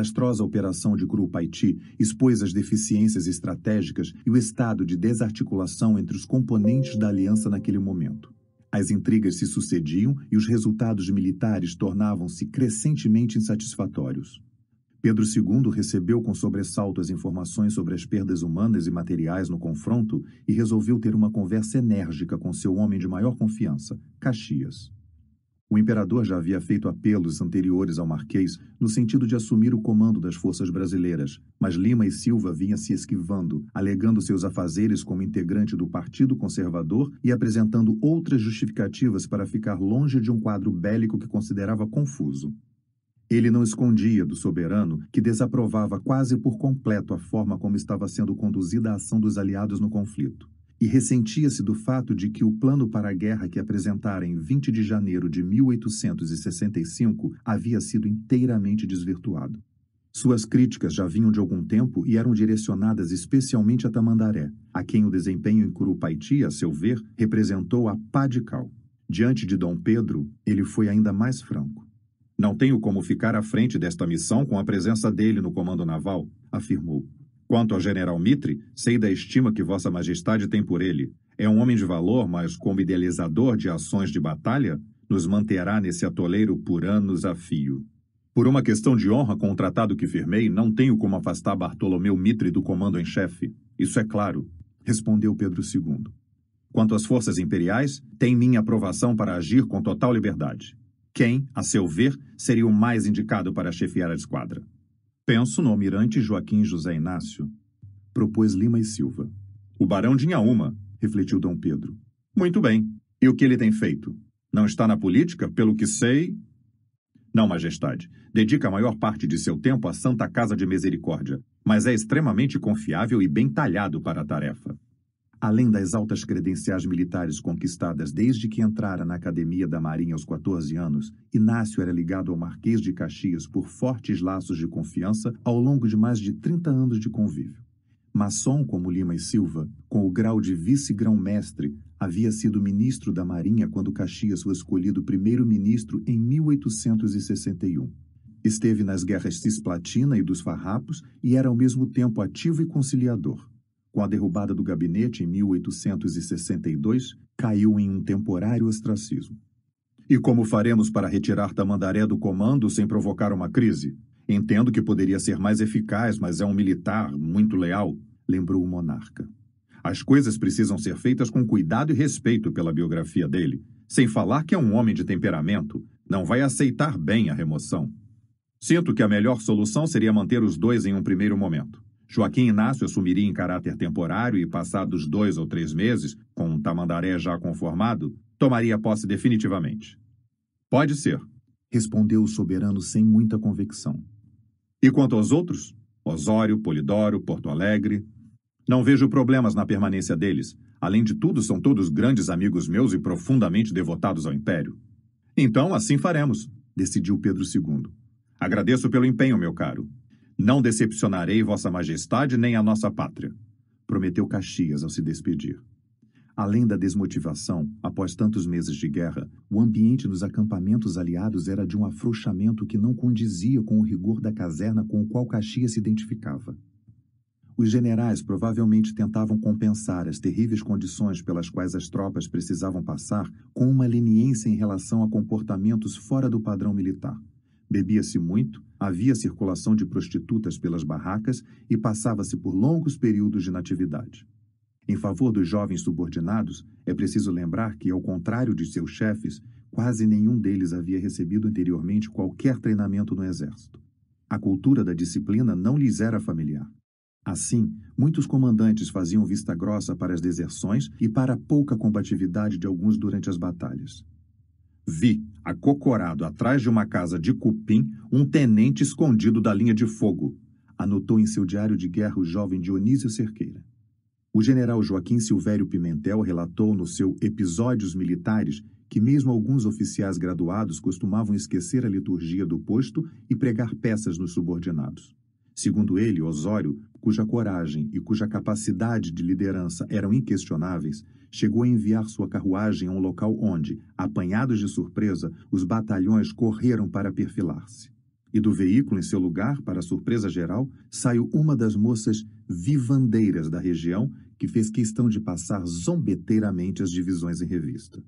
desastrosa operação de Curupaiti expôs as deficiências estratégicas e o estado de desarticulação entre os componentes da aliança naquele momento. As intrigas se sucediam e os resultados militares tornavam-se crescentemente insatisfatórios. Pedro II recebeu com sobressalto as informações sobre as perdas humanas e materiais no confronto e resolveu ter uma conversa enérgica com seu homem de maior confiança, Caxias. O imperador já havia feito apelos anteriores ao Marquês no sentido de assumir o comando das forças brasileiras, mas Lima e Silva vinha se esquivando, alegando seus afazeres como integrante do Partido Conservador e apresentando outras justificativas para ficar longe de um quadro bélico que considerava confuso. Ele não escondia do soberano que desaprovava quase por completo a forma como estava sendo conduzida a ação dos aliados no conflito e ressentia-se do fato de que o plano para a guerra que apresentara em 20 de janeiro de 1865 havia sido inteiramente desvirtuado. Suas críticas já vinham de algum tempo e eram direcionadas especialmente a Tamandaré, a quem o desempenho em Curupaiti, a seu ver, representou a pá de cal. Diante de Dom Pedro, ele foi ainda mais franco. Não tenho como ficar à frente desta missão com a presença dele no comando naval, afirmou. Quanto ao general Mitre, sei da estima que Vossa Majestade tem por ele. É um homem de valor, mas como idealizador de ações de batalha, nos manterá nesse atoleiro por anos a fio. Por uma questão de honra com o tratado que firmei, não tenho como afastar Bartolomeu Mitre do comando em chefe. Isso é claro, respondeu Pedro II. Quanto às forças imperiais, tem minha aprovação para agir com total liberdade. Quem, a seu ver, seria o mais indicado para chefiar a esquadra? Penso no almirante Joaquim José Inácio, propôs Lima e Silva. O barão de Inhaúma, refletiu Dom Pedro. Muito bem. E o que ele tem feito? Não está na política, pelo que sei? Não, majestade. Dedica a maior parte de seu tempo à Santa Casa de Misericórdia, mas é extremamente confiável e bem talhado para a tarefa. Além das altas credenciais militares conquistadas desde que entrara na Academia da Marinha aos 14 anos, Inácio era ligado ao Marquês de Caxias por fortes laços de confiança ao longo de mais de 30 anos de convívio. Maçom como Lima e Silva, com o grau de vice-grão-mestre, havia sido ministro da Marinha quando Caxias foi escolhido primeiro-ministro em 1861. Esteve nas guerras cisplatina e dos farrapos e era ao mesmo tempo ativo e conciliador com a derrubada do gabinete em 1862, caiu em um temporário ostracismo. E como faremos para retirar Tamandaré do comando sem provocar uma crise? Entendo que poderia ser mais eficaz, mas é um militar muito leal, lembrou o monarca. As coisas precisam ser feitas com cuidado e respeito pela biografia dele, sem falar que é um homem de temperamento, não vai aceitar bem a remoção. Sinto que a melhor solução seria manter os dois em um primeiro momento. Joaquim Inácio assumiria em caráter temporário e, passados dois ou três meses, com um tamandaré já conformado, tomaria posse definitivamente. Pode ser, respondeu o soberano sem muita convicção. E quanto aos outros? Osório, Polidoro, Porto Alegre. Não vejo problemas na permanência deles. Além de tudo, são todos grandes amigos meus e profundamente devotados ao Império. Então, assim faremos, decidiu Pedro II. Agradeço pelo empenho, meu caro. Não decepcionarei Vossa Majestade nem a nossa pátria, prometeu Caxias ao se despedir. Além da desmotivação, após tantos meses de guerra, o ambiente nos acampamentos aliados era de um afrouxamento que não condizia com o rigor da caserna com o qual Caxias se identificava. Os generais provavelmente tentavam compensar as terríveis condições pelas quais as tropas precisavam passar com uma leniência em relação a comportamentos fora do padrão militar. Bebia-se muito, havia circulação de prostitutas pelas barracas e passava-se por longos períodos de natividade. Em favor dos jovens subordinados, é preciso lembrar que, ao contrário de seus chefes, quase nenhum deles havia recebido anteriormente qualquer treinamento no exército. A cultura da disciplina não lhes era familiar. Assim, muitos comandantes faziam vista grossa para as deserções e para a pouca combatividade de alguns durante as batalhas. Vi, acocorado atrás de uma casa de cupim, um tenente escondido da linha de fogo, anotou em seu diário de guerra o jovem Dionísio Cerqueira. O general Joaquim Silvério Pimentel relatou no seu Episódios Militares que mesmo alguns oficiais graduados costumavam esquecer a liturgia do posto e pregar peças nos subordinados. Segundo ele, Osório, cuja coragem e cuja capacidade de liderança eram inquestionáveis, chegou a enviar sua carruagem a um local onde, apanhados de surpresa, os batalhões correram para perfilar-se. E do veículo em seu lugar, para surpresa geral, saiu uma das moças vivandeiras da região que fez questão de passar zombeteiramente as divisões em revista.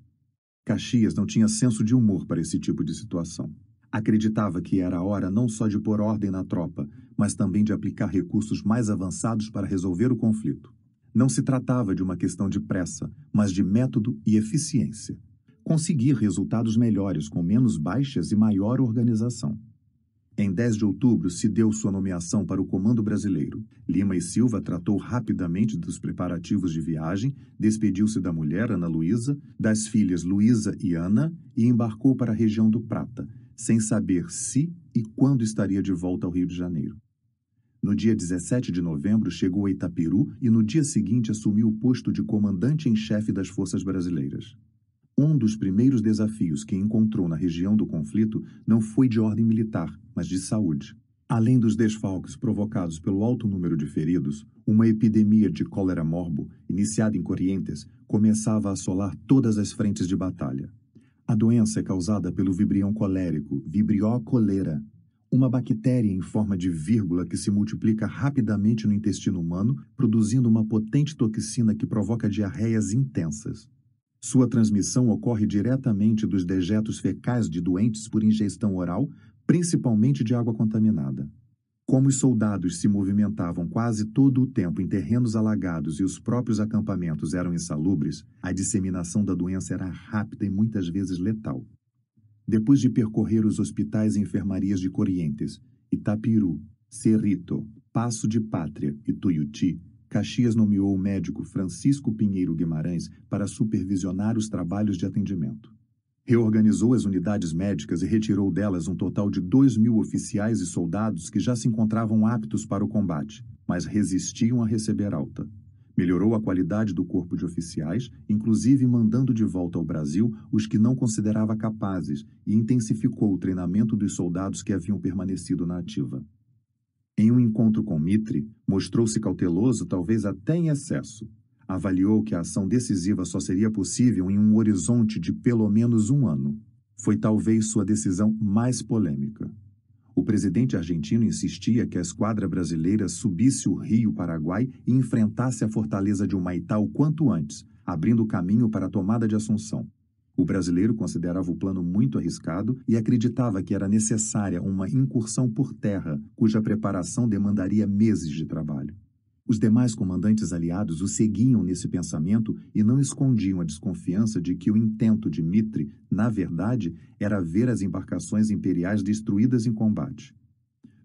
Caxias não tinha senso de humor para esse tipo de situação. Acreditava que era a hora não só de pôr ordem na tropa, mas também de aplicar recursos mais avançados para resolver o conflito. Não se tratava de uma questão de pressa, mas de método e eficiência. Conseguir resultados melhores com menos baixas e maior organização. Em 10 de outubro se deu sua nomeação para o Comando Brasileiro. Lima e Silva tratou rapidamente dos preparativos de viagem, despediu-se da mulher, Ana Luísa, das filhas Luísa e Ana e embarcou para a região do Prata, sem saber se e quando estaria de volta ao Rio de Janeiro. No dia 17 de novembro chegou a Itapiru e no dia seguinte assumiu o posto de comandante em chefe das forças brasileiras. Um dos primeiros desafios que encontrou na região do conflito não foi de ordem militar, mas de saúde. Além dos desfalques provocados pelo alto número de feridos, uma epidemia de cólera morbo, iniciada em Corrientes, começava a assolar todas as frentes de batalha. A doença é causada pelo vibrião colérico, Vibrio cholera, uma bactéria em forma de vírgula que se multiplica rapidamente no intestino humano, produzindo uma potente toxina que provoca diarreias intensas. Sua transmissão ocorre diretamente dos dejetos fecais de doentes por ingestão oral, principalmente de água contaminada. Como os soldados se movimentavam quase todo o tempo em terrenos alagados e os próprios acampamentos eram insalubres, a disseminação da doença era rápida e muitas vezes letal. Depois de percorrer os hospitais e enfermarias de Corrientes, Itapiru, Cerrito, Passo de Pátria e Tuiuti, Caxias nomeou o médico Francisco Pinheiro Guimarães para supervisionar os trabalhos de atendimento. Reorganizou as unidades médicas e retirou delas um total de 2 mil oficiais e soldados que já se encontravam aptos para o combate, mas resistiam a receber alta. Melhorou a qualidade do corpo de oficiais, inclusive mandando de volta ao Brasil os que não considerava capazes, e intensificou o treinamento dos soldados que haviam permanecido na ativa. Em um encontro com Mitre, mostrou-se cauteloso, talvez até em excesso. Avaliou que a ação decisiva só seria possível em um horizonte de pelo menos um ano. Foi talvez sua decisão mais polêmica. O presidente argentino insistia que a esquadra brasileira subisse o rio Paraguai e enfrentasse a fortaleza de Humaitá o quanto antes, abrindo caminho para a tomada de Assunção. O brasileiro considerava o plano muito arriscado e acreditava que era necessária uma incursão por terra, cuja preparação demandaria meses de trabalho. Os demais comandantes aliados o seguiam nesse pensamento e não escondiam a desconfiança de que o intento de Mitre, na verdade, era ver as embarcações imperiais destruídas em combate.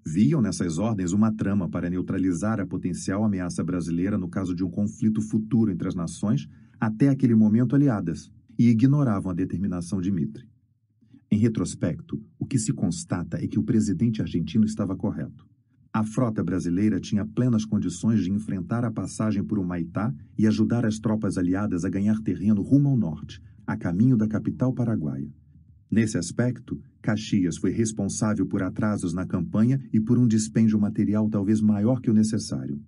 Viam nessas ordens uma trama para neutralizar a potencial ameaça brasileira no caso de um conflito futuro entre as nações, até aquele momento aliadas, e ignoravam a determinação de Mitre. Em retrospecto, o que se constata é que o presidente argentino estava correto. A frota brasileira tinha plenas condições de enfrentar a passagem por Humaitá e ajudar as tropas aliadas a ganhar terreno rumo ao norte, a caminho da capital paraguaia. Nesse aspecto, Caxias foi responsável por atrasos na campanha e por um dispêndio material talvez maior que o necessário.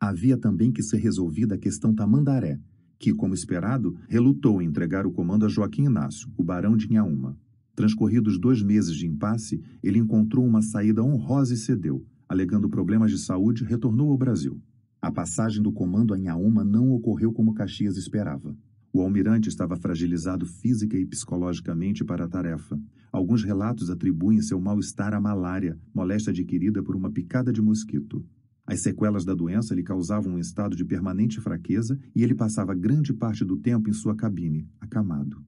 Havia também que ser resolvida a questão Tamandaré, que, como esperado, relutou em entregar o comando a Joaquim Inácio, o barão de Inhaúma. Transcorridos dois meses de impasse, ele encontrou uma saída honrosa e cedeu. Alegando problemas de saúde, retornou ao Brasil. A passagem do comando a Inhaúma não ocorreu como Caxias esperava. O almirante estava fragilizado física e psicologicamente para a tarefa. Alguns relatos atribuem seu mal-estar à malária, moléstia adquirida por uma picada de mosquito. As sequelas da doença lhe causavam um estado de permanente fraqueza e ele passava grande parte do tempo em sua cabine, acamado.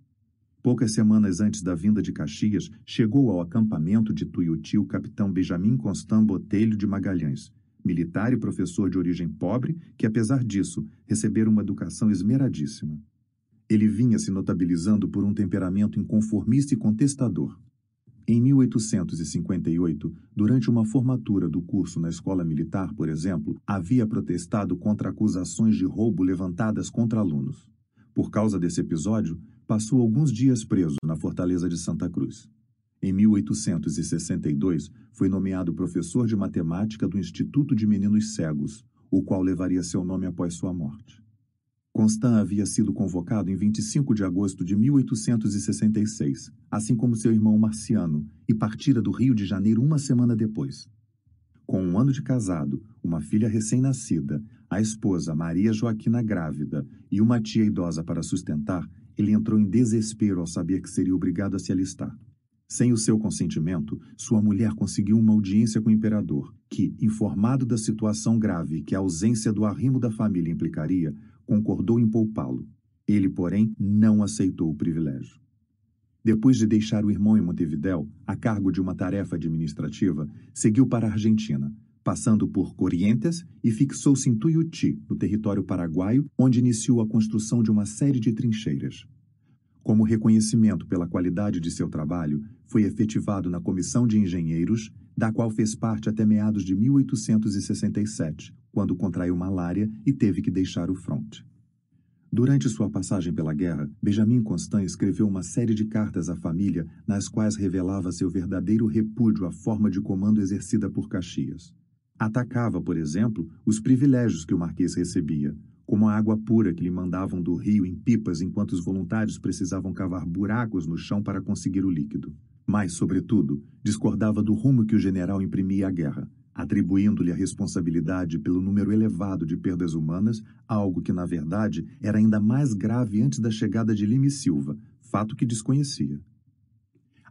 Poucas semanas antes da vinda de Caxias, chegou ao acampamento de Tuiuti o capitão Benjamin Constant Botelho de Magalhães, militar e professor de origem pobre, que, apesar disso, recebera uma educação esmeradíssima. Ele vinha se notabilizando por um temperamento inconformista e contestador. Em 1858, durante uma formatura do curso na escola militar, por exemplo, havia protestado contra acusações de roubo levantadas contra alunos. Por causa desse episódio, passou alguns dias preso na fortaleza de Santa Cruz. Em 1862, foi nomeado professor de matemática do Instituto de Meninos Cegos, o qual levaria seu nome após sua morte. Constant havia sido convocado em 25 de agosto de 1866, assim como seu irmão Marciano, e partira do Rio de Janeiro uma semana depois. Com um ano de casado, uma filha recém-nascida, a esposa Maria Joaquina grávida e uma tia idosa para sustentar, ele entrou em desespero ao saber que seria obrigado a se alistar. Sem o seu consentimento, sua mulher conseguiu uma audiência com o imperador, que, informado da situação grave que a ausência do arrimo da família implicaria, concordou em poupá-lo. Ele, porém, não aceitou o privilégio. Depois de deixar o irmão em Montevidéu, a cargo de uma tarefa administrativa, seguiu para a Argentina, passando por Corrientes e fixou-se em Tuiuti, no território paraguaio, onde iniciou a construção de uma série de trincheiras. Como reconhecimento pela qualidade de seu trabalho, foi efetivado na Comissão de Engenheiros, da qual fez parte até meados de 1867, quando contraiu malária e teve que deixar o fronte. Durante sua passagem pela guerra, Benjamin Constant escreveu uma série de cartas à família nas quais revelava seu verdadeiro repúdio à forma de comando exercida por Caxias. Atacava, por exemplo, os privilégios que o marquês recebia, como a água pura que lhe mandavam do rio em pipas enquanto os voluntários precisavam cavar buracos no chão para conseguir o líquido. Mas, sobretudo, discordava do rumo que o general imprimia à guerra, atribuindo-lhe a responsabilidade pelo número elevado de perdas humanas, algo que, na verdade, era ainda mais grave antes da chegada de Lima e Silva, fato que desconhecia.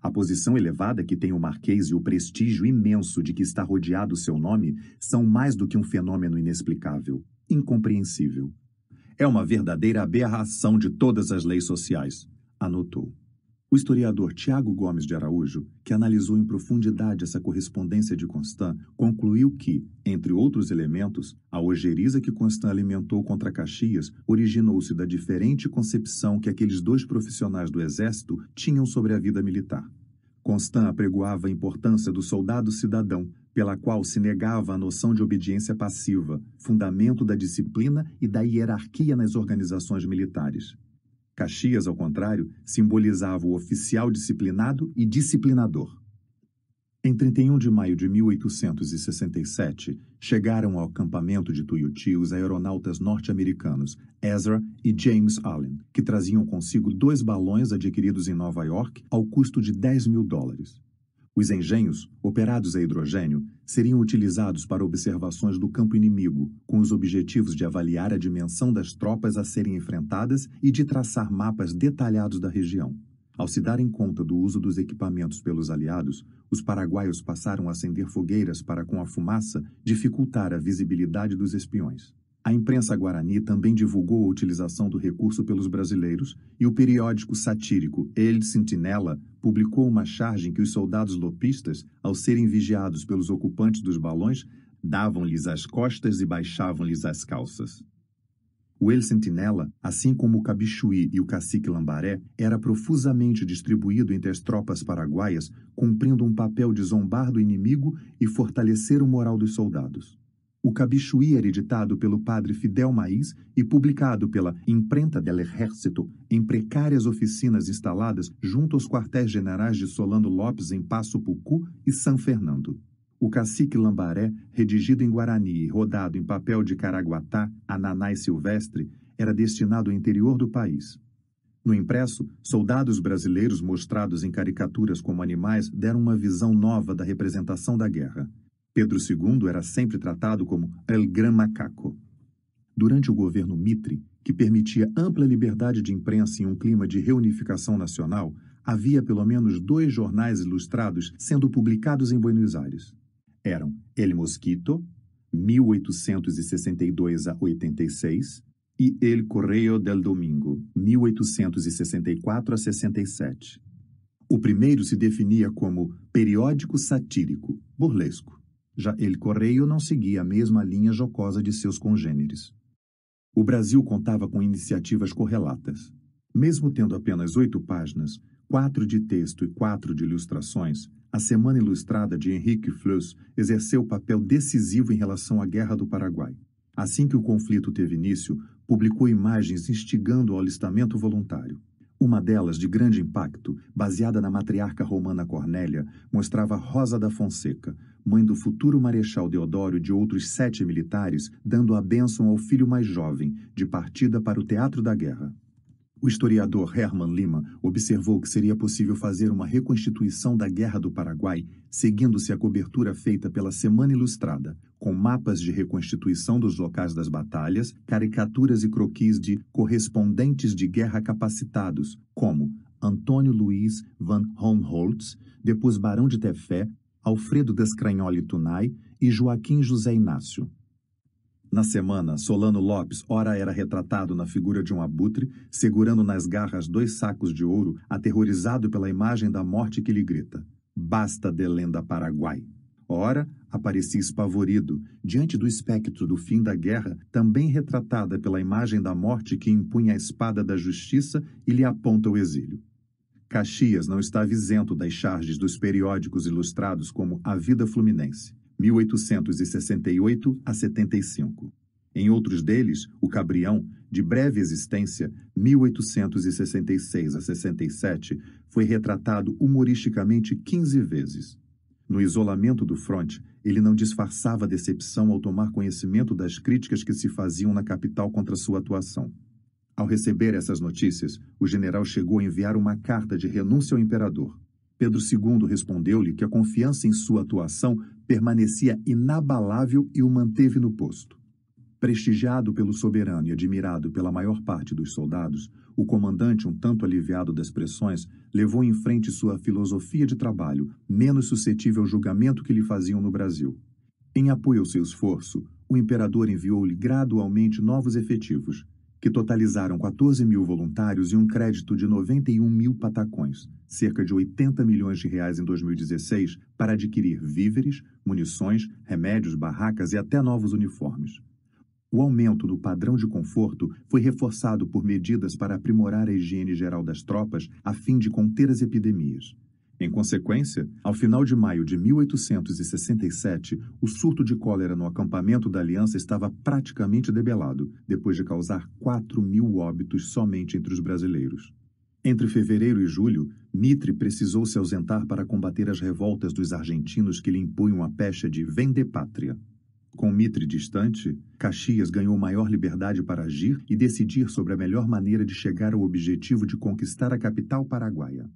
A posição elevada que tem o Marquês e o prestígio imenso de que está rodeado seu nome são mais do que um fenômeno inexplicável, incompreensível. É uma verdadeira aberração de todas as leis sociais, anotou. O historiador Tiago Gomes de Araújo, que analisou em profundidade essa correspondência de Constant, concluiu que, entre outros elementos, a ojeriza que Constant alimentou contra Caxias originou-se da diferente concepção que aqueles dois profissionais do Exército tinham sobre a vida militar. Constant apregoava a importância do soldado cidadão, pela qual se negava a noção de obediência passiva, fundamento da disciplina e da hierarquia nas organizações militares. Caxias, ao contrário, simbolizava o oficial disciplinado e disciplinador. Em 31 de maio de 1867, chegaram ao acampamento de Tuiuti os aeronautas norte-americanos Ezra e James Allen, que traziam consigo dois balões adquiridos em Nova York ao custo de 10 mil dólares. Os engenhos, operados a hidrogênio, seriam utilizados para observações do campo inimigo, com os objetivos de avaliar a dimensão das tropas a serem enfrentadas e de traçar mapas detalhados da região. Ao se darem conta do uso dos equipamentos pelos aliados, os paraguaios passaram a acender fogueiras para, com a fumaça, dificultar a visibilidade dos espiões. A imprensa guarani também divulgou a utilização do recurso pelos brasileiros e o periódico satírico El Sentinela publicou uma charge em que os soldados lopistas, ao serem vigiados pelos ocupantes dos balões, davam-lhes as costas e baixavam-lhes as calças. O El Sentinela, assim como o Cabichuí e o Cacique Lambaré, era profusamente distribuído entre as tropas paraguaias, cumprindo um papel de zombar do inimigo e fortalecer o moral dos soldados. O Cabichuí era editado pelo padre Fidel Maís e publicado pela Imprenta del Ejército em precárias oficinas instaladas junto aos quartéis generais de Solano Lopes em Passo Pucu e São Fernando. O Cacique Lambaré, redigido em Guarani e rodado em papel de Caraguatá, Ananai Silvestre, era destinado ao interior do país. No impresso, soldados brasileiros mostrados em caricaturas como animais deram uma visão nova da representação da guerra. Pedro II era sempre tratado como El Gran Macaco. Durante o governo Mitre, que permitia ampla liberdade de imprensa em um clima de reunificação nacional, havia pelo menos dois jornais ilustrados sendo publicados em Buenos Aires. Eram El Mosquito, 1862 a 86, e El Correio del Domingo, 1864 a 67. O primeiro se definia como periódico satírico, burlesco. Já El Correio não seguia a mesma linha jocosa de seus congêneres. O Brasil contava com iniciativas correlatas. Mesmo tendo apenas oito páginas, quatro de texto e quatro de ilustrações, a Semana Ilustrada de Henrique Fluss exerceu papel decisivo em relação à Guerra do Paraguai. Assim que o conflito teve início, publicou imagens instigando ao alistamento voluntário. Uma delas, de grande impacto, baseada na matriarca romana Cornélia, mostrava Rosa da Fonseca, mãe do futuro Marechal Deodoro e de outros sete militares, dando a bênção ao filho mais jovem, de partida para o teatro da guerra. O historiador Herman Lima observou que seria possível fazer uma reconstituição da Guerra do Paraguai, seguindo-se a cobertura feita pela Semana Ilustrada, com mapas de reconstituição dos locais das batalhas, caricaturas e croquis de correspondentes de guerra capacitados, como Antônio Luiz van Honholtz, depois Barão de Tefé, Alfredo Descranholi Tunai e Joaquim José Inácio. Na semana, Solano Lopes ora era retratado na figura de um abutre, segurando nas garras dois sacos de ouro, aterrorizado pela imagem da morte que lhe grita: Basta de lenda Paraguai. Ora, aparecia espavorido, diante do espectro do fim da guerra, também retratada pela imagem da morte que impunha a espada da justiça e lhe aponta o exílio. Caxias não estava isento das charges dos periódicos ilustrados como A Vida Fluminense. 1868 a 75. Em outros deles, o Cabrião, de breve existência, 1866 a 67, foi retratado humoristicamente 15 vezes. No isolamento do fronte, ele não disfarçava decepção ao tomar conhecimento das críticas que se faziam na capital contra sua atuação. Ao receber essas notícias, o general chegou a enviar uma carta de renúncia ao imperador. Pedro II respondeu-lhe que a confiança em sua atuação permanecia inabalável e o manteve no posto. Prestigiado pelo soberano e admirado pela maior parte dos soldados, o comandante, um tanto aliviado das pressões, levou em frente sua filosofia de trabalho, menos suscetível ao julgamento que lhe faziam no Brasil. Em apoio ao seu esforço, o imperador enviou-lhe gradualmente novos efetivos, que totalizaram 14 mil voluntários e um crédito de 91 mil patacões, cerca de 80 milhões de reais em 2016, para adquirir víveres, munições, remédios, barracas e até novos uniformes. O aumento do padrão de conforto foi reforçado por medidas para aprimorar a higiene geral das tropas a fim de conter as epidemias. Em consequência, ao final de maio de 1867, o surto de cólera no acampamento da Aliança estava praticamente debelado, depois de causar 4 mil óbitos somente entre os brasileiros. Entre fevereiro e julho, Mitre precisou se ausentar para combater as revoltas dos argentinos que lhe impunham a pecha de vender pátria. Com Mitre distante, Caxias ganhou maior liberdade para agir e decidir sobre a melhor maneira de chegar ao objetivo de conquistar a capital paraguaia.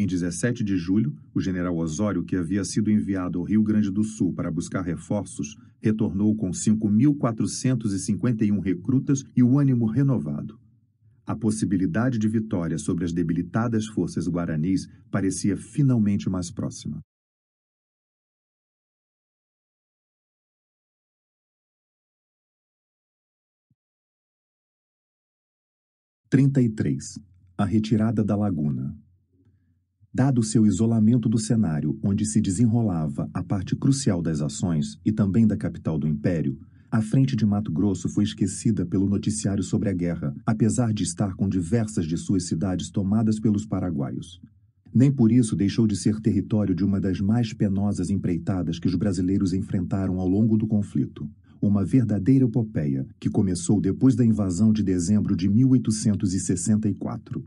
Em 17 de julho, o general Osório, que havia sido enviado ao Rio Grande do Sul para buscar reforços, retornou com 5.451 recrutas e o ânimo renovado. A possibilidade de vitória sobre as debilitadas forças guaranis parecia finalmente mais próxima. Trinta e três. A retirada da laguna. Dado seu isolamento do cenário onde se desenrolava a parte crucial das ações e também da capital do Império, a frente de Mato Grosso foi esquecida pelo noticiário sobre a guerra, apesar de estar com diversas de suas cidades tomadas pelos paraguaios. Nem por isso deixou de ser território de uma das mais penosas empreitadas que os brasileiros enfrentaram ao longo do conflito. Uma verdadeira epopeia que começou depois da invasão de dezembro de 1864.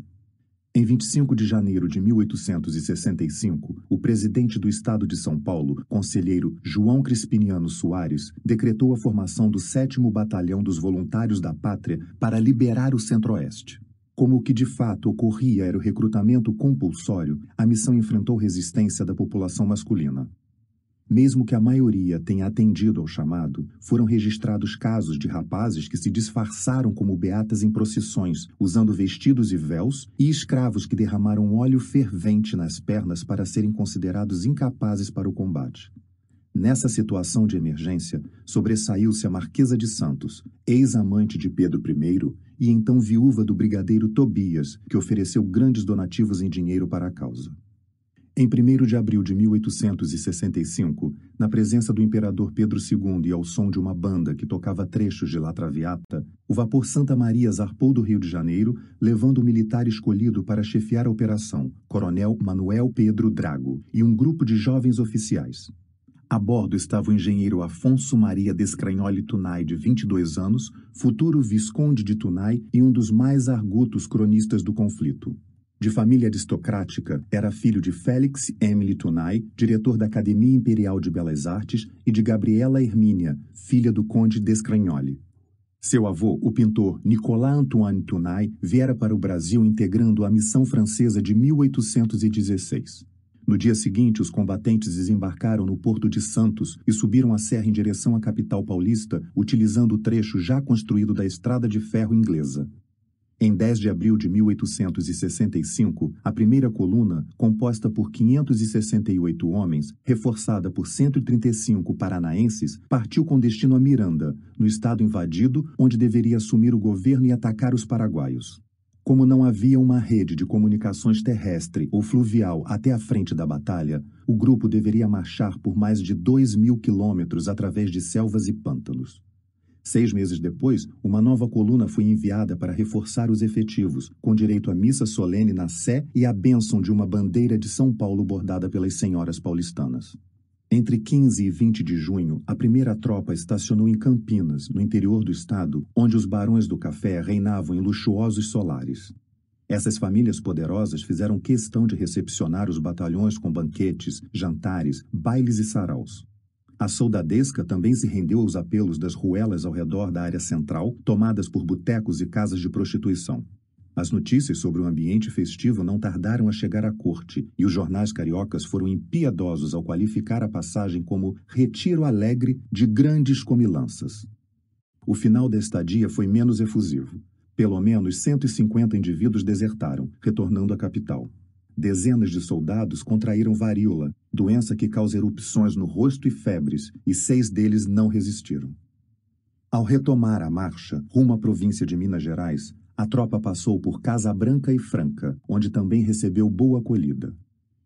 Em 25 de janeiro de 1865, o presidente do Estado de São Paulo, conselheiro João Crispiniano Soares, decretou a formação do 7 Batalhão dos Voluntários da Pátria para liberar o Centro-Oeste. Como o que de fato ocorria era o recrutamento compulsório, a missão enfrentou resistência da população masculina. Mesmo que a maioria tenha atendido ao chamado, foram registrados casos de rapazes que se disfarçaram como beatas em procissões, usando vestidos e véus, e escravos que derramaram óleo fervente nas pernas para serem considerados incapazes para o combate. Nessa situação de emergência, sobressaiu-se a Marquesa de Santos, ex-amante de Pedro I e então viúva do brigadeiro Tobias, que ofereceu grandes donativos em dinheiro para a causa. Em 1 de abril de 1865, na presença do imperador Pedro II e ao som de uma banda que tocava trechos de La Traviata, o vapor Santa Maria zarpou do Rio de Janeiro, levando o militar escolhido para chefiar a operação, Coronel Manuel Pedro Drago, e um grupo de jovens oficiais. A bordo estava o engenheiro Afonso Maria Descranholi Tunai, de 22 anos, futuro visconde de Tunai e um dos mais argutos cronistas do conflito. De família aristocrática, era filho de Félix Emily Tunay, diretor da Academia Imperial de Belas Artes, e de Gabriela Hermínia, filha do conde d'Escragnoli. Seu avô, o pintor Nicolas Antoine Tunay, viera para o Brasil integrando a missão francesa de 1816. No dia seguinte, os combatentes desembarcaram no Porto de Santos e subiram a serra em direção à capital paulista, utilizando o trecho já construído da estrada de ferro inglesa. Em 10 de abril de 1865, a primeira coluna, composta por 568 homens, reforçada por 135 paranaenses, partiu com destino a Miranda, no estado invadido, onde deveria assumir o governo e atacar os paraguaios. Como não havia uma rede de comunicações terrestre ou fluvial até a frente da batalha, o grupo deveria marchar por mais de 2 mil quilômetros através de selvas e pântanos. Seis meses depois, uma nova coluna foi enviada para reforçar os efetivos, com direito à missa solene na Sé e à bênção de uma bandeira de São Paulo bordada pelas senhoras paulistanas. Entre 15 e 20 de junho, a primeira tropa estacionou em Campinas, no interior do estado, onde os barões do café reinavam em luxuosos solares. Essas famílias poderosas fizeram questão de recepcionar os batalhões com banquetes, jantares, bailes e saraus. A soldadesca também se rendeu aos apelos das ruelas ao redor da área central, tomadas por botecos e casas de prostituição. As notícias sobre o ambiente festivo não tardaram a chegar à corte, e os jornais cariocas foram impiedosos ao qualificar a passagem como retiro alegre de grandes comilanças. O final da estadia foi menos efusivo. Pelo menos 150 indivíduos desertaram, retornando à capital. Dezenas de soldados contraíram varíola, doença que causa erupções no rosto e febres, e seis deles não resistiram. Ao retomar a marcha rumo à província de Minas Gerais, a tropa passou por Casa Branca e Franca, onde também recebeu boa acolhida.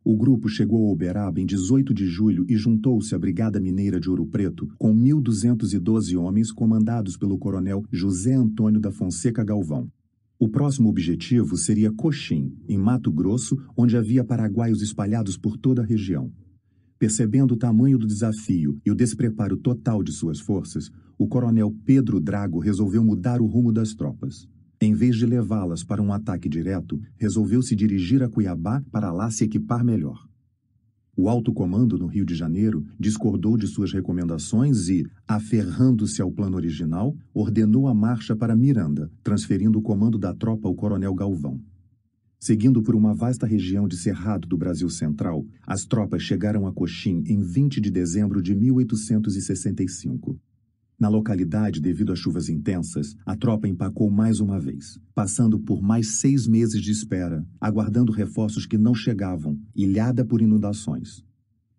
O grupo chegou a Uberaba em 18 de julho e juntou-se à Brigada Mineira de Ouro Preto com 1.212 homens comandados pelo coronel José Antônio da Fonseca Galvão. O próximo objetivo seria Coxim, em Mato Grosso, onde havia paraguaios espalhados por toda a região. Percebendo o tamanho do desafio e o despreparo total de suas forças, o coronel Pedro Drago resolveu mudar o rumo das tropas. Em vez de levá-las para um ataque direto, resolveu se dirigir a Cuiabá para lá se equipar melhor. O alto comando no Rio de Janeiro discordou de suas recomendações e, aferrando-se ao plano original, ordenou a marcha para Miranda, transferindo o comando da tropa ao coronel Galvão. Seguindo por uma vasta região de cerrado do Brasil Central, as tropas chegaram a Coxim em 20 de dezembro de 1865. Na localidade, devido às chuvas intensas, a tropa empacou mais uma vez, passando por mais seis meses de espera, aguardando reforços que não chegavam, ilhada por inundações.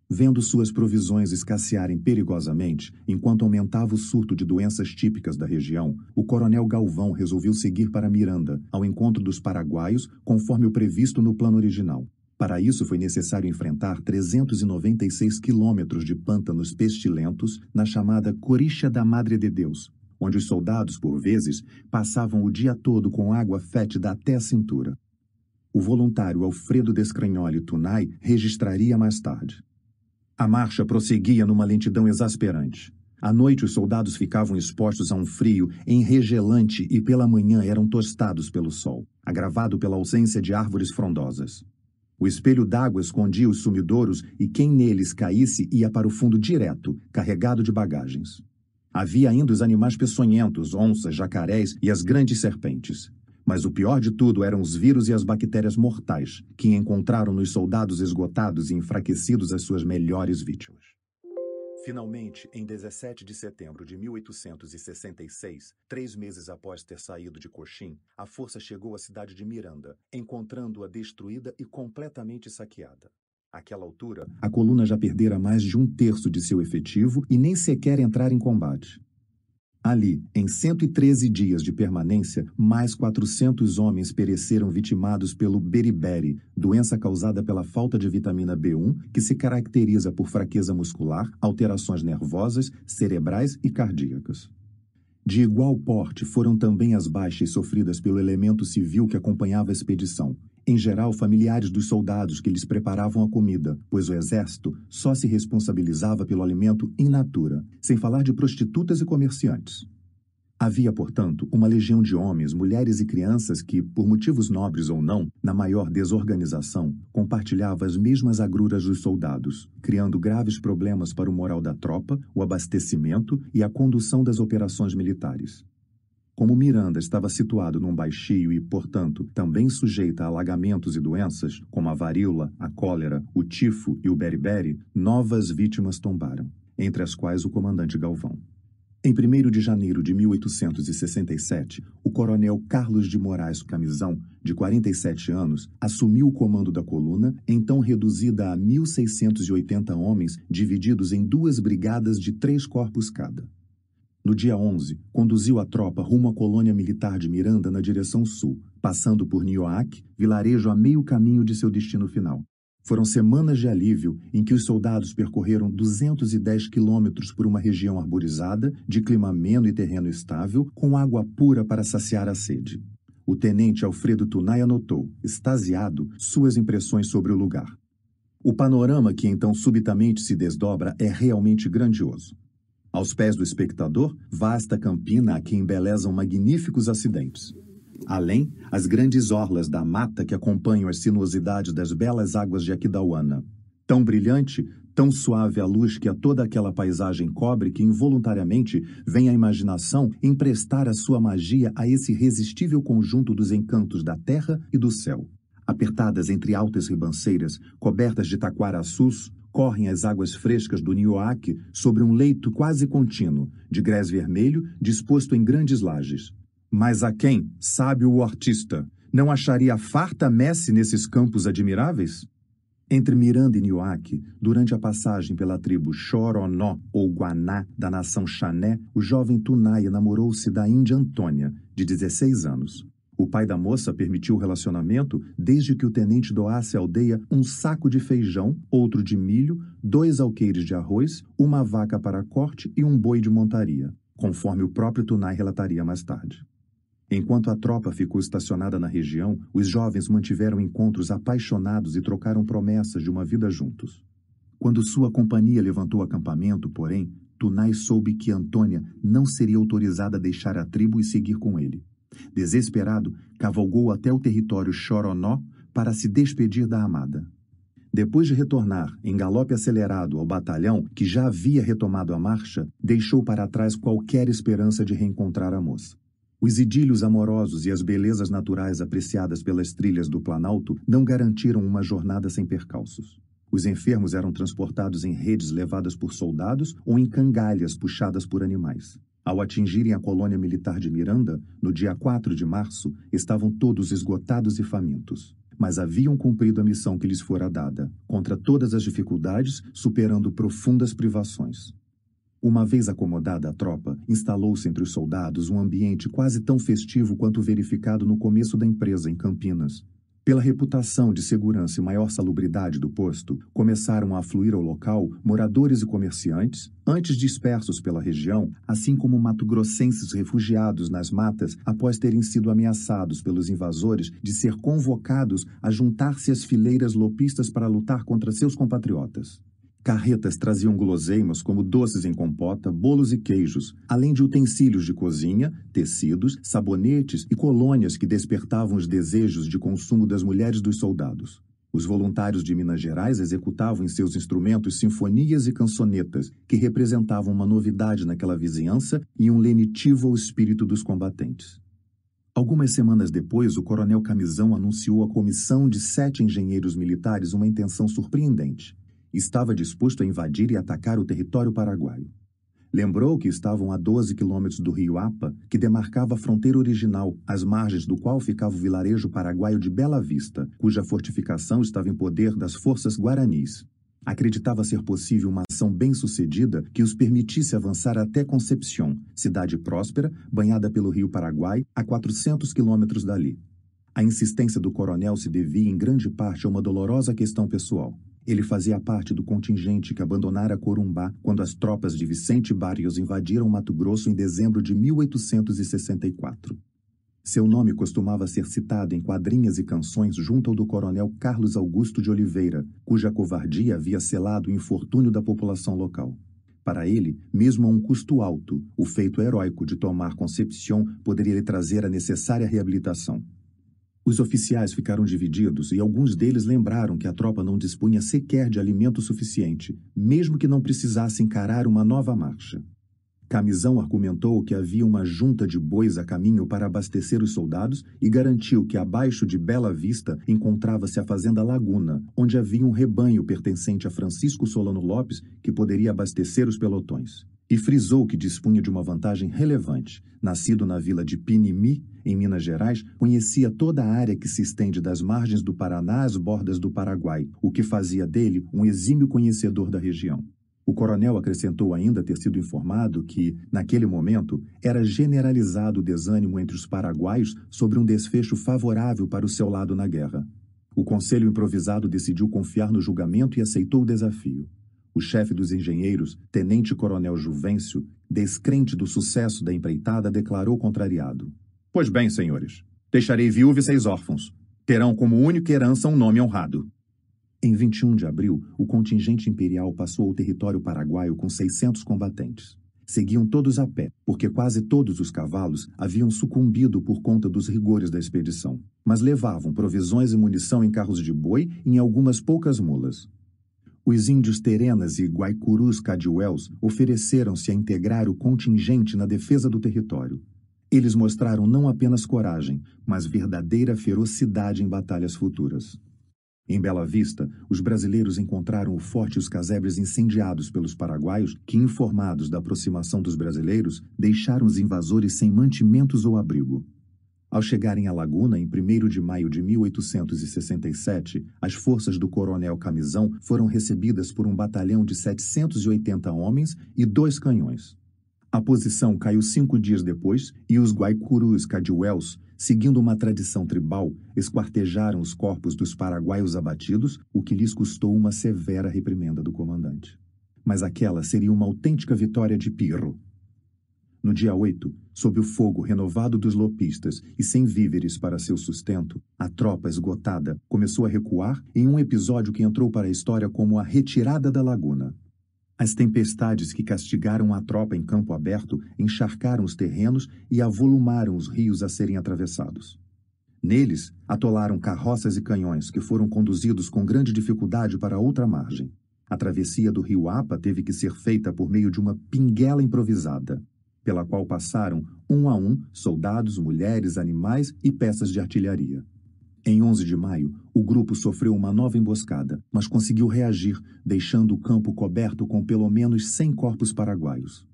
Vendo suas provisões escassearem perigosamente, enquanto aumentava o surto de doenças típicas da região, o coronel Galvão resolveu seguir para Miranda, ao encontro dos paraguaios, conforme o previsto no plano original. Para isso, foi necessário enfrentar 396 quilômetros de pântanos pestilentos na chamada Coricha da Madre de Deus, onde os soldados, por vezes, passavam o dia todo com água fétida até a cintura. O voluntário Alfredo Descranholi Tunay registraria mais tarde. A marcha prosseguia numa lentidão exasperante. À noite, os soldados ficavam expostos a um frio enregelante e pela manhã eram tostados pelo sol, agravado pela ausência de árvores frondosas. O espelho d'água escondia os sumidouros e quem neles caísse ia para o fundo direto, carregado de bagagens. Havia ainda os animais peçonhentos, onças, jacarés e as grandes serpentes. Mas o pior de tudo eram os vírus e as bactérias mortais, que encontraram nos soldados esgotados e enfraquecidos as suas melhores vítimas. Finalmente, em 17 de setembro de 1866, três meses após ter saído de Coxim, a força chegou à cidade de Miranda, encontrando-a destruída e completamente saqueada. Àquela altura, a coluna já perdera mais de um terço de seu efetivo e nem sequer entrar em combate. Ali, em 113 dias de permanência, mais 400 homens pereceram vitimados pelo beriberi, doença causada pela falta de vitamina B1, que se caracteriza por fraqueza muscular, alterações nervosas, cerebrais e cardíacas. De igual porte foram também as baixas sofridas pelo elemento civil que acompanhava a expedição, em geral familiares dos soldados que lhes preparavam a comida, pois o exército só se responsabilizava pelo alimento in natura, sem falar de prostitutas e comerciantes. Havia, portanto, uma legião de homens, mulheres e crianças que, por motivos nobres ou não, na maior desorganização, compartilhava as mesmas agruras dos soldados, criando graves problemas para o moral da tropa, o abastecimento e a condução das operações militares. Como Miranda estava situado num baixio e, portanto, também sujeita a alagamentos e doenças, como a varíola, a cólera, o tifo e o beriberi, novas vítimas tombaram, entre as quais o comandante Galvão. Em 1 de janeiro de 1867, o coronel Carlos de Moraes Camisão, de 47 anos, assumiu o comando da coluna, então reduzida a 1.680 homens, divididos em duas brigadas de três corpos cada. No dia 11, conduziu a tropa rumo à colônia militar de Miranda na direção sul, passando por Nioac, vilarejo a meio caminho de seu destino final. Foram semanas de alívio em que os soldados percorreram 210 quilômetros por uma região arborizada, de clima ameno e terreno estável, com água pura para saciar a sede. O tenente Alfredo Tunay anotou, extasiado, suas impressões sobre o lugar. O panorama que então subitamente se desdobra é realmente grandioso. Aos pés do espectador, vasta campina a que embelezam magníficos acidentes. Além, as grandes orlas da mata que acompanham as sinuosidades das belas águas de Aquidauana. Tão brilhante, tão suave a luz que a toda aquela paisagem cobre que involuntariamente vem a imaginação emprestar a sua magia a esse irresistível conjunto dos encantos da terra e do céu. Apertadas entre altas ribanceiras, cobertas de taquaraçus, correm as águas frescas do Nioaque sobre um leito quase contínuo, de grés vermelho disposto em grandes lajes. Mas a quem, sabe o artista, não acharia farta messe nesses campos admiráveis? Entre Miranda e Nioaque, durante a passagem pela tribo Choronó ou Guaná da nação Xané, o jovem Tunai namorou-se da índia Antônia, de 16 anos. O pai da moça permitiu o relacionamento desde que o tenente doasse à aldeia um saco de feijão, outro de milho, dois alqueires de arroz, uma vaca para corte e um boi de montaria, conforme o próprio Tunai relataria mais tarde. Enquanto a tropa ficou estacionada na região, os jovens mantiveram encontros apaixonados e trocaram promessas de uma vida juntos. Quando sua companhia levantou acampamento, porém, Tunai soube que Antônia não seria autorizada a deixar a tribo e seguir com ele. Desesperado, cavalgou até o território Choronó para se despedir da amada. Depois de retornar, em galope acelerado, ao batalhão, que já havia retomado a marcha, deixou para trás qualquer esperança de reencontrar a moça. Os idílios amorosos e as belezas naturais apreciadas pelas trilhas do Planalto não garantiram uma jornada sem percalços. Os enfermos eram transportados em redes levadas por soldados ou em cangalhas puxadas por animais. Ao atingirem a colônia militar de Miranda, no dia 4 de março, estavam todos esgotados e famintos. Mas haviam cumprido a missão que lhes fora dada, contra todas as dificuldades, superando profundas privações. Uma vez acomodada a tropa, instalou-se entre os soldados um ambiente quase tão festivo quanto verificado no começo da empresa em Campinas. Pela reputação de segurança e maior salubridade do posto, começaram a afluir ao local moradores e comerciantes, antes dispersos pela região, assim como mato-grossenses refugiados nas matas após terem sido ameaçados pelos invasores de ser convocados a juntar-se às fileiras lopistas para lutar contra seus compatriotas. Carretas traziam guloseimas como doces em compota, bolos e queijos, além de utensílios de cozinha, tecidos, sabonetes e colônias que despertavam os desejos de consumo das mulheres dos soldados. Os voluntários de Minas Gerais executavam em seus instrumentos sinfonias e cançonetas, que representavam uma novidade naquela vizinhança e um lenitivo ao espírito dos combatentes. Algumas semanas depois, o coronel Camisão anunciou à comissão de sete engenheiros militares uma intenção surpreendente estava disposto a invadir e atacar o território paraguaio. Lembrou que estavam a 12 quilômetros do rio Apa, que demarcava a fronteira original, às margens do qual ficava o vilarejo paraguaio de Bela Vista, cuja fortificação estava em poder das forças guaranis. Acreditava ser possível uma ação bem-sucedida que os permitisse avançar até Concepción, cidade próspera, banhada pelo rio Paraguai, a 400 quilômetros dali. A insistência do coronel se devia em grande parte a uma dolorosa questão pessoal. Ele fazia parte do contingente que abandonara Corumbá quando as tropas de Vicente Barrios invadiram Mato Grosso em dezembro de 1864. Seu nome costumava ser citado em quadrinhas e canções junto ao do coronel Carlos Augusto de Oliveira, cuja covardia havia selado o infortúnio da população local. Para ele, mesmo a um custo alto, o feito heróico de tomar Concepción poderia lhe trazer a necessária reabilitação. Os oficiais ficaram divididos e alguns deles lembraram que a tropa não dispunha sequer de alimento suficiente, mesmo que não precisasse encarar uma nova marcha. Camisão argumentou que havia uma junta de bois a caminho para abastecer os soldados e garantiu que abaixo de Bela Vista encontrava-se a fazenda Laguna, onde havia um rebanho pertencente a Francisco Solano Lopes que poderia abastecer os pelotões e frisou que dispunha de uma vantagem relevante. Nascido na vila de Pinimi, em Minas Gerais, conhecia toda a área que se estende das margens do Paraná às bordas do Paraguai, o que fazia dele um exímio conhecedor da região. O coronel acrescentou ainda ter sido informado que, naquele momento, era generalizado o desânimo entre os paraguaios sobre um desfecho favorável para o seu lado na guerra. O conselho improvisado decidiu confiar no julgamento e aceitou o desafio. O chefe dos engenheiros, tenente-coronel Juvencio, descrente do sucesso da empreitada, declarou contrariado. Pois bem, senhores, deixarei viúva e seis órfãos. Terão como única herança um nome honrado. Em 21 de abril, o contingente imperial passou ao território paraguaio com 600 combatentes. Seguiam todos a pé, porque quase todos os cavalos haviam sucumbido por conta dos rigores da expedição, mas levavam provisões e munição em carros de boi e em algumas poucas mulas. Os índios Terenas e Guaicurus Cadiuels ofereceram-se a integrar o contingente na defesa do território. Eles mostraram não apenas coragem, mas verdadeira ferocidade em batalhas futuras. Em Bela Vista, os brasileiros encontraram o forte e os casebres incendiados pelos paraguaios, que, informados da aproximação dos brasileiros, deixaram os invasores sem mantimentos ou abrigo. Ao chegarem à laguna, em 1 de maio de 1867, as forças do coronel Camisão foram recebidas por um batalhão de 780 homens e dois canhões. A posição caiu cinco dias depois e os Guaicurus Cadiuels, seguindo uma tradição tribal, esquartejaram os corpos dos paraguaios abatidos, o que lhes custou uma severa reprimenda do comandante. Mas aquela seria uma autêntica vitória de Pirro, no dia 8, sob o fogo renovado dos lopistas e sem víveres para seu sustento, a tropa esgotada começou a recuar em um episódio que entrou para a história como a retirada da laguna. As tempestades que castigaram a tropa em campo aberto encharcaram os terrenos e avolumaram os rios a serem atravessados. Neles, atolaram carroças e canhões que foram conduzidos com grande dificuldade para outra margem. A travessia do rio Apa teve que ser feita por meio de uma pinguela improvisada pela qual passaram, um a um, soldados, mulheres, animais e peças de artilharia. Em 11 de maio, o grupo sofreu uma nova emboscada, mas conseguiu reagir, deixando o campo coberto com pelo menos 100 corpos paraguaios.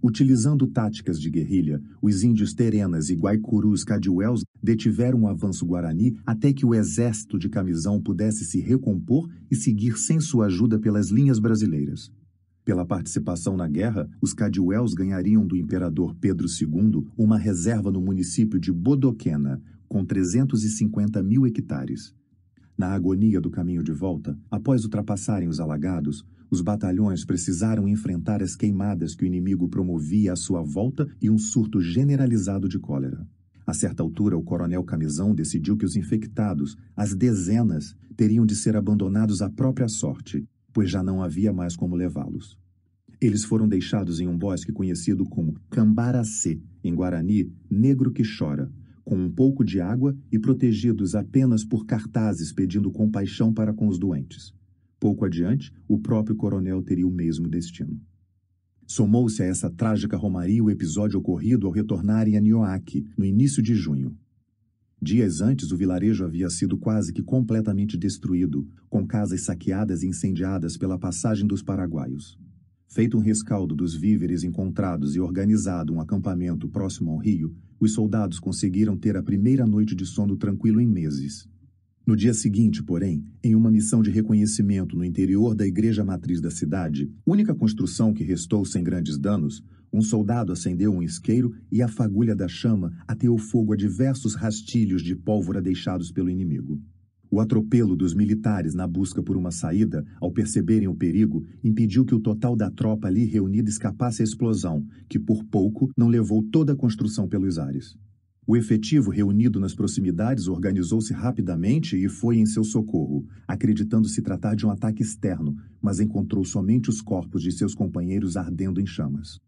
Utilizando táticas de guerrilha, os índios Terenas e Guaicurus Cadiuels detiveram o avanço guarani até que o exército de Camisão pudesse se recompor e seguir sem sua ajuda pelas linhas brasileiras. Pela participação na guerra, os Cadiuels ganhariam do imperador Pedro II uma reserva no município de Bodoquena, com 350 mil hectares. Na agonia do caminho de volta, após ultrapassarem os alagados, os batalhões precisaram enfrentar as queimadas que o inimigo promovia à sua volta e um surto generalizado de cólera. A certa altura, o coronel Camisão decidiu que os infectados, as dezenas, teriam de ser abandonados à própria sorte, pois já não havia mais como levá-los. Eles foram deixados em um bosque conhecido como Cambaracê, em Guarani, negro que chora, com um pouco de água e protegidos apenas por cartazes pedindo compaixão para com os doentes. Pouco adiante, o próprio coronel teria o mesmo destino. Somou-se a essa trágica romaria o episódio ocorrido ao retornarem a Nioaque, no início de junho. Dias antes, o vilarejo havia sido quase que completamente destruído, com casas saqueadas e incendiadas pela passagem dos paraguaios. Feito um rescaldo dos víveres encontrados e organizado um acampamento próximo ao rio, os soldados conseguiram ter a primeira noite de sono tranquilo em meses. No dia seguinte, porém, em uma missão de reconhecimento no interior da igreja matriz da cidade, única construção que restou sem grandes danos, um soldado acendeu um isqueiro e a fagulha da chama ateou fogo a diversos rastilhos de pólvora deixados pelo inimigo. O atropelo dos militares na busca por uma saída, ao perceberem o perigo, impediu que o total da tropa ali reunida escapasse à explosão, que por pouco não levou toda a construção pelos ares. O efetivo reunido nas proximidades organizou-se rapidamente e foi em seu socorro, acreditando se tratar de um ataque externo, mas encontrou somente os corpos de seus companheiros ardendo em chamas.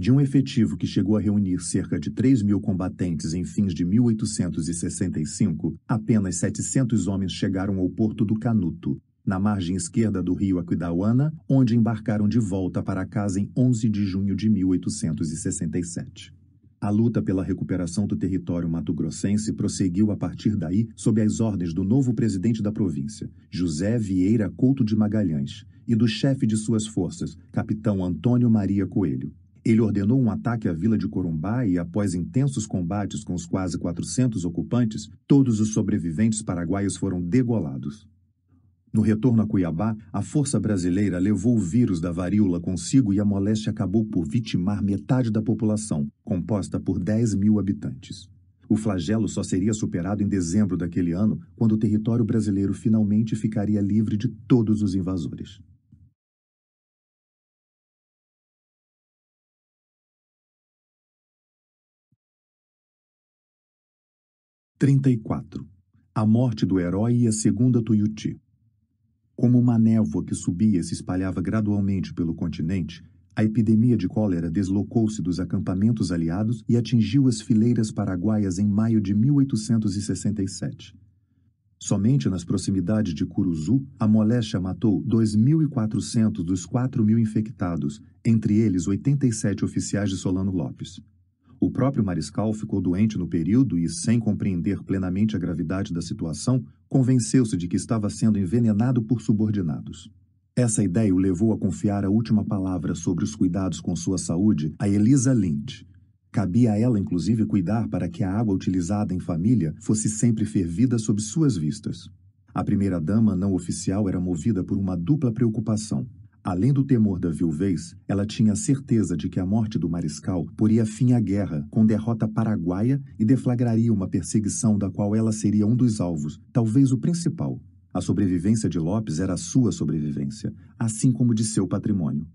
De um efetivo que chegou a reunir cerca de 3 mil combatentes em fins de 1865, apenas 700 homens chegaram ao porto do Canuto, na margem esquerda do rio Aquidauana, onde embarcaram de volta para casa em 11 de junho de 1867. A luta pela recuperação do território mato-grossense prosseguiu a partir daí sob as ordens do novo presidente da província, José Vieira Couto de Magalhães, e do chefe de suas forças, capitão Antônio Maria Coelho. Ele ordenou um ataque à vila de Corumbá e, após intensos combates com os quase 400 ocupantes, todos os sobreviventes paraguaios foram degolados. No retorno a Cuiabá, a força brasileira levou o vírus da varíola consigo e a moléstia acabou por vitimar metade da população, composta por 10 mil habitantes. O flagelo só seria superado em dezembro daquele ano, quando o território brasileiro finalmente ficaria livre de todos os invasores. 34. A morte do herói e a segunda Tuiuti. Como uma névoa que subia se espalhava gradualmente pelo continente, a epidemia de cólera deslocou-se dos acampamentos aliados e atingiu as fileiras paraguaias em maio de 1867. Somente nas proximidades de Curuzu, a moléstia matou 2.400 dos 4.000 infectados, entre eles 87 oficiais de Solano Lopes. O próprio Mariscal ficou doente no período e, sem compreender plenamente a gravidade da situação, convenceu-se de que estava sendo envenenado por subordinados. Essa ideia o levou a confiar a última palavra sobre os cuidados com sua saúde a Elisa Lind. Cabia a ela, inclusive, cuidar para que a água utilizada em família fosse sempre fervida sob suas vistas. A primeira-dama não oficial era movida por uma dupla preocupação. Além do temor da viuvez, ela tinha certeza de que a morte do mariscal poria fim à guerra, com derrota paraguaia e deflagraria uma perseguição da qual ela seria um dos alvos, talvez o principal. A sobrevivência de Lopes era a sua sobrevivência, assim como de seu patrimônio.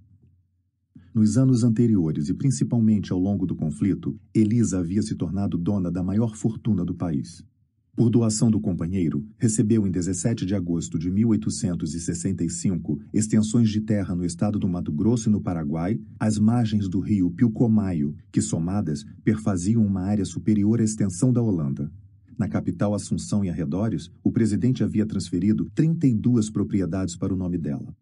Nos anos anteriores e principalmente ao longo do conflito, Elisa havia se tornado dona da maior fortuna do país. Por doação do companheiro, recebeu em 17 de agosto de 1865 extensões de terra no estado do Mato Grosso e no Paraguai, às margens do rio Pilcomayo, que somadas perfaziam uma área superior à extensão da Holanda. Na capital Assunção e arredores, o presidente havia transferido 32 propriedades para o nome dela.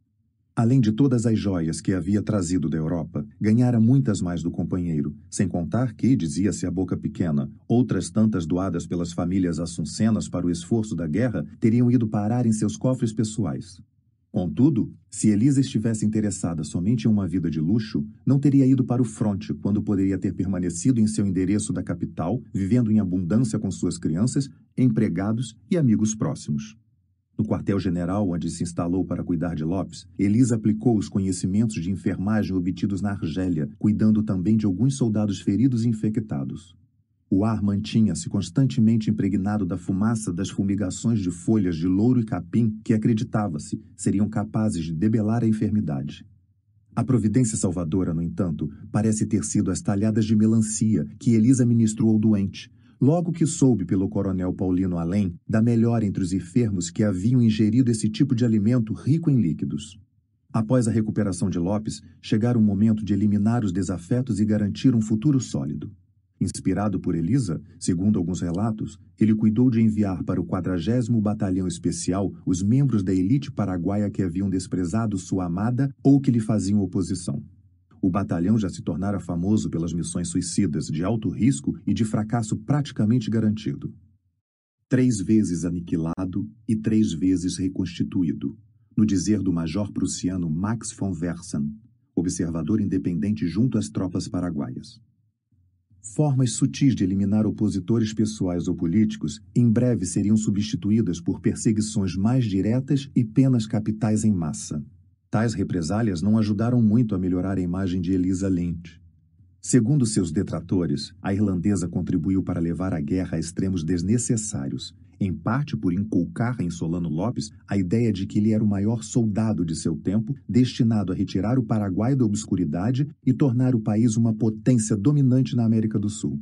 Além de todas as joias que havia trazido da Europa, ganhara muitas mais do companheiro, sem contar que, dizia-se a boca pequena, outras tantas doadas pelas famílias assuncenas para o esforço da guerra teriam ido parar em seus cofres pessoais. Contudo, se Elisa estivesse interessada somente em uma vida de luxo, não teria ido para o fronte quando poderia ter permanecido em seu endereço da capital, vivendo em abundância com suas crianças, empregados e amigos próximos. No quartel-general, onde se instalou para cuidar de Lopes, Elisa aplicou os conhecimentos de enfermagem obtidos na Argélia, cuidando também de alguns soldados feridos e infectados. O ar mantinha-se constantemente impregnado da fumaça das fumigações de folhas de louro e capim que acreditava-se seriam capazes de debelar a enfermidade. A providência salvadora, no entanto, parece ter sido as talhadas de melancia que Elisa ministrou ao doente, Logo que soube pelo coronel Paulino Além da melhor entre os enfermos que haviam ingerido esse tipo de alimento rico em líquidos. Após a recuperação de Lopes, chegara o momento de eliminar os desafetos e garantir um futuro sólido. Inspirado por Elisa, segundo alguns relatos, ele cuidou de enviar para o 40 Batalhão Especial os membros da elite paraguaia que haviam desprezado sua amada ou que lhe faziam oposição. O batalhão já se tornara famoso pelas missões suicidas de alto risco e de fracasso praticamente garantido. Três vezes aniquilado e três vezes reconstituído, no dizer do major prussiano Max von Versen, observador independente junto às tropas paraguaias. Formas sutis de eliminar opositores pessoais ou políticos em breve seriam substituídas por perseguições mais diretas e penas capitais em massa. Tais represálias não ajudaram muito a melhorar a imagem de Elisa Lynch. Segundo seus detratores, a irlandesa contribuiu para levar a guerra a extremos desnecessários, em parte por inculcar em Solano Lopes a ideia de que ele era o maior soldado de seu tempo, destinado a retirar o Paraguai da obscuridade e tornar o país uma potência dominante na América do Sul.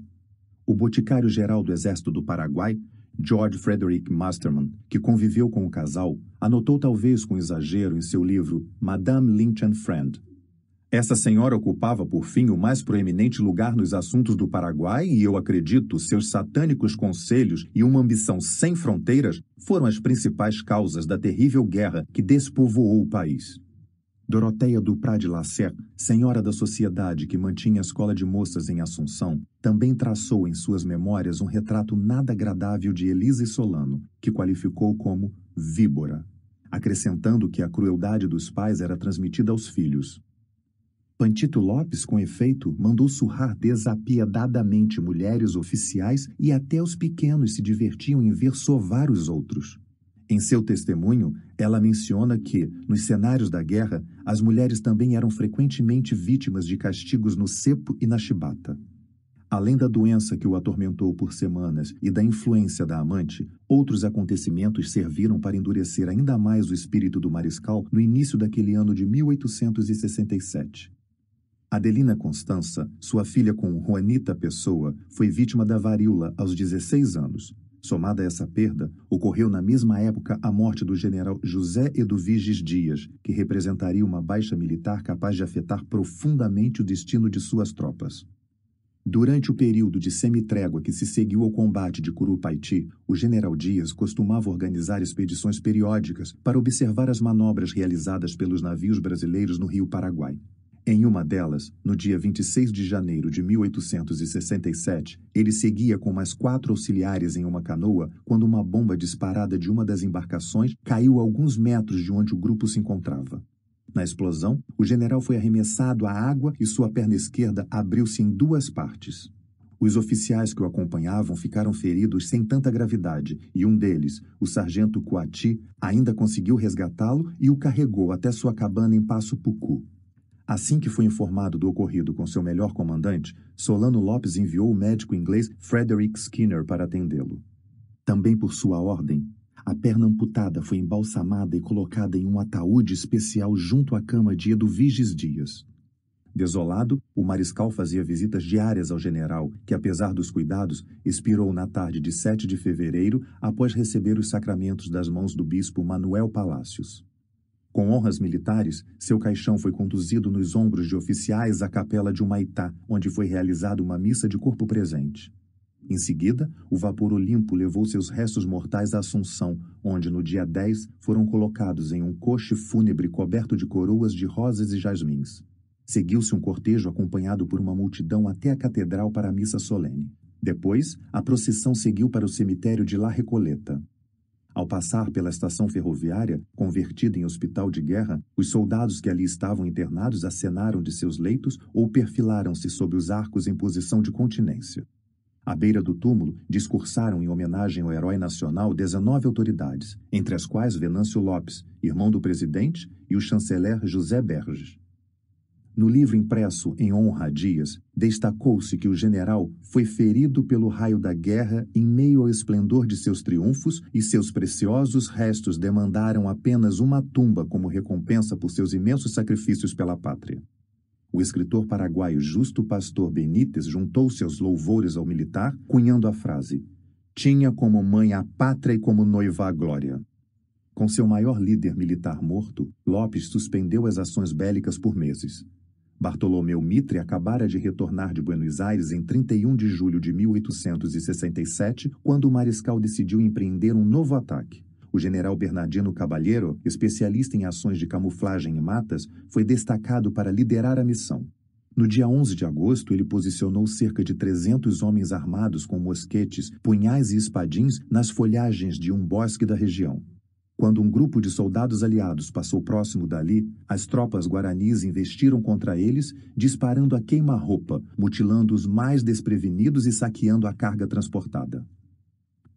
O boticário-geral do Exército do Paraguai, George Frederick Masterman, que conviveu com o casal, anotou talvez com exagero em seu livro Madame Lynch and Friend. Essa senhora ocupava, por fim, o mais proeminente lugar nos assuntos do Paraguai e, eu acredito, seus satânicos conselhos e uma ambição sem fronteiras foram as principais causas da terrível guerra que despovoou o país. Doroteia Duprá de Lacer, senhora da sociedade que mantinha a escola de moças em Assunção, também traçou em suas memórias um retrato nada agradável de Elise Solano, que qualificou como víbora, acrescentando que a crueldade dos pais era transmitida aos filhos. Pantito Lopes, com efeito, mandou surrar desapiedadamente mulheres oficiais e até os pequenos se divertiam em ver sovar os outros. Em seu testemunho, ela menciona que, nos cenários da guerra, as mulheres também eram frequentemente vítimas de castigos no cepo e na chibata. Além da doença que o atormentou por semanas e da influência da amante, outros acontecimentos serviram para endurecer ainda mais o espírito do mariscal no início daquele ano de 1867. Adelina Constança, sua filha com Juanita Pessoa, foi vítima da varíola aos 16 anos, Somada a essa perda, ocorreu na mesma época a morte do general José Eduviges Dias, que representaria uma baixa militar capaz de afetar profundamente o destino de suas tropas. Durante o período de semitrégua que se seguiu ao combate de Curupaiti, o general Dias costumava organizar expedições periódicas para observar as manobras realizadas pelos navios brasileiros no Rio Paraguai. Em uma delas, no dia 26 de janeiro de 1867, ele seguia com mais quatro auxiliares em uma canoa quando uma bomba disparada de uma das embarcações caiu a alguns metros de onde o grupo se encontrava. Na explosão, o general foi arremessado à água e sua perna esquerda abriu-se em duas partes. Os oficiais que o acompanhavam ficaram feridos sem tanta gravidade e um deles, o sargento Coati, ainda conseguiu resgatá-lo e o carregou até sua cabana em Passo Pucu. Assim que foi informado do ocorrido com seu melhor comandante, Solano Lopes enviou o médico inglês Frederick Skinner para atendê-lo. Também por sua ordem, a perna amputada foi embalsamada e colocada em um ataúde especial junto à cama de Eduviges Dias. Desolado, o mariscal fazia visitas diárias ao general, que, apesar dos cuidados, expirou na tarde de 7 de fevereiro após receber os sacramentos das mãos do bispo Manuel Palácios. Com honras militares, seu caixão foi conduzido nos ombros de oficiais à capela de Humaitá, onde foi realizada uma missa de corpo presente. Em seguida, o vapor Olimpo levou seus restos mortais à Assunção, onde no dia 10 foram colocados em um coche fúnebre coberto de coroas de rosas e jasmins. Seguiu-se um cortejo acompanhado por uma multidão até a catedral para a missa solene. Depois, a procissão seguiu para o cemitério de La Recoleta. Ao passar pela estação ferroviária, convertida em hospital de guerra, os soldados que ali estavam internados acenaram de seus leitos ou perfilaram-se sob os arcos em posição de continência. À beira do túmulo, discursaram em homenagem ao herói nacional 19 autoridades, entre as quais Venâncio Lopes, irmão do presidente, e o chanceler José Berges. No livro impresso em honra a Dias, destacou-se que o general foi ferido pelo raio da guerra em meio ao esplendor de seus triunfos e seus preciosos restos demandaram apenas uma tumba como recompensa por seus imensos sacrifícios pela pátria. O escritor paraguaio Justo Pastor Benítez juntou seus louvores ao militar, cunhando a frase: Tinha como mãe a pátria e como noiva a glória. Com seu maior líder militar morto, Lopes suspendeu as ações bélicas por meses. Bartolomeu Mitre acabara de retornar de Buenos Aires em 31 de julho de 1867, quando o mariscal decidiu empreender um novo ataque. O general Bernardino Caballero, especialista em ações de camuflagem em matas, foi destacado para liderar a missão. No dia 11 de agosto, ele posicionou cerca de 300 homens armados com mosquetes, punhais e espadins nas folhagens de um bosque da região. Quando um grupo de soldados aliados passou próximo dali, as tropas guaranis investiram contra eles, disparando a queima-roupa, mutilando os mais desprevenidos e saqueando a carga transportada.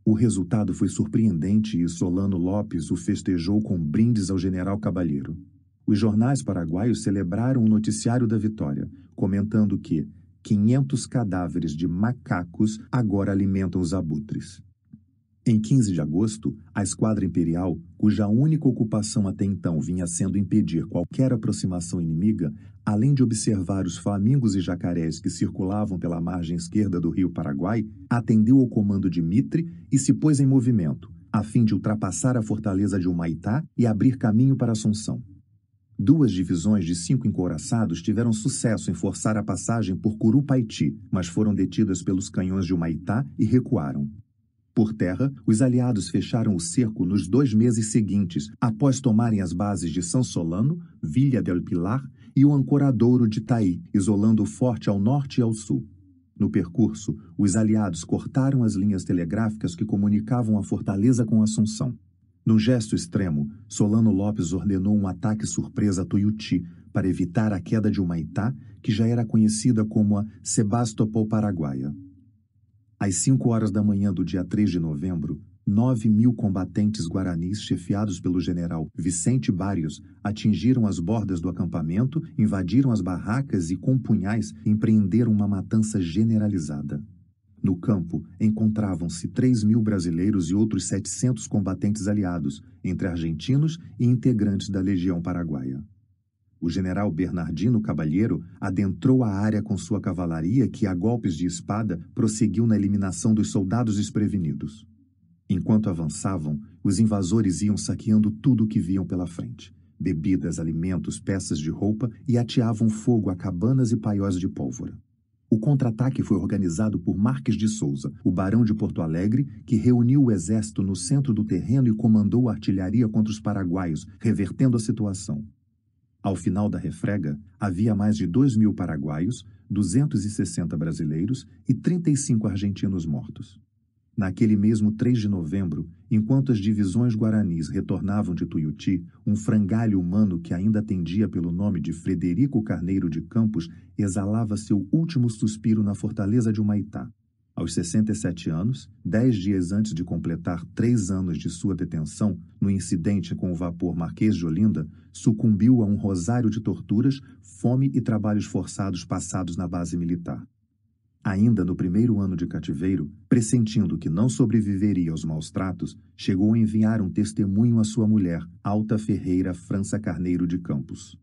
O resultado foi surpreendente e Solano Lopes o festejou com brindes ao general Cabalheiro. Os jornais paraguaios celebraram o noticiário da vitória, comentando que 500 cadáveres de macacos agora alimentam os abutres. Em 15 de agosto, a Esquadra Imperial, cuja única ocupação até então vinha sendo impedir qualquer aproximação inimiga, além de observar os flamingos e jacarés que circulavam pela margem esquerda do rio Paraguai, atendeu ao comando de Mitre e se pôs em movimento, a fim de ultrapassar a fortaleza de Humaitá e abrir caminho para Assunção. Duas divisões de cinco encouraçados tiveram sucesso em forçar a passagem por Curupaiti, mas foram detidas pelos canhões de Humaitá e recuaram. Por terra, os aliados fecharam o cerco nos dois meses seguintes, após tomarem as bases de São Solano, Villa del Pilar e o ancoradouro de Taí, isolando o forte ao norte e ao sul. No percurso, os aliados cortaram as linhas telegráficas que comunicavam a fortaleza com Assunção. Num gesto extremo, Solano Lopes ordenou um ataque surpresa a Tuiuti para evitar a queda de Humaitá, que já era conhecida como a Sebastopol Paraguaia. Às 5 horas da manhã do dia 3 de novembro, 9 mil combatentes guaranis chefiados pelo general Vicente Barrios atingiram as bordas do acampamento, invadiram as barracas e, com punhais, empreenderam uma matança generalizada. No campo, encontravam-se 3 mil brasileiros e outros 700 combatentes aliados, entre argentinos e integrantes da Legião Paraguaia o general Bernardino Cabalheiro adentrou a área com sua cavalaria que, a golpes de espada, prosseguiu na eliminação dos soldados desprevenidos. Enquanto avançavam, os invasores iam saqueando tudo o que viam pela frente. Bebidas, alimentos, peças de roupa e ateavam fogo a cabanas e paióis de pólvora. O contra-ataque foi organizado por Marques de Souza, o barão de Porto Alegre, que reuniu o exército no centro do terreno e comandou a artilharia contra os paraguaios, revertendo a situação. Ao final da refrega, havia mais de 2 mil paraguaios, 260 brasileiros e 35 argentinos mortos. Naquele mesmo 3 de novembro, enquanto as divisões guaranis retornavam de Tuiuti, um frangalho humano que ainda atendia pelo nome de Frederico Carneiro de Campos exalava seu último suspiro na fortaleza de Humaitá. Aos 67 anos, dez dias antes de completar três anos de sua detenção, no incidente com o vapor Marquês de Olinda, sucumbiu a um rosário de torturas, fome e trabalhos forçados passados na base militar. Ainda no primeiro ano de cativeiro, pressentindo que não sobreviveria aos maus tratos, chegou a enviar um testemunho à sua mulher, Alta Ferreira França Carneiro de Campos.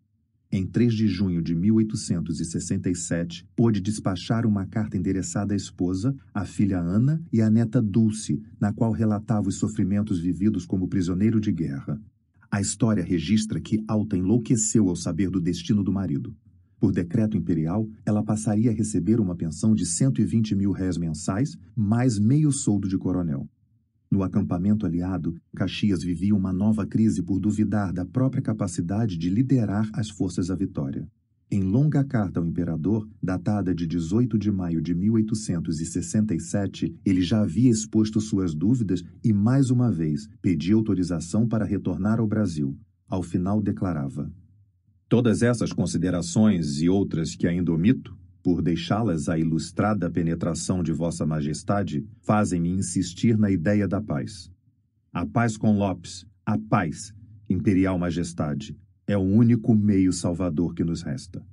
Em 3 de junho de 1867, pôde despachar uma carta endereçada à esposa, à filha Ana e à neta Dulce, na qual relatava os sofrimentos vividos como prisioneiro de guerra. A história registra que Alta enlouqueceu ao saber do destino do marido. Por decreto imperial, ela passaria a receber uma pensão de 120 mil réis mensais, mais meio soldo de coronel. No acampamento aliado, Caxias vivia uma nova crise por duvidar da própria capacidade de liderar as forças à vitória. Em longa carta ao imperador, datada de 18 de maio de 1867, ele já havia exposto suas dúvidas e, mais uma vez, pedia autorização para retornar ao Brasil. Ao final, declarava: Todas essas considerações e outras que ainda omito por deixá-las à ilustrada penetração de Vossa Majestade, fazem-me insistir na ideia da paz. A paz com Lopes, a paz, Imperial Majestade, é o único meio salvador que nos resta.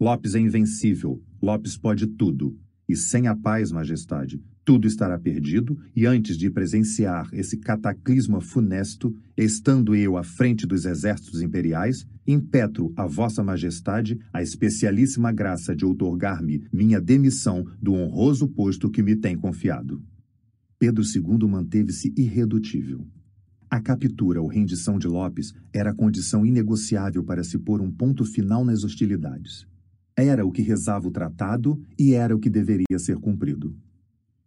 Lopes é invencível, Lopes pode tudo, e sem a paz, Majestade, tudo estará perdido, e antes de presenciar esse cataclisma funesto, estando eu à frente dos exércitos imperiais, impetro a Vossa Majestade a especialíssima graça de outorgar-me minha demissão do honroso posto que me tem confiado. Pedro II manteve-se irredutível. A captura ou rendição de Lopes era a condição inegociável para se pôr um ponto final nas hostilidades. Era o que rezava o tratado e era o que deveria ser cumprido.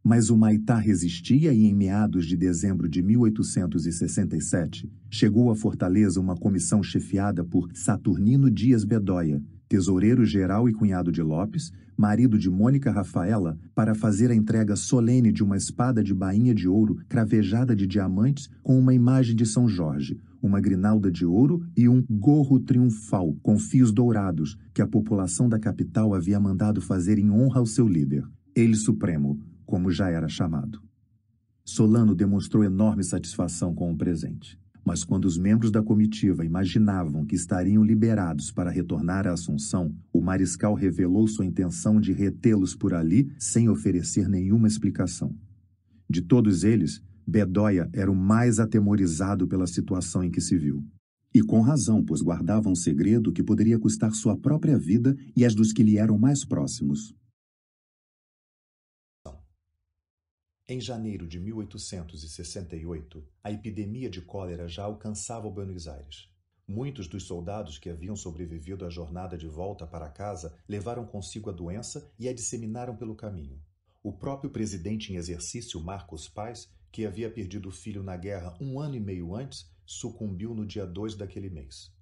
Mas o Maitá resistia e, em meados de dezembro de 1867, chegou à fortaleza uma comissão chefiada por Saturnino Dias Bedóia, tesoureiro-geral e cunhado de Lopes, marido de Mônica Rafaela, para fazer a entrega solene de uma espada de bainha de ouro cravejada de diamantes com uma imagem de São Jorge, uma grinalda de ouro e um gorro triunfal com fios dourados que a população da capital havia mandado fazer em honra ao seu líder, ele supremo, como já era chamado. Solano demonstrou enorme satisfação com o presente. Mas quando os membros da comitiva imaginavam que estariam liberados para retornar à Assunção, o mariscal revelou sua intenção de retê-los por ali sem oferecer nenhuma explicação. De todos eles, Bedóia era o mais atemorizado pela situação em que se viu. E com razão, pois guardava um segredo que poderia custar sua própria vida e as dos que lhe eram mais próximos. Em janeiro de 1868, a epidemia de cólera já alcançava Buenos Aires. Muitos dos soldados que haviam sobrevivido à jornada de volta para casa levaram consigo a doença e a disseminaram pelo caminho. O próprio presidente em exercício, Marcos Paz, que havia perdido o filho na guerra um ano e meio antes, sucumbiu no dia 2 daquele mês.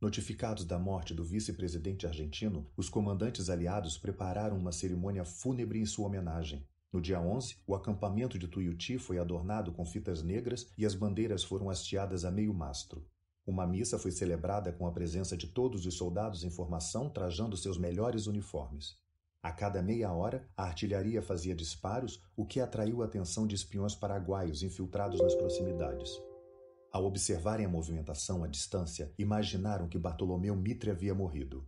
Notificados da morte do vice-presidente argentino, os comandantes aliados prepararam uma cerimônia fúnebre em sua homenagem. No dia 11, o acampamento de Tuiuti foi adornado com fitas negras e as bandeiras foram hasteadas a meio mastro. Uma missa foi celebrada com a presença de todos os soldados em formação trajando seus melhores uniformes. A cada meia hora, a artilharia fazia disparos, o que atraiu a atenção de espiões paraguaios infiltrados nas proximidades. Ao observarem a movimentação à distância, imaginaram que Bartolomeu Mitre havia morrido.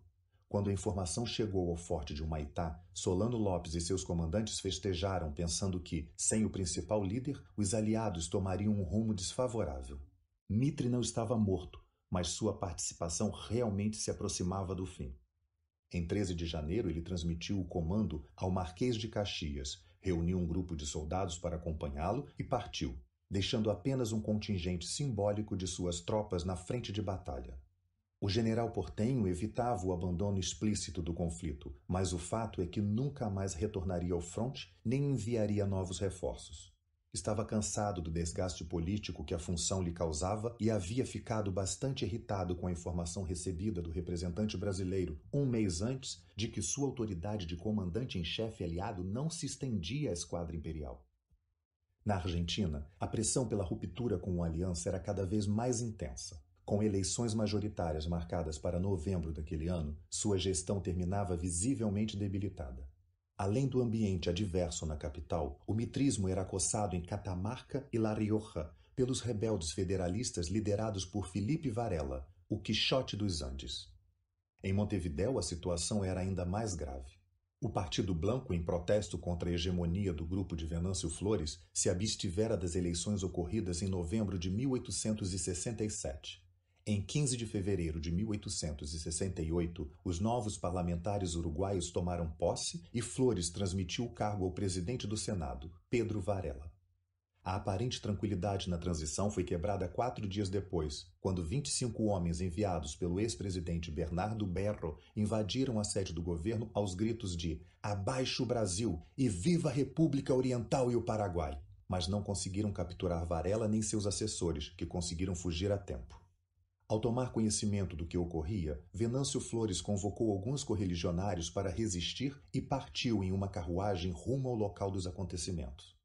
Quando a informação chegou ao forte de Humaitá, Solano Lopes e seus comandantes festejaram, pensando que, sem o principal líder, os aliados tomariam um rumo desfavorável. Mitre não estava morto, mas sua participação realmente se aproximava do fim. Em 13 de janeiro, ele transmitiu o comando ao Marquês de Caxias, reuniu um grupo de soldados para acompanhá-lo e partiu, deixando apenas um contingente simbólico de suas tropas na frente de batalha. O general portenho evitava o abandono explícito do conflito, mas o fato é que nunca mais retornaria ao fronte nem enviaria novos reforços. Estava cansado do desgaste político que a função lhe causava e havia ficado bastante irritado com a informação recebida do representante brasileiro um mês antes de que sua autoridade de comandante em chefe aliado não se estendia à esquadra imperial. Na Argentina, a pressão pela ruptura com a aliança era cada vez mais intensa. Com eleições majoritárias marcadas para novembro daquele ano, sua gestão terminava visivelmente debilitada. Além do ambiente adverso na capital, o mitrismo era acossado em Catamarca e La Rioja pelos rebeldes federalistas liderados por Felipe Varela, o Quixote dos Andes. Em Montevidéu, a situação era ainda mais grave. O Partido Blanco, em protesto contra a hegemonia do grupo de Venâncio Flores, se abstivera das eleições ocorridas em novembro de 1867. Em 15 de fevereiro de 1868, os novos parlamentares uruguaios tomaram posse e Flores transmitiu o cargo ao presidente do Senado, Pedro Varela. A aparente tranquilidade na transição foi quebrada quatro dias depois, quando 25 homens enviados pelo ex-presidente Bernardo Berro invadiram a sede do governo aos gritos de Abaixo o Brasil e viva a República Oriental e o Paraguai! Mas não conseguiram capturar Varela nem seus assessores, que conseguiram fugir a tempo. Ao tomar conhecimento do que ocorria, Venâncio Flores convocou alguns correligionários para resistir e partiu em uma carruagem rumo ao local dos acontecimentos.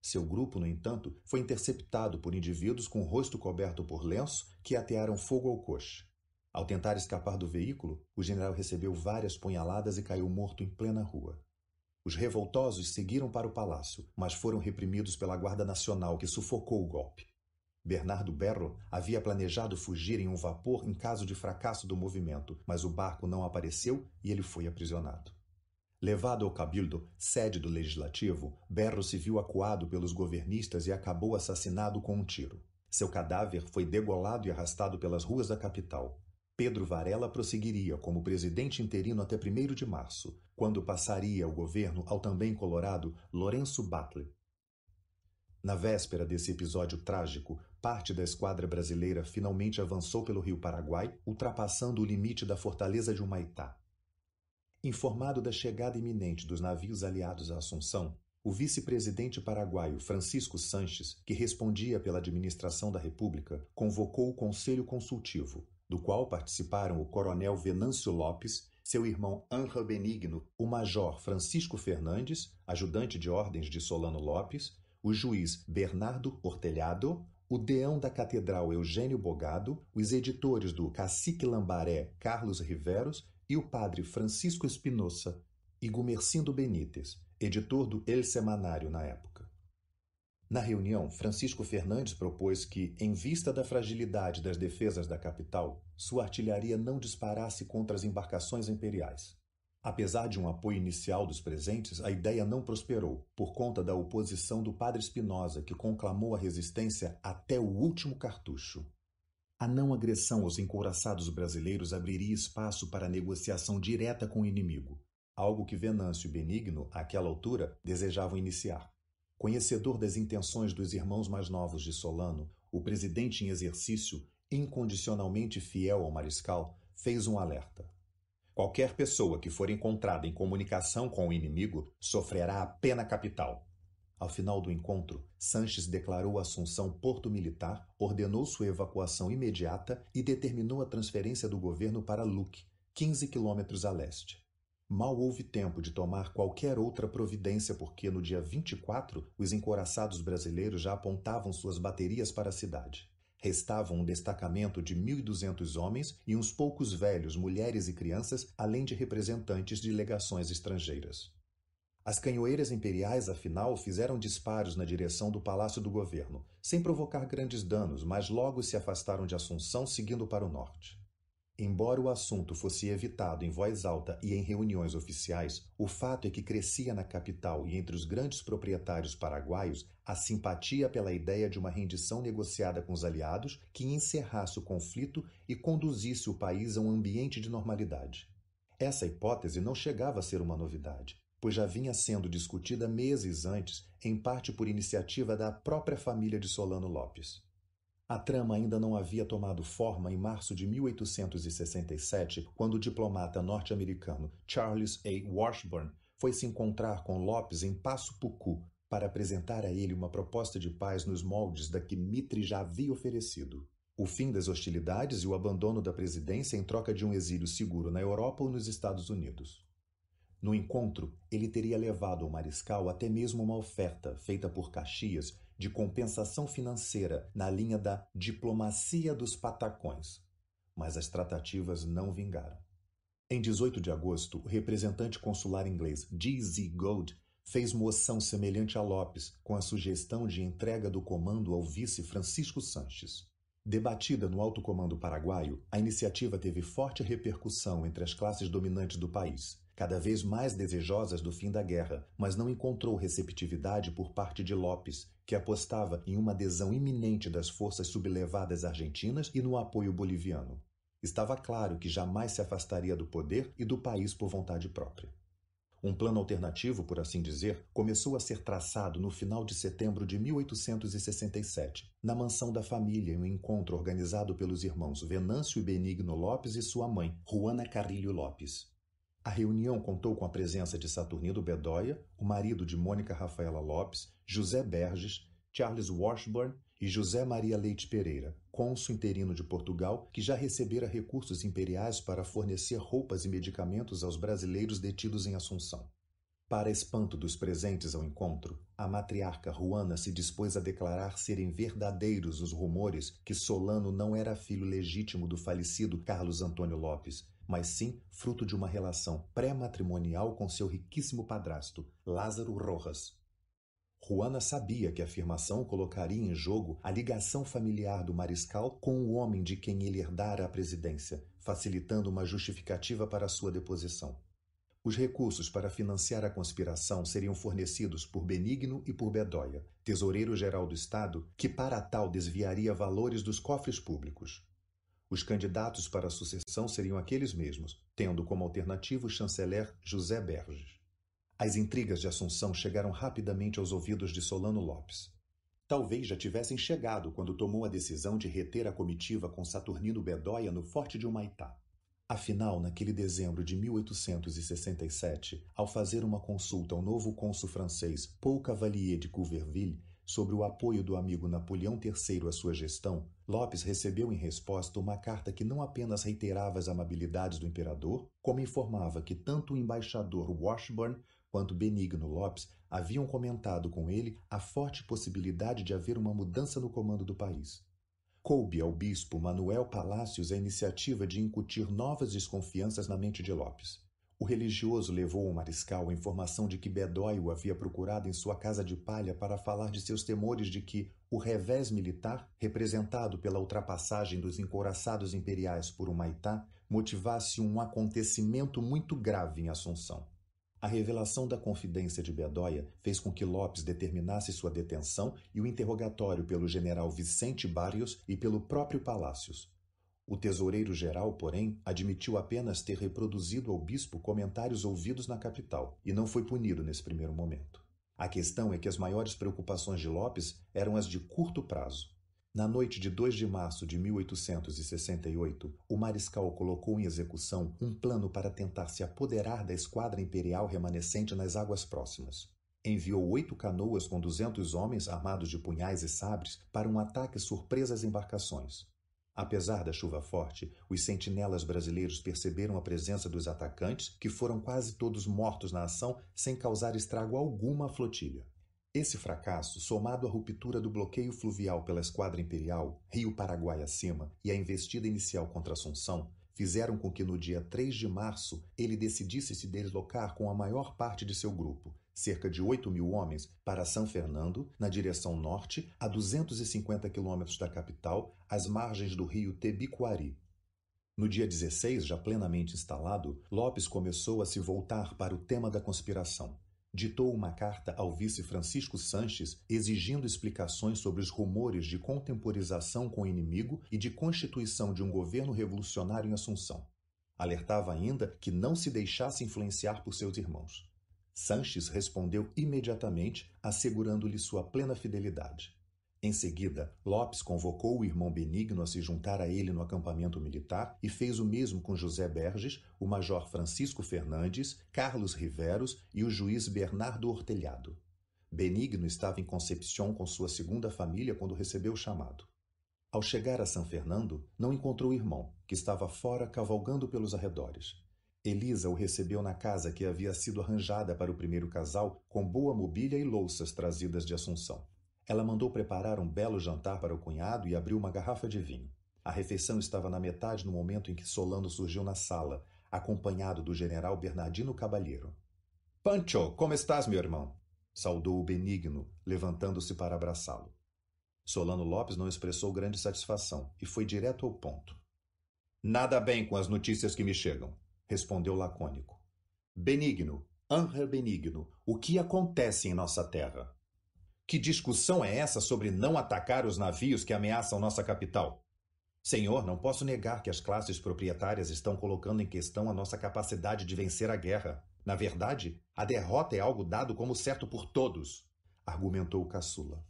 Seu grupo, no entanto, foi interceptado por indivíduos com o rosto coberto por lenço que atearam fogo ao coche. Ao tentar escapar do veículo, o general recebeu várias punhaladas e caiu morto em plena rua. Os revoltosos seguiram para o palácio, mas foram reprimidos pela Guarda Nacional, que sufocou o golpe. Bernardo Berro havia planejado fugir em um vapor em caso de fracasso do movimento, mas o barco não apareceu e ele foi aprisionado. Levado ao Cabildo, sede do legislativo, Berro se viu acuado pelos governistas e acabou assassinado com um tiro. Seu cadáver foi degolado e arrastado pelas ruas da capital. Pedro Varela prosseguiria como presidente interino até 1 de março, quando passaria o governo ao também colorado Lourenço Batlle. Na véspera desse episódio trágico, parte da esquadra brasileira finalmente avançou pelo rio Paraguai, ultrapassando o limite da fortaleza de Humaitá. Informado da chegada iminente dos navios aliados à Assunção, o vice-presidente paraguaio Francisco Sanches, que respondia pela administração da República, convocou o Conselho Consultivo, do qual participaram o coronel Venâncio Lopes, seu irmão Anra Benigno, o major Francisco Fernandes, ajudante de ordens de Solano Lopes, o juiz Bernardo Hortelhado, o deão da Catedral Eugênio Bogado, os editores do Cacique Lambaré Carlos Riveros e o padre Francisco Espinosa e Gumercindo Benítez, editor do El Semanário na época. Na reunião, Francisco Fernandes propôs que, em vista da fragilidade das defesas da capital, sua artilharia não disparasse contra as embarcações imperiais. Apesar de um apoio inicial dos presentes, a ideia não prosperou, por conta da oposição do padre Espinosa, que conclamou a resistência até o último cartucho. A não agressão aos encouraçados brasileiros abriria espaço para negociação direta com o inimigo, algo que Venâncio Benigno, àquela altura, desejavam iniciar. Conhecedor das intenções dos irmãos mais novos de Solano, o presidente em exercício, incondicionalmente fiel ao mariscal, fez um alerta. Qualquer pessoa que for encontrada em comunicação com o inimigo sofrerá a pena capital. Ao final do encontro, Sanches declarou Assunção porto militar, ordenou sua evacuação imediata e determinou a transferência do governo para Luque, 15 quilômetros a leste. Mal houve tempo de tomar qualquer outra providência porque no dia 24 os encoraçados brasileiros já apontavam suas baterias para a cidade. Restavam um destacamento de 1.200 homens e uns poucos velhos, mulheres e crianças, além de representantes de legações estrangeiras. As canhoeiras imperiais, afinal, fizeram disparos na direção do Palácio do Governo, sem provocar grandes danos, mas logo se afastaram de Assunção, seguindo para o norte. Embora o assunto fosse evitado em voz alta e em reuniões oficiais, o fato é que crescia na capital e entre os grandes proprietários paraguaios a simpatia pela ideia de uma rendição negociada com os aliados que encerrasse o conflito e conduzisse o país a um ambiente de normalidade. Essa hipótese não chegava a ser uma novidade, pois já vinha sendo discutida meses antes, em parte por iniciativa da própria família de Solano Lopes. A trama ainda não havia tomado forma em março de 1867, quando o diplomata norte-americano Charles A. Washburn foi se encontrar com Lopes em Passo Pucu para apresentar a ele uma proposta de paz nos moldes da que Mitre já havia oferecido. O fim das hostilidades e o abandono da presidência em troca de um exílio seguro na Europa ou nos Estados Unidos. No encontro, ele teria levado ao mariscal até mesmo uma oferta feita por Caxias de compensação financeira na linha da diplomacia dos patacões. Mas as tratativas não vingaram. Em 18 de agosto, o representante consular inglês G.Z. Gold fez moção semelhante a Lopes, com a sugestão de entrega do comando ao vice Francisco Sanches. Debatida no alto comando paraguaio, a iniciativa teve forte repercussão entre as classes dominantes do país, cada vez mais desejosas do fim da guerra, mas não encontrou receptividade por parte de Lopes, que apostava em uma adesão iminente das forças sublevadas argentinas e no apoio boliviano. Estava claro que jamais se afastaria do poder e do país por vontade própria. Um plano alternativo, por assim dizer, começou a ser traçado no final de setembro de 1867, na mansão da família, em um encontro organizado pelos irmãos Venâncio e Benigno Lopes e sua mãe, Juana Carrilho Lopes. A reunião contou com a presença de Saturnino Bedoya, o marido de Mônica Rafaela Lopes, José Berges, Charles Washburn e José Maria Leite Pereira, cônsul interino de Portugal, que já recebera recursos imperiais para fornecer roupas e medicamentos aos brasileiros detidos em Assunção. Para espanto dos presentes ao encontro, a matriarca Juana se dispôs a declarar serem verdadeiros os rumores que Solano não era filho legítimo do falecido Carlos Antônio Lopes, mas sim fruto de uma relação pré-matrimonial com seu riquíssimo padrasto, Lázaro Rojas. Juana sabia que a afirmação colocaria em jogo a ligação familiar do mariscal com o homem de quem ele herdara a presidência, facilitando uma justificativa para sua deposição. Os recursos para financiar a conspiração seriam fornecidos por Benigno e por Bedóia, tesoureiro-geral do Estado, que para tal desviaria valores dos cofres públicos. Os candidatos para a sucessão seriam aqueles mesmos, tendo como alternativo o chanceler José Berges. As intrigas de Assunção chegaram rapidamente aos ouvidos de Solano Lopes. Talvez já tivessem chegado quando tomou a decisão de reter a comitiva com Saturnino Bedóia no Forte de Humaitá. Afinal, naquele dezembro de 1867, ao fazer uma consulta ao novo cônsul francês Paul Cavalier de Couverville, sobre o apoio do amigo Napoleão III à sua gestão, Lopes recebeu em resposta uma carta que não apenas reiterava as amabilidades do imperador, como informava que tanto o embaixador Washburn quanto Benigno Lopes haviam comentado com ele a forte possibilidade de haver uma mudança no comando do país. Coube ao bispo Manuel Palácios a iniciativa de incutir novas desconfianças na mente de Lopes. O religioso levou ao mariscal a informação de que Bedói o havia procurado em sua casa de palha para falar de seus temores de que o revés militar, representado pela ultrapassagem dos encouraçados imperiais por Humaitá, motivasse um acontecimento muito grave em Assunção. A revelação da confidência de Bedóia fez com que Lopes determinasse sua detenção e o interrogatório pelo general Vicente Barrios e pelo próprio Palácios. O tesoureiro-geral, porém, admitiu apenas ter reproduzido ao bispo comentários ouvidos na capital e não foi punido nesse primeiro momento. A questão é que as maiores preocupações de Lopes eram as de curto prazo. Na noite de 2 de março de 1868, o mariscal colocou em execução um plano para tentar se apoderar da esquadra imperial remanescente nas águas próximas. Enviou oito canoas com duzentos homens armados de punhais e sabres para um ataque surpresa às embarcações. Apesar da chuva forte, os sentinelas brasileiros perceberam a presença dos atacantes, que foram quase todos mortos na ação sem causar estrago alguma à flotilha. Esse fracasso, somado à ruptura do bloqueio fluvial pela esquadra imperial, Rio Paraguai acima, e a investida inicial contra Assunção, fizeram com que no dia 3 de março ele decidisse se deslocar com a maior parte de seu grupo, cerca de 8 mil homens, para São Fernando, na direção norte, a 250 quilômetros da capital, às margens do rio Tebiquari. No dia 16, já plenamente instalado, Lopes começou a se voltar para o tema da conspiração ditou uma carta ao vice Francisco Sanches exigindo explicações sobre os rumores de contemporização com o inimigo e de constituição de um governo revolucionário em Assunção. Alertava ainda que não se deixasse influenciar por seus irmãos. Sanches respondeu imediatamente, assegurando-lhe sua plena fidelidade. Em seguida, Lopes convocou o irmão Benigno a se juntar a ele no acampamento militar e fez o mesmo com José Berges, o major Francisco Fernandes, Carlos Riveros e o juiz Bernardo Hortelhado. Benigno estava em Concepción com sua segunda família quando recebeu o chamado. Ao chegar a São Fernando, não encontrou o irmão, que estava fora cavalgando pelos arredores. Elisa o recebeu na casa que havia sido arranjada para o primeiro casal, com boa mobília e louças trazidas de Assunção. Ela mandou preparar um belo jantar para o cunhado e abriu uma garrafa de vinho. A refeição estava na metade no momento em que Solano surgiu na sala, acompanhado do general Bernardino Cabalheiro. Pancho, como estás, meu irmão? saudou o benigno, levantando-se para abraçá-lo. Solano Lopes não expressou grande satisfação e foi direto ao ponto. Nada bem com as notícias que me chegam, respondeu lacônico. Benigno, Anher Benigno, o que acontece em nossa terra? Que discussão é essa sobre não atacar os navios que ameaçam nossa capital? Senhor, não posso negar que as classes proprietárias estão colocando em questão a nossa capacidade de vencer a guerra. Na verdade, a derrota é algo dado como certo por todos, argumentou o caçula.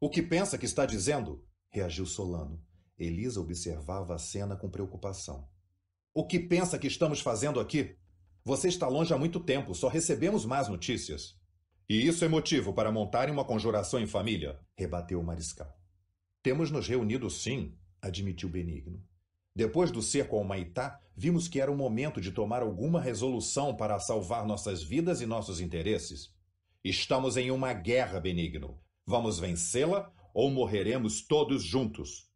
O que pensa que está dizendo? reagiu Solano. Elisa observava a cena com preocupação. O que pensa que estamos fazendo aqui? Você está longe há muito tempo, só recebemos más notícias. E isso é motivo para montarem uma conjuração em família? rebateu o mariscal. Temos nos reunido sim, admitiu Benigno. Depois do cerco ao Maitá, vimos que era o momento de tomar alguma resolução para salvar nossas vidas e nossos interesses. Estamos em uma guerra, Benigno. Vamos vencê-la ou morreremos todos juntos.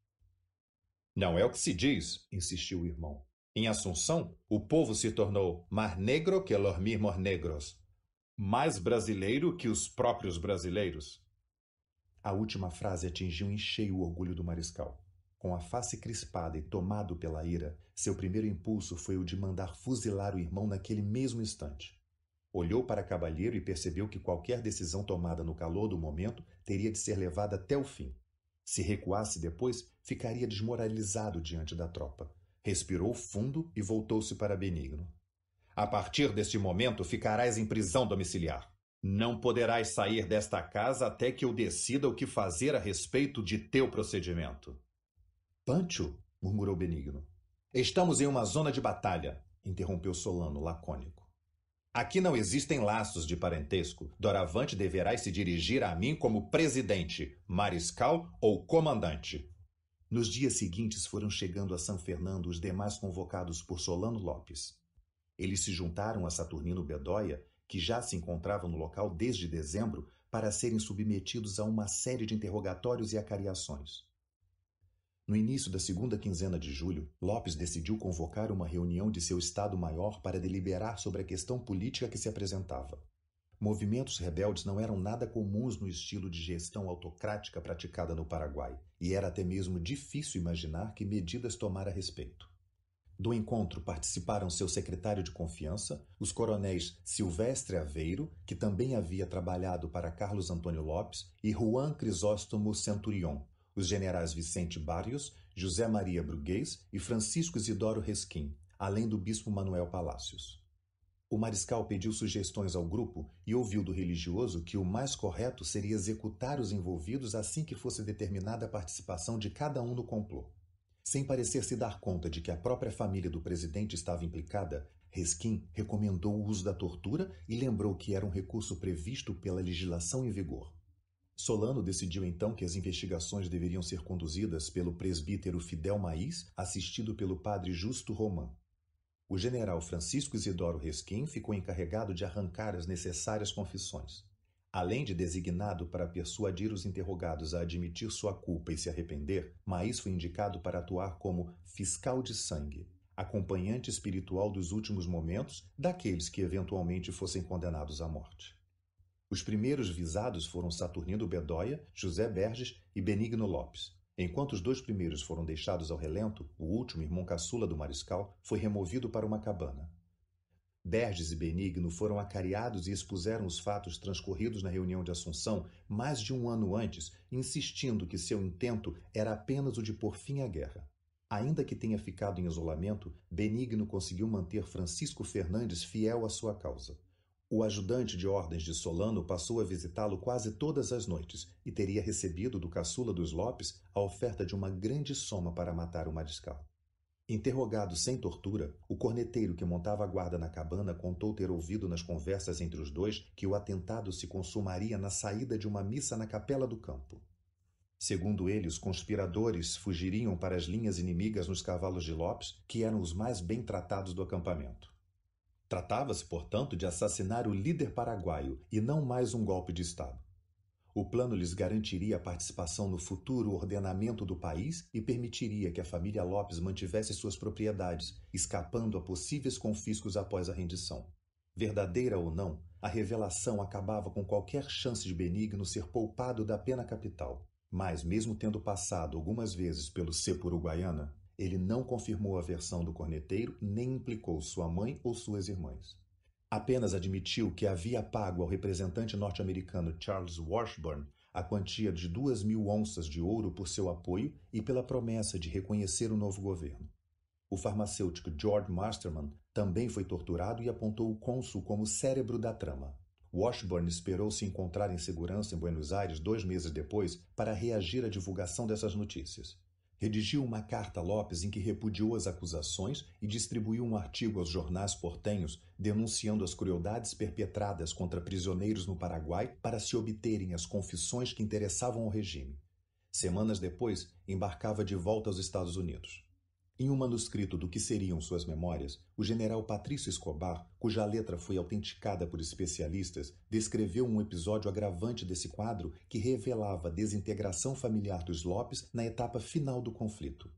Não é o que se diz, insistiu o irmão. Em Assunção, o povo se tornou mar negro que los mismos negros mais brasileiro que os próprios brasileiros? A última frase atingiu em cheio o orgulho do mariscal. Com a face crispada e tomado pela ira, seu primeiro impulso foi o de mandar fuzilar o irmão naquele mesmo instante. Olhou para Cabalheiro e percebeu que qualquer decisão tomada no calor do momento teria de ser levada até o fim. Se recuasse depois, ficaria desmoralizado diante da tropa. Respirou fundo e voltou-se para Benigno. A partir deste momento ficarás em prisão domiciliar. Não poderás sair desta casa até que eu decida o que fazer a respeito de teu procedimento. Pancho, murmurou Benigno. Estamos em uma zona de batalha, interrompeu Solano, lacônico. Aqui não existem laços de parentesco. Doravante deverás se dirigir a mim como presidente, mariscal ou comandante. Nos dias seguintes foram chegando a São Fernando os demais convocados por Solano Lopes. Eles se juntaram a Saturnino Bedóia, que já se encontrava no local desde dezembro, para serem submetidos a uma série de interrogatórios e acariações. No início da segunda quinzena de julho, Lopes decidiu convocar uma reunião de seu Estado-Maior para deliberar sobre a questão política que se apresentava. Movimentos rebeldes não eram nada comuns no estilo de gestão autocrática praticada no Paraguai, e era até mesmo difícil imaginar que medidas tomar a respeito. Do encontro participaram seu secretário de confiança, os coronéis Silvestre Aveiro, que também havia trabalhado para Carlos Antônio Lopes, e Juan Crisóstomo Centurion, os generais Vicente Barrios, José Maria Bruguês e Francisco Isidoro Resquim, além do bispo Manuel Palácios. O mariscal pediu sugestões ao grupo e ouviu do religioso que o mais correto seria executar os envolvidos assim que fosse determinada a participação de cada um no complô. Sem parecer se dar conta de que a própria família do presidente estava implicada, Reskin recomendou o uso da tortura e lembrou que era um recurso previsto pela legislação em vigor. Solano decidiu então que as investigações deveriam ser conduzidas pelo presbítero Fidel Maís, assistido pelo padre Justo Roman. O general Francisco Isidoro Resquim ficou encarregado de arrancar as necessárias confissões. Além de designado para persuadir os interrogados a admitir sua culpa e se arrepender, Maís foi indicado para atuar como fiscal de sangue, acompanhante espiritual dos últimos momentos daqueles que eventualmente fossem condenados à morte. Os primeiros visados foram Saturnino Bedóia, José Berges e Benigno Lopes. Enquanto os dois primeiros foram deixados ao relento, o último, irmão caçula do mariscal, foi removido para uma cabana. Berges e Benigno foram acariados e expuseram os fatos transcorridos na reunião de Assunção mais de um ano antes, insistindo que seu intento era apenas o de pôr fim à guerra. Ainda que tenha ficado em isolamento, Benigno conseguiu manter Francisco Fernandes fiel à sua causa. O ajudante de ordens de Solano passou a visitá-lo quase todas as noites e teria recebido do caçula dos Lopes a oferta de uma grande soma para matar o mariscal. Interrogado sem tortura, o corneteiro que montava a guarda na cabana contou ter ouvido nas conversas entre os dois que o atentado se consumaria na saída de uma missa na capela do campo. Segundo ele, os conspiradores fugiriam para as linhas inimigas nos cavalos de Lopes, que eram os mais bem tratados do acampamento. Tratava-se, portanto, de assassinar o líder paraguaio e não mais um golpe de Estado. O plano lhes garantiria a participação no futuro ordenamento do país e permitiria que a família Lopes mantivesse suas propriedades, escapando a possíveis confiscos após a rendição. Verdadeira ou não, a revelação acabava com qualquer chance de Benigno ser poupado da pena capital. Mas, mesmo tendo passado algumas vezes pelo CEP Uruguaiana, ele não confirmou a versão do corneteiro nem implicou sua mãe ou suas irmãs. Apenas admitiu que havia pago ao representante norte-americano Charles Washburn a quantia de duas mil onças de ouro por seu apoio e pela promessa de reconhecer o novo governo. O farmacêutico George Masterman também foi torturado e apontou o cônsul como cérebro da trama. Washburn esperou se encontrar em segurança em Buenos Aires dois meses depois para reagir à divulgação dessas notícias. Redigiu uma carta a Lopes em que repudiou as acusações e distribuiu um artigo aos jornais portenhos denunciando as crueldades perpetradas contra prisioneiros no Paraguai para se obterem as confissões que interessavam ao regime. Semanas depois, embarcava de volta aos Estados Unidos. Em um manuscrito do que seriam suas memórias, o general Patrício Escobar, cuja letra foi autenticada por especialistas, descreveu um episódio agravante desse quadro que revelava a desintegração familiar dos Lopes na etapa final do conflito.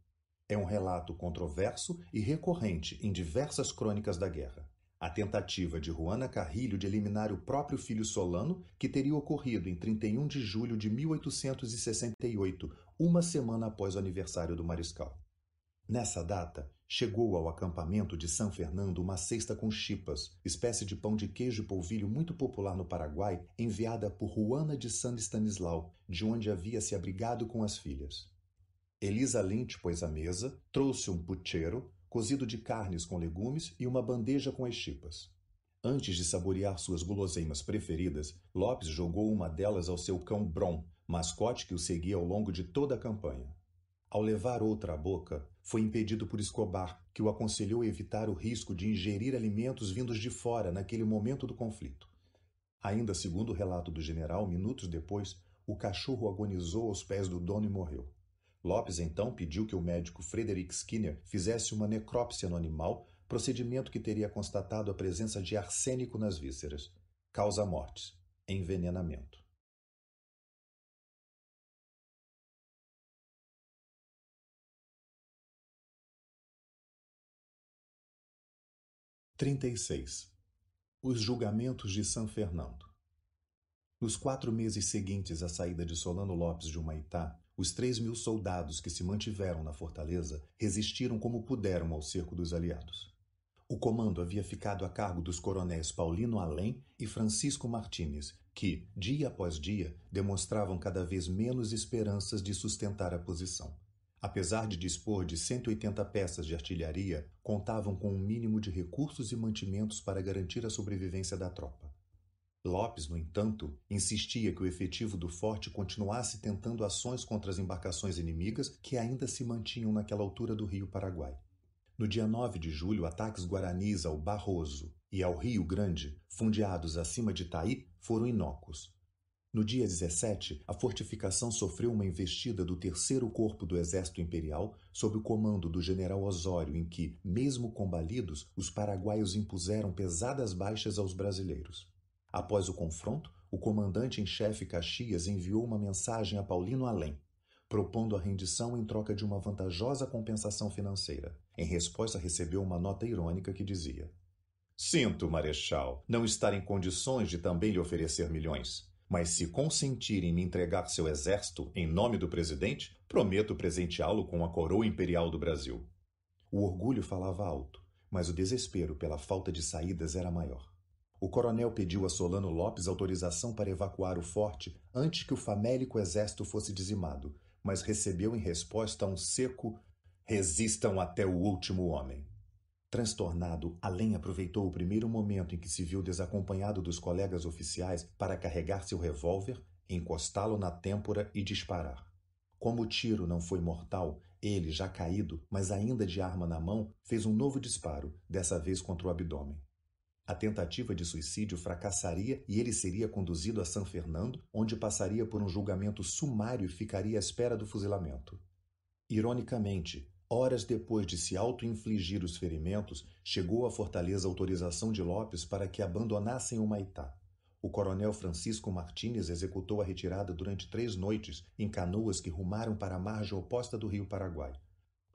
É um relato controverso e recorrente em diversas crônicas da guerra. A tentativa de Juana Carrilho de eliminar o próprio filho Solano, que teria ocorrido em 31 de julho de 1868, uma semana após o aniversário do Mariscal. Nessa data, chegou ao acampamento de São Fernando uma cesta com chipas, espécie de pão de queijo e polvilho muito popular no Paraguai, enviada por Juana de San Stanislau, de onde havia se abrigado com as filhas. Elisa Lynch pôs à mesa, trouxe um pucheiro, cozido de carnes com legumes e uma bandeja com as chipas. Antes de saborear suas guloseimas preferidas, Lopes jogou uma delas ao seu cão Brom, mascote que o seguia ao longo de toda a campanha. Ao levar outra à boca, foi impedido por Escobar, que o aconselhou a evitar o risco de ingerir alimentos vindos de fora naquele momento do conflito. Ainda segundo o relato do general, minutos depois, o cachorro agonizou aos pés do dono e morreu. Lopes então pediu que o médico Frederick Skinner fizesse uma necrópsia no animal, procedimento que teria constatado a presença de arsênico nas vísceras. Causa mortes: envenenamento. 36. Os julgamentos de São Fernando. Nos quatro meses seguintes à saída de Solano Lopes de Humaitá, Os três mil soldados que se mantiveram na fortaleza resistiram como puderam ao cerco dos aliados. O comando havia ficado a cargo dos coronéis Paulino Além e Francisco Martínez, que, dia após dia, demonstravam cada vez menos esperanças de sustentar a posição. Apesar de dispor de 180 peças de artilharia, contavam com um mínimo de recursos e mantimentos para garantir a sobrevivência da tropa. Lopes, no entanto, insistia que o efetivo do forte continuasse tentando ações contra as embarcações inimigas que ainda se mantinham naquela altura do rio Paraguai. No dia 9 de julho, ataques guaranis ao Barroso e ao Rio Grande, fundeados acima de Itaí, foram inócuos. No dia 17, a fortificação sofreu uma investida do terceiro corpo do Exército Imperial, sob o comando do general Osório, em que, mesmo combalidos, os paraguaios impuseram pesadas baixas aos brasileiros. Após o confronto, o comandante em chefe Caxias enviou uma mensagem a Paulino Além, propondo a rendição em troca de uma vantajosa compensação financeira. Em resposta, recebeu uma nota irônica que dizia: Sinto, Marechal, não estar em condições de também lhe oferecer milhões. Mas se consentir em me entregar seu exército em nome do presidente, prometo presenteá-lo com a coroa imperial do Brasil. O orgulho falava alto, mas o desespero pela falta de saídas era maior. O coronel pediu a Solano Lopes autorização para evacuar o forte antes que o famélico exército fosse dizimado, mas recebeu em resposta um seco resistam até o último homem. Transtornado, Além aproveitou o primeiro momento em que se viu desacompanhado dos colegas oficiais para carregar seu revólver, encostá-lo na têmpora e disparar. Como o tiro não foi mortal, ele, já caído, mas ainda de arma na mão, fez um novo disparo, dessa vez contra o abdômen. A tentativa de suicídio fracassaria e ele seria conduzido a São Fernando, onde passaria por um julgamento sumário e ficaria à espera do fuzilamento. Ironicamente, horas depois de se auto-infligir os ferimentos, chegou à fortaleza autorização de Lopes para que abandonassem o Maitá. O coronel Francisco Martínez executou a retirada durante três noites em canoas que rumaram para a margem oposta do rio Paraguai.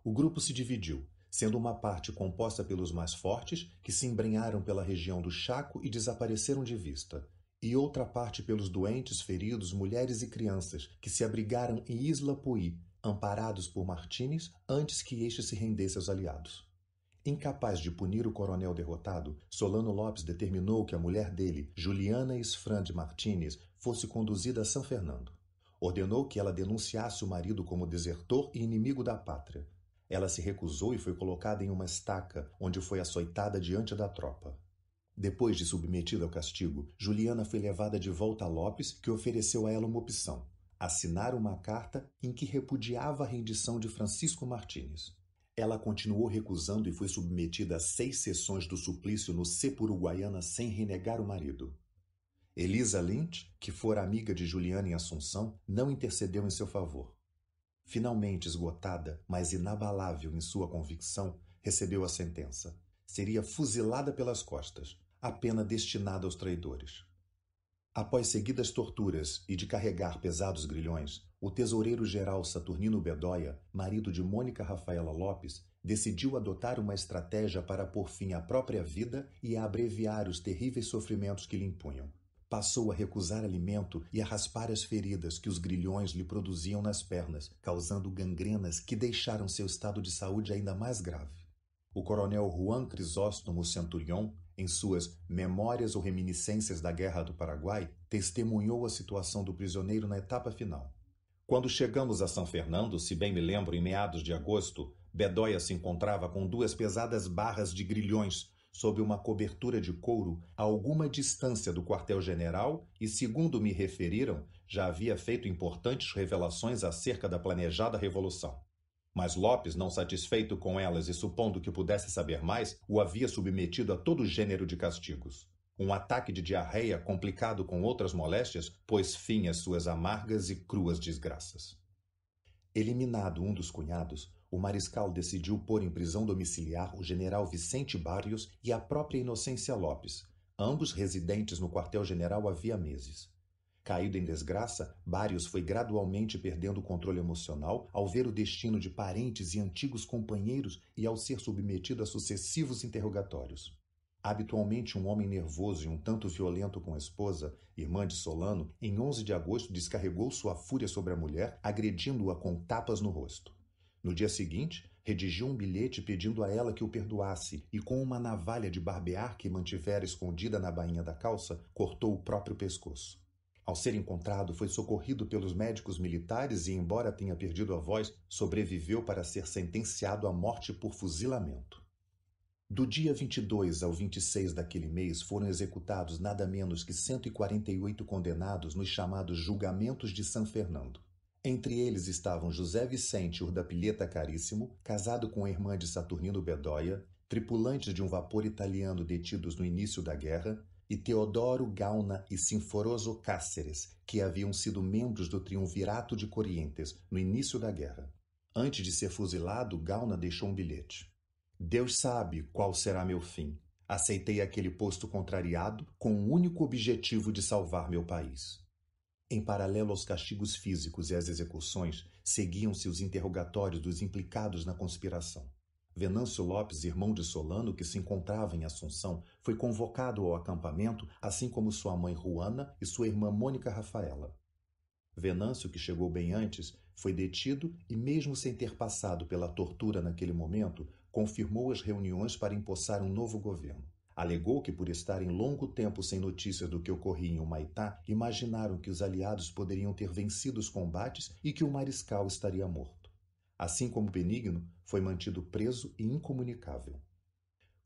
O grupo se dividiu, sendo uma parte composta pelos mais fortes, que se embrenharam pela região do Chaco e desapareceram de vista, e outra parte pelos doentes, feridos, mulheres e crianças, que se abrigaram em Isla Puí, amparados por Martínez antes que este se rendesse aos aliados. Incapaz de punir o coronel derrotado, Solano Lopes determinou que a mulher dele, Juliana Esfrand Martínez, fosse conduzida a São Fernando. Ordenou que ela denunciasse o marido como desertor e inimigo da pátria, ela se recusou e foi colocada em uma estaca, onde foi açoitada diante da tropa. Depois de submetida ao castigo, Juliana foi levada de volta a Lopes, que ofereceu a ela uma opção: assinar uma carta em que repudiava a rendição de Francisco Martínez. Ela continuou recusando e foi submetida a seis sessões do suplício no Uruguaiana sem renegar o marido. Elisa Lynch, que fora amiga de Juliana em Assunção, não intercedeu em seu favor. Finalmente esgotada, mas inabalável em sua convicção, recebeu a sentença. Seria fuzilada pelas costas, a pena destinada aos traidores. Após seguidas torturas e de carregar pesados grilhões, o tesoureiro-geral Saturnino Bedóia, marido de Mônica Rafaela Lopes, decidiu adotar uma estratégia para pôr fim à própria vida e a abreviar os terríveis sofrimentos que lhe impunham passou a recusar alimento e a raspar as feridas que os grilhões lhe produziam nas pernas, causando gangrenas que deixaram seu estado de saúde ainda mais grave. O coronel Juan Crisóstomo Centurion, em suas Memórias ou Reminiscências da Guerra do Paraguai, testemunhou a situação do prisioneiro na etapa final. Quando chegamos a São Fernando, se bem me lembro, em meados de agosto, Bedóia se encontrava com duas pesadas barras de grilhões sob uma cobertura de couro a alguma distância do quartel-general e, segundo me referiram, já havia feito importantes revelações acerca da planejada revolução. Mas Lopes, não satisfeito com elas e supondo que pudesse saber mais, o havia submetido a todo gênero de castigos. Um ataque de diarreia, complicado com outras moléstias, pôs fim às suas amargas e cruas desgraças. Eliminado um dos cunhados, o mariscal decidiu pôr em prisão domiciliar o general Vicente Barrios e a própria Inocência Lopes, ambos residentes no quartel-general havia meses. Caído em desgraça, Barrios foi gradualmente perdendo o controle emocional ao ver o destino de parentes e antigos companheiros e ao ser submetido a sucessivos interrogatórios. Habitualmente um homem nervoso e um tanto violento com a esposa, irmã de Solano, em 11 de agosto descarregou sua fúria sobre a mulher, agredindo-a com tapas no rosto. No dia seguinte, redigiu um bilhete pedindo a ela que o perdoasse e, com uma navalha de barbear que mantivera escondida na bainha da calça, cortou o próprio pescoço. Ao ser encontrado, foi socorrido pelos médicos militares e, embora tenha perdido a voz, sobreviveu para ser sentenciado à morte por fuzilamento. Do dia 22 ao 26 daquele mês foram executados nada menos que 148 condenados nos chamados Julgamentos de São Fernando. Entre eles estavam José Vicente Urdapilheta Caríssimo, casado com a irmã de Saturnino Bedoya, tripulantes de um vapor italiano detidos no início da guerra, e Teodoro Gauna e Sinforoso Cáceres, que haviam sido membros do Triunvirato de Corrientes no início da guerra. Antes de ser fuzilado, Gauna deixou um bilhete. Deus sabe qual será meu fim. Aceitei aquele posto contrariado com o único objetivo de salvar meu país. Em paralelo aos castigos físicos e às execuções, seguiam-se os interrogatórios dos implicados na conspiração. Venâncio Lopes, irmão de Solano, que se encontrava em Assunção, foi convocado ao acampamento, assim como sua mãe Juana e sua irmã Mônica Rafaela. Venâncio, que chegou bem antes, foi detido e, mesmo sem ter passado pela tortura naquele momento, confirmou as reuniões para empossar um novo governo. Alegou que, por estarem longo tempo sem notícias do que ocorria em Humaitá, imaginaram que os aliados poderiam ter vencido os combates e que o mariscal estaria morto. Assim como Benigno, foi mantido preso e incomunicável.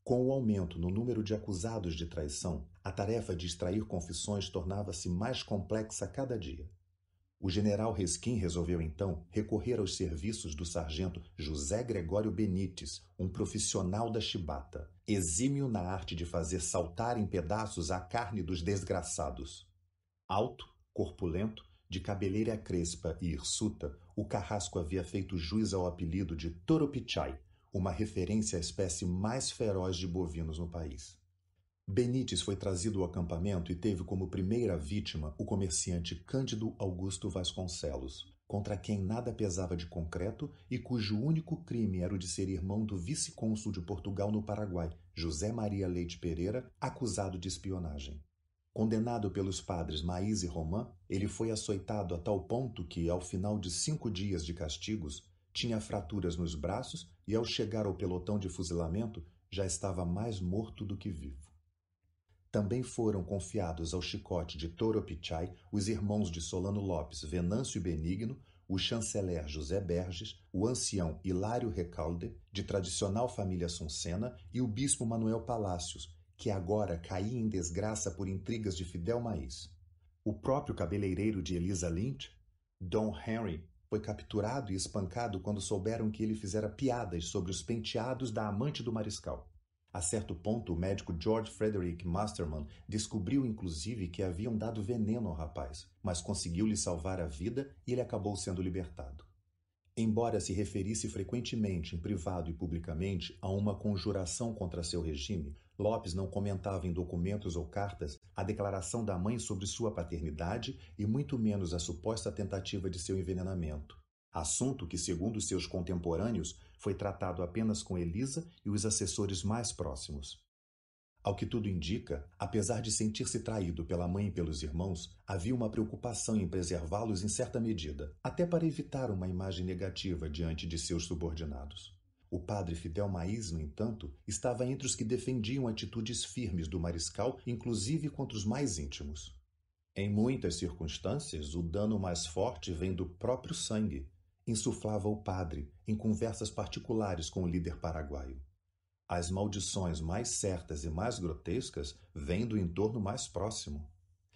Com o aumento no número de acusados de traição, a tarefa de extrair confissões tornava-se mais complexa cada dia. O general Resquim resolveu então recorrer aos serviços do sargento José Gregório Benites, um profissional da chibata, exímio na arte de fazer saltar em pedaços a carne dos desgraçados. Alto, corpulento, de cabeleira crespa e hirsuta, o carrasco havia feito jus ao apelido de Toropichai, uma referência à espécie mais feroz de bovinos no país. Benites foi trazido ao acampamento e teve como primeira vítima o comerciante Cândido Augusto Vasconcelos, contra quem nada pesava de concreto e cujo único crime era o de ser irmão do vice-cônsul de Portugal no Paraguai, José Maria Leite Pereira, acusado de espionagem. Condenado pelos padres Maís e Romã, ele foi açoitado a tal ponto que, ao final de cinco dias de castigos, tinha fraturas nos braços e, ao chegar ao pelotão de fuzilamento, já estava mais morto do que vivo. Também foram confiados ao chicote de Toropichai os irmãos de Solano Lopes, Venâncio Benigno, o chanceler José Berges, o ancião Hilário Recalde, de tradicional família Suncena, e o bispo Manuel Palácios, que agora caía em desgraça por intrigas de Fidel Maís. O próprio cabeleireiro de Elisa Lynch, Dom Henry, foi capturado e espancado quando souberam que ele fizera piadas sobre os penteados da amante do mariscal. A certo ponto, o médico George Frederick Masterman descobriu inclusive que haviam dado veneno ao rapaz, mas conseguiu lhe salvar a vida e ele acabou sendo libertado. Embora se referisse frequentemente, em privado e publicamente, a uma conjuração contra seu regime, Lopes não comentava em documentos ou cartas a declaração da mãe sobre sua paternidade e muito menos a suposta tentativa de seu envenenamento. Assunto que, segundo seus contemporâneos, foi tratado apenas com Elisa e os assessores mais próximos. Ao que tudo indica, apesar de sentir-se traído pela mãe e pelos irmãos, havia uma preocupação em preservá-los em certa medida, até para evitar uma imagem negativa diante de seus subordinados. O padre Fidel Maís, no entanto, estava entre os que defendiam atitudes firmes do mariscal, inclusive contra os mais íntimos. Em muitas circunstâncias, o dano mais forte vem do próprio sangue, insuflava o padre em conversas particulares com o líder paraguaio. As maldições mais certas e mais grotescas vêm do entorno mais próximo.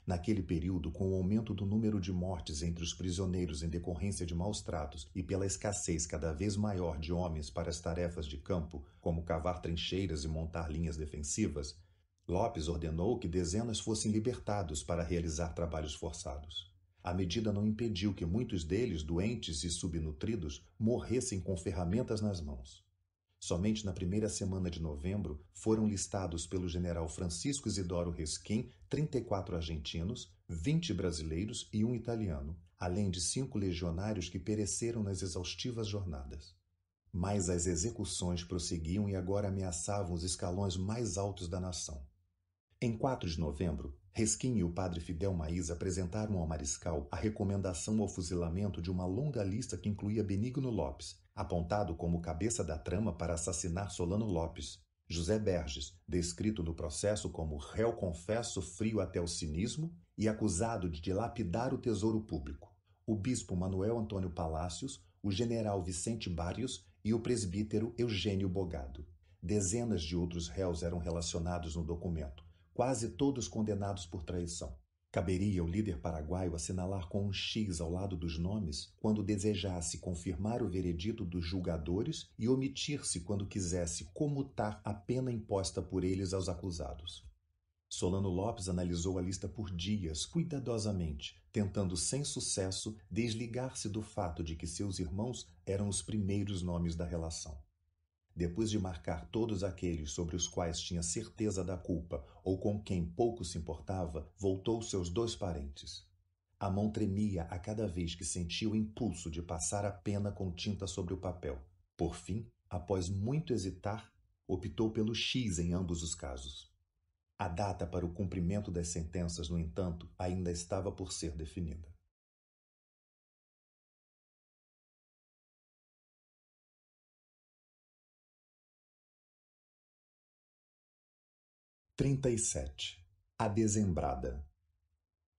Naquele período, com o aumento do número de mortes entre os prisioneiros em decorrência de maus tratos e pela escassez cada vez maior de homens para as tarefas de campo, como cavar trincheiras e montar linhas defensivas, Lopes ordenou que dezenas fossem libertados para realizar trabalhos forçados. A medida não impediu que muitos deles, doentes e subnutridos, morressem com ferramentas nas mãos. Somente na primeira semana de novembro foram listados pelo general Francisco Isidoro Resquim 34 argentinos, 20 brasileiros e um italiano, além de cinco legionários que pereceram nas exaustivas jornadas. Mas as execuções prosseguiam e agora ameaçavam os escalões mais altos da nação. Em 4 de novembro, Resquim e o padre Fidel Maís apresentaram ao mariscal a recomendação ao fuzilamento de uma longa lista que incluía Benigno Lopes, apontado como cabeça da trama para assassinar Solano Lopes, José Berges, descrito no processo como réu confesso frio até o cinismo e acusado de dilapidar o tesouro público, o bispo Manuel Antônio Palácios, o general Vicente Barrios e o presbítero Eugênio Bogado. Dezenas de outros réus eram relacionados no documento, quase todos condenados por traição. Caberia o líder paraguaio assinalar com um X ao lado dos nomes quando desejasse confirmar o veredito dos julgadores e omitir-se quando quisesse comutar a pena imposta por eles aos acusados. Solano Lopes analisou a lista por dias, cuidadosamente, tentando sem sucesso desligar-se do fato de que seus irmãos eram os primeiros nomes da relação. Depois de marcar todos aqueles sobre os quais tinha certeza da culpa ou com quem pouco se importava, voltou seus dois parentes. A mão tremia a cada vez que sentia o impulso de passar a pena com tinta sobre o papel. Por fim, após muito hesitar, optou pelo X em ambos os casos. A data para o cumprimento das sentenças, no entanto, ainda estava por ser definida. 37. A Dezembrada.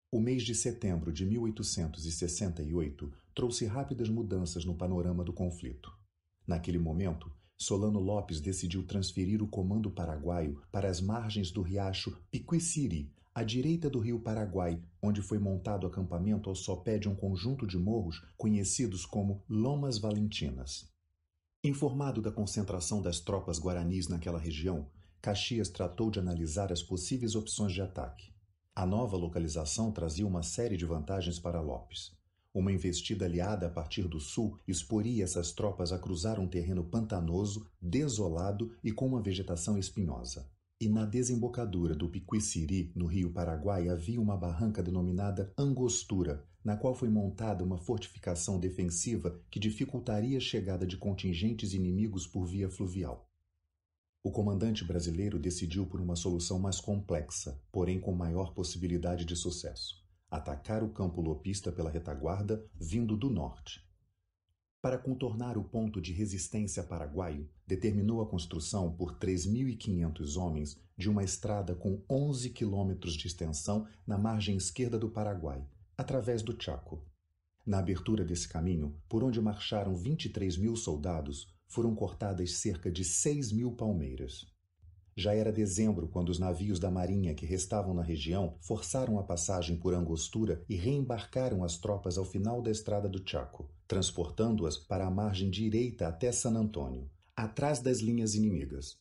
O mês de setembro de 1868 trouxe rápidas mudanças no panorama do conflito. Naquele momento, Solano Lopes decidiu transferir o comando paraguaio para as margens do riacho Piquiciri, à direita do rio Paraguai, onde foi montado acampamento ao sopé de um conjunto de morros conhecidos como Lomas Valentinas. Informado da concentração das tropas guaranis naquela região, Caxias tratou de analisar as possíveis opções de ataque. A nova localização trazia uma série de vantagens para Lopes. Uma investida aliada a partir do sul exporia essas tropas a cruzar um terreno pantanoso, desolado e com uma vegetação espinhosa. E na desembocadura do Piquiciri, no rio Paraguai, havia uma barranca denominada Angostura, na qual foi montada uma fortificação defensiva que dificultaria a chegada de contingentes inimigos por via fluvial. O comandante brasileiro decidiu por uma solução mais complexa, porém com maior possibilidade de sucesso: atacar o campo lopista pela retaguarda vindo do norte. Para contornar o ponto de resistência paraguaio, determinou a construção por 3.500 homens de uma estrada com 11 quilômetros de extensão na margem esquerda do Paraguai, através do Chaco. Na abertura desse caminho, por onde marcharam 23 mil soldados, foram cortadas cerca de 6 mil palmeiras. Já era dezembro quando os navios da Marinha que restavam na região forçaram a passagem por Angostura e reembarcaram as tropas ao final da estrada do Chaco, transportando-as para a margem direita até San Antônio, atrás das linhas inimigas.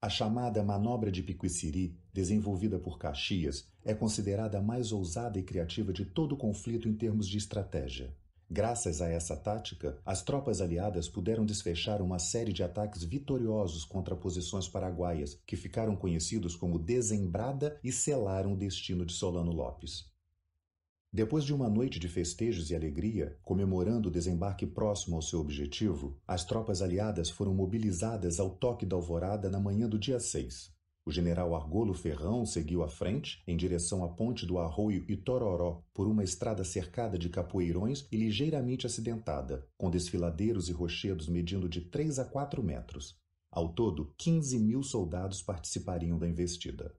A chamada Manobra de Piquiciri, desenvolvida por Caxias, é considerada a mais ousada e criativa de todo o conflito em termos de estratégia. Graças a essa tática, as tropas aliadas puderam desfechar uma série de ataques vitoriosos contra posições paraguaias, que ficaram conhecidos como Desembrada e selaram o destino de Solano Lopes. Depois de uma noite de festejos e alegria, comemorando o desembarque próximo ao seu objetivo, as tropas aliadas foram mobilizadas ao toque da alvorada na manhã do dia 6. O general Argolo Ferrão seguiu à frente, em direção à ponte do Arroio Itororó, por uma estrada cercada de capoeirões e ligeiramente acidentada, com desfiladeiros e rochedos medindo de 3 a 4 metros. Ao todo, 15 mil soldados participariam da investida.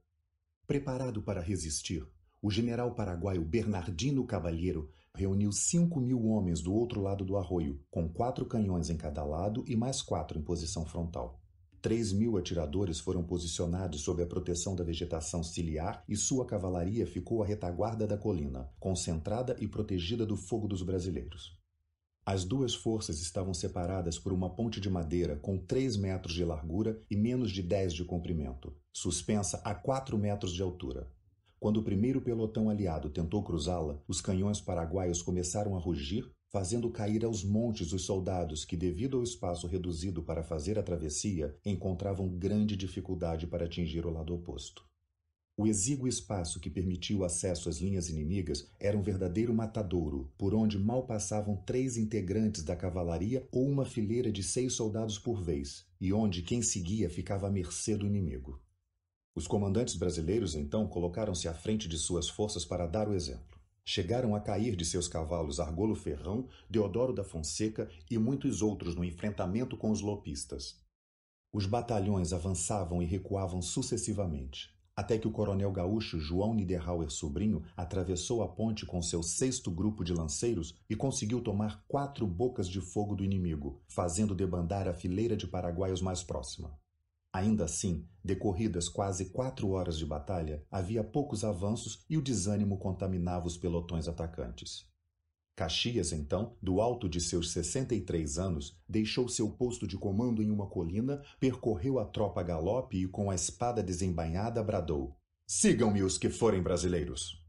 Preparado para resistir, o general paraguaio Bernardino Cavalheiro reuniu 5 mil homens do outro lado do arroio, com quatro canhões em cada lado e mais quatro em posição frontal. Três mil atiradores foram posicionados sob a proteção da vegetação ciliar e sua cavalaria ficou à retaguarda da colina, concentrada e protegida do fogo dos brasileiros. As duas forças estavam separadas por uma ponte de madeira com 3 metros de largura e menos de 10 de comprimento, suspensa a 4 metros de altura. Quando o primeiro pelotão aliado tentou cruzá-la, os canhões paraguaios começaram a rugir fazendo cair aos montes os soldados que, devido ao espaço reduzido para fazer a travessia, encontravam grande dificuldade para atingir o lado oposto. O exíguo espaço que permitia o acesso às linhas inimigas era um verdadeiro matadouro, por onde mal passavam três integrantes da cavalaria ou uma fileira de seis soldados por vez, e onde quem seguia ficava à mercê do inimigo. Os comandantes brasileiros então colocaram-se à frente de suas forças para dar o exemplo. Chegaram a cair de seus cavalos Argolo Ferrão, Deodoro da Fonseca e muitos outros no enfrentamento com os lopistas. Os batalhões avançavam e recuavam sucessivamente até que o coronel gaúcho João Niederauer Sobrinho atravessou a ponte com seu sexto grupo de lanceiros e conseguiu tomar quatro bocas de fogo do inimigo, fazendo debandar a fileira de paraguaios mais próxima. Ainda assim, decorridas quase quatro horas de batalha, havia poucos avanços e o desânimo contaminava os pelotões atacantes. Caxias, então, do alto de seus 63 anos, deixou seu posto de comando em uma colina, percorreu a tropa a galope e, com a espada desembainhada, bradou: Sigam-me os que forem brasileiros!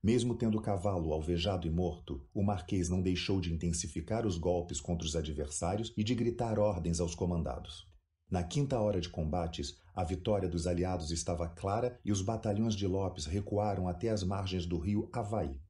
Mesmo tendo cavalo alvejado e morto, o marquês não deixou de intensificar os golpes contra os adversários e de gritar ordens aos comandados. Na quinta hora de combates, a vitória dos aliados estava clara e os batalhões de Lopes recuaram até as margens do rio Havaí.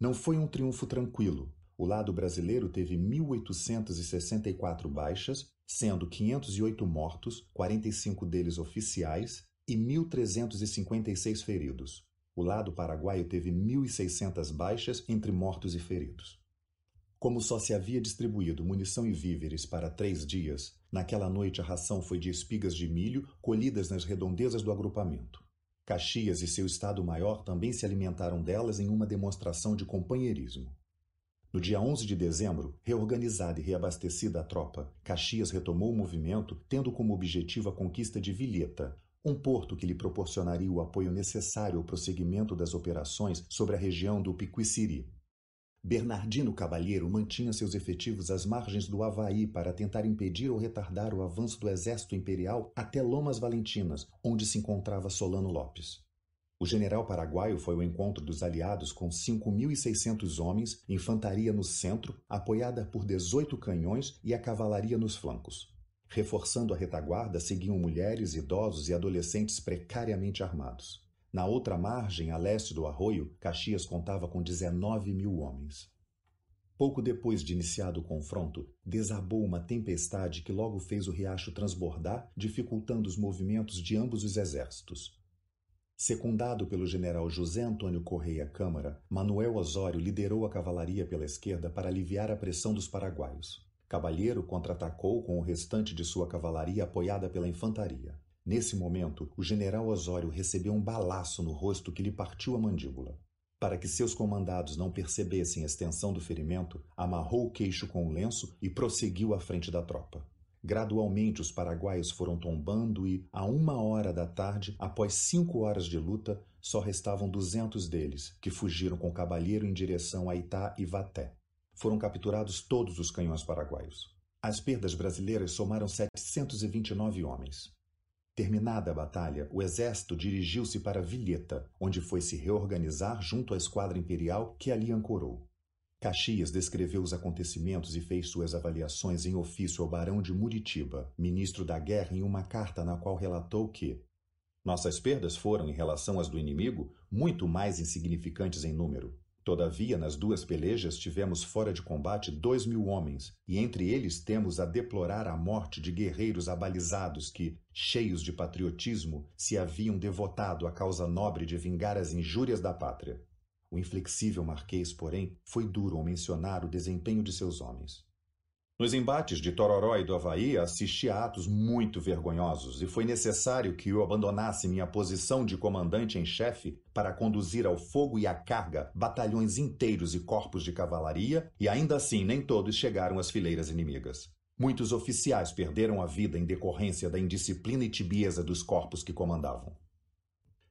Não foi um triunfo tranquilo. O lado brasileiro teve 1.864 baixas, sendo 508 mortos, 45 deles oficiais, e 1.356 feridos. O lado paraguaio teve 1.600 baixas entre mortos e feridos. Como só se havia distribuído munição e víveres para três dias, naquela noite a ração foi de espigas de milho colhidas nas redondezas do agrupamento. Caxias e seu Estado-Maior também se alimentaram delas em uma demonstração de companheirismo. No dia 11 de dezembro, reorganizada e reabastecida a tropa, Caxias retomou o movimento, tendo como objetivo a conquista de Vilheta, um porto que lhe proporcionaria o apoio necessário ao prosseguimento das operações sobre a região do Piquiciri. Bernardino Cabalheiro mantinha seus efetivos às margens do Havaí para tentar impedir ou retardar o avanço do exército imperial até Lomas Valentinas, onde se encontrava Solano Lopes. O general paraguaio foi ao encontro dos aliados com 5.600 homens, infantaria no centro, apoiada por 18 canhões e a cavalaria nos flancos. Reforçando a retaguarda seguiam mulheres, idosos e adolescentes precariamente armados. Na outra margem, a leste do arroio, Caxias contava com 19 mil homens. Pouco depois de iniciado o confronto, desabou uma tempestade que logo fez o riacho transbordar, dificultando os movimentos de ambos os exércitos. Secundado pelo general José Antônio Correia Câmara, Manuel Osório liderou a cavalaria pela esquerda para aliviar a pressão dos paraguaios. Cabalheiro contra-atacou com o restante de sua cavalaria apoiada pela infantaria. Nesse momento, o general Osório recebeu um balaço no rosto que lhe partiu a mandíbula. Para que seus comandados não percebessem a extensão do ferimento, amarrou o queixo com um lenço e prosseguiu à frente da tropa. Gradualmente, os paraguaios foram tombando e, a uma hora da tarde, após cinco horas de luta, só restavam duzentos deles, que fugiram com o cabalheiro em direção a Itá e Vaté. Foram capturados todos os canhões paraguaios. As perdas brasileiras somaram 729 homens. Terminada a batalha, o exército dirigiu-se para Vilheta, onde foi se reorganizar junto à esquadra imperial que ali ancorou. Caxias descreveu os acontecimentos e fez suas avaliações em ofício ao barão de Muritiba, ministro da guerra, em uma carta na qual relatou que nossas perdas foram, em relação às do inimigo, muito mais insignificantes em número. Todavia, nas duas pelejas tivemos fora de combate dois mil homens, e entre eles temos a deplorar a morte de guerreiros abalizados que, cheios de patriotismo, se haviam devotado à causa nobre de vingar as injúrias da pátria. O inflexível marquês, porém, foi duro ao mencionar o desempenho de seus homens. Nos embates de Tororó e do Havaí, assisti a atos muito vergonhosos e foi necessário que eu abandonasse minha posição de comandante em chefe para conduzir ao fogo e à carga batalhões inteiros e corpos de cavalaria, e ainda assim nem todos chegaram às fileiras inimigas. Muitos oficiais perderam a vida em decorrência da indisciplina e tibieza dos corpos que comandavam.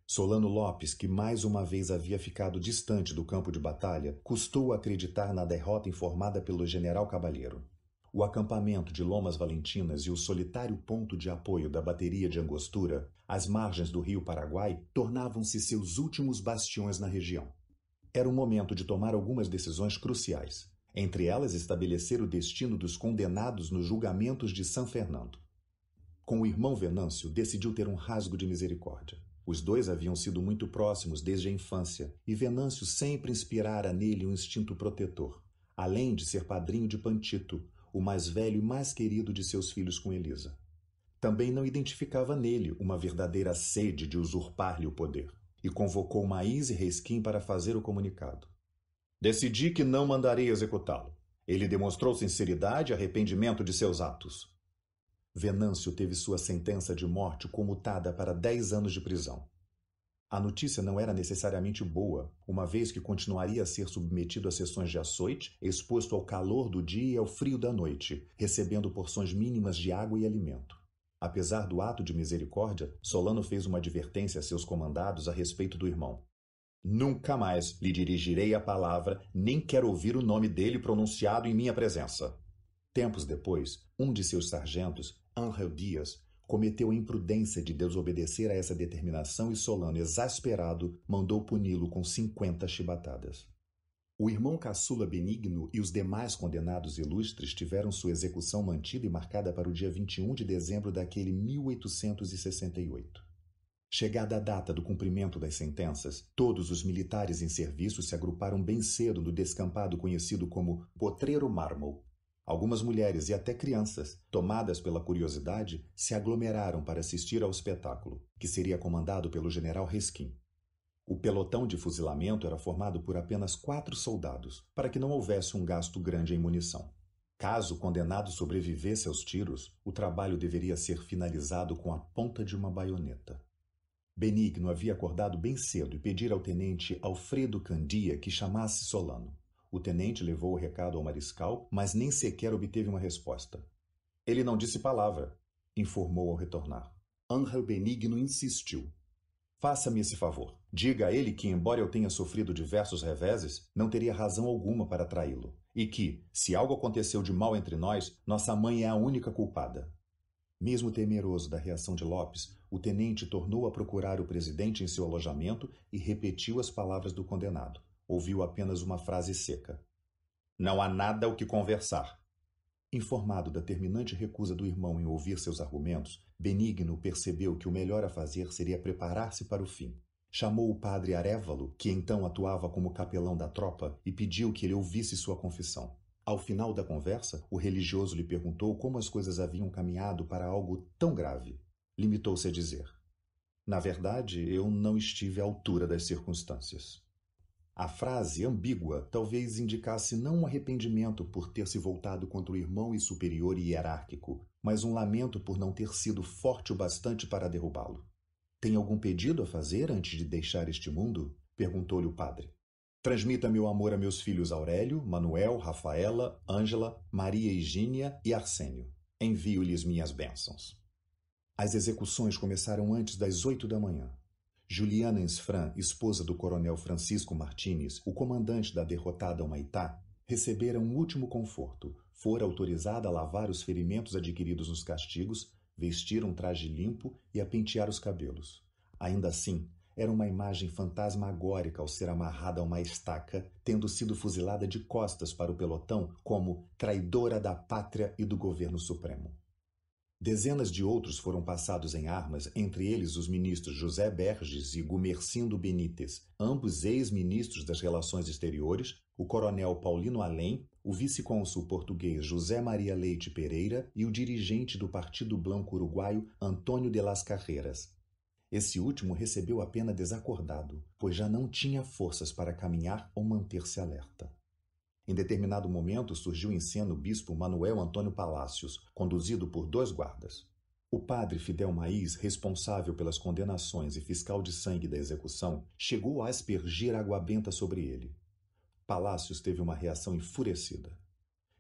Solano Lopes, que mais uma vez havia ficado distante do campo de batalha, custou acreditar na derrota informada pelo general Cabalheiro. O acampamento de Lomas Valentinas e o solitário ponto de apoio da bateria de Angostura, às margens do rio Paraguai, tornavam-se seus últimos bastiões na região. Era o momento de tomar algumas decisões cruciais, entre elas estabelecer o destino dos condenados nos julgamentos de São Fernando. Com o irmão Venâncio, decidiu ter um rasgo de misericórdia. Os dois haviam sido muito próximos desde a infância, e Venâncio sempre inspirara nele um instinto protetor, além de ser padrinho de Pantito, o mais velho e mais querido de seus filhos com Elisa. Também não identificava nele uma verdadeira sede de usurpar-lhe o poder, e convocou Maís e Resquim para fazer o comunicado. Decidi que não mandarei executá-lo. Ele demonstrou sinceridade e arrependimento de seus atos. Venâncio teve sua sentença de morte comutada para dez anos de prisão. A notícia não era necessariamente boa, uma vez que continuaria a ser submetido a sessões de açoite, exposto ao calor do dia e ao frio da noite, recebendo porções mínimas de água e alimento. Apesar do ato de misericórdia, Solano fez uma advertência a seus comandados a respeito do irmão. Nunca mais lhe dirigirei a palavra, nem quero ouvir o nome dele pronunciado em minha presença. Tempos depois, um de seus sargentos, Angel Dias, cometeu a imprudência de desobedecer a essa determinação e Solano, exasperado, mandou puni-lo com cinquenta chibatadas. O irmão caçula Benigno e os demais condenados ilustres tiveram sua execução mantida e marcada para o dia 21 de dezembro daquele 1868. Chegada a data do cumprimento das sentenças, todos os militares em serviço se agruparam bem cedo no descampado conhecido como Potreiro Mármol, Algumas mulheres e até crianças, tomadas pela curiosidade, se aglomeraram para assistir ao espetáculo, que seria comandado pelo general Reskin. O pelotão de fuzilamento era formado por apenas quatro soldados, para que não houvesse um gasto grande em munição. Caso o condenado sobrevivesse aos tiros, o trabalho deveria ser finalizado com a ponta de uma baioneta. Benigno havia acordado bem cedo e pedira ao tenente Alfredo Candia que chamasse Solano. O tenente levou o recado ao mariscal, mas nem sequer obteve uma resposta. Ele não disse palavra, informou ao retornar. Angel Benigno insistiu. Faça-me esse favor. Diga a ele que, embora eu tenha sofrido diversos reveses, não teria razão alguma para traí-lo. E que, se algo aconteceu de mal entre nós, nossa mãe é a única culpada. Mesmo temeroso da reação de Lopes, o tenente tornou a procurar o presidente em seu alojamento e repetiu as palavras do condenado ouviu apenas uma frase seca. Não há nada o que conversar. Informado da terminante recusa do irmão em ouvir seus argumentos, Benigno percebeu que o melhor a fazer seria preparar-se para o fim. Chamou o padre Arévalo, que então atuava como capelão da tropa, e pediu que ele ouvisse sua confissão. Ao final da conversa, o religioso lhe perguntou como as coisas haviam caminhado para algo tão grave. Limitou-se a dizer: Na verdade, eu não estive à altura das circunstâncias. A frase, ambígua, talvez indicasse não um arrependimento por ter se voltado contra o irmão e superior e hierárquico, mas um lamento por não ter sido forte o bastante para derrubá-lo. Tem algum pedido a fazer antes de deixar este mundo? perguntou-lhe o padre. Transmita meu amor a meus filhos Aurélio, Manuel, Rafaela, Ângela, Maria Egínia e Arsênio. Envio-lhes minhas bênçãos. As execuções começaram antes das oito da manhã. Juliana Ensfran, esposa do coronel Francisco Martínez, o comandante da derrotada Humaitá, recebera um último conforto. Fora autorizada a lavar os ferimentos adquiridos nos castigos, vestir um traje limpo e a pentear os cabelos. Ainda assim, era uma imagem fantasmagórica ao ser amarrada a uma estaca, tendo sido fuzilada de costas para o pelotão como traidora da pátria e do governo supremo. Dezenas de outros foram passados em armas, entre eles os ministros José Berges e Gumercindo Benítez, ambos ex-ministros das Relações Exteriores, o coronel Paulino Além, o vice-cônsul português José Maria Leite Pereira e o dirigente do Partido Blanco Uruguaio Antônio de las Carreiras. Esse último recebeu a pena desacordado, pois já não tinha forças para caminhar ou manter-se alerta. Em determinado momento surgiu em cena o bispo Manuel Antônio Palácios, conduzido por dois guardas. O padre Fidel Maís, responsável pelas condenações e fiscal de sangue da execução, chegou a aspergir água benta sobre ele. Palácios teve uma reação enfurecida.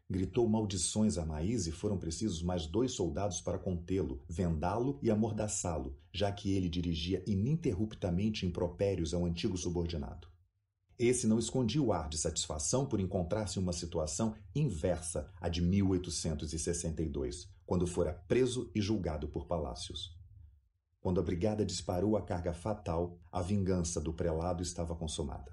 Gritou maldições a Maís e foram precisos mais dois soldados para contê-lo, vendá-lo e amordaçá-lo, já que ele dirigia ininterruptamente impropérios ao antigo subordinado. Esse não escondia o ar de satisfação por encontrar-se em uma situação inversa à de 1862, quando fora preso e julgado por Palácios. Quando a brigada disparou a carga fatal, a vingança do prelado estava consumada.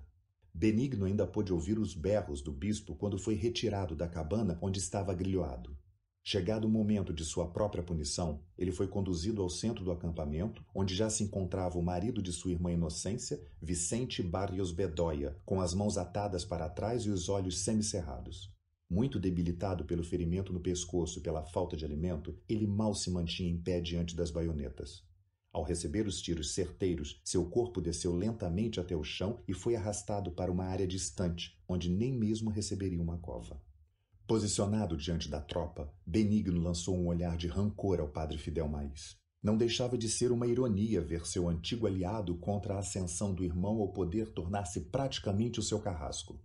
Benigno ainda pôde ouvir os berros do bispo quando foi retirado da cabana onde estava agrilhoado. Chegado o momento de sua própria punição, ele foi conduzido ao centro do acampamento, onde já se encontrava o marido de sua irmã Inocência, Vicente Barrios Bedoya, com as mãos atadas para trás e os olhos semicerrados. Muito debilitado pelo ferimento no pescoço e pela falta de alimento, ele mal se mantinha em pé diante das baionetas. Ao receber os tiros certeiros, seu corpo desceu lentamente até o chão e foi arrastado para uma área distante, onde nem mesmo receberia uma cova. Posicionado diante da tropa, Benigno lançou um olhar de rancor ao padre Fidel Maís. Não deixava de ser uma ironia ver seu antigo aliado contra a ascensão do irmão ao poder tornar-se praticamente o seu carrasco.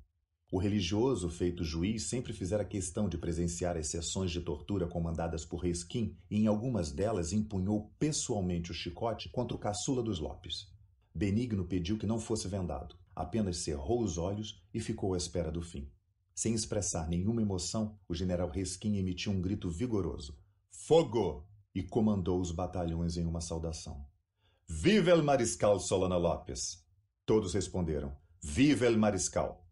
O religioso, feito juiz, sempre fizera questão de presenciar as sessões de tortura comandadas por Resquim e em algumas delas empunhou pessoalmente o chicote contra o caçula dos Lopes. Benigno pediu que não fosse vendado, apenas cerrou os olhos e ficou à espera do fim. Sem expressar nenhuma emoção, o general Resquim emitiu um grito vigoroso: Fogo! e comandou os batalhões em uma saudação. Vive el Mariscal Solana Lopes! Todos responderam: Vive el Mariscal!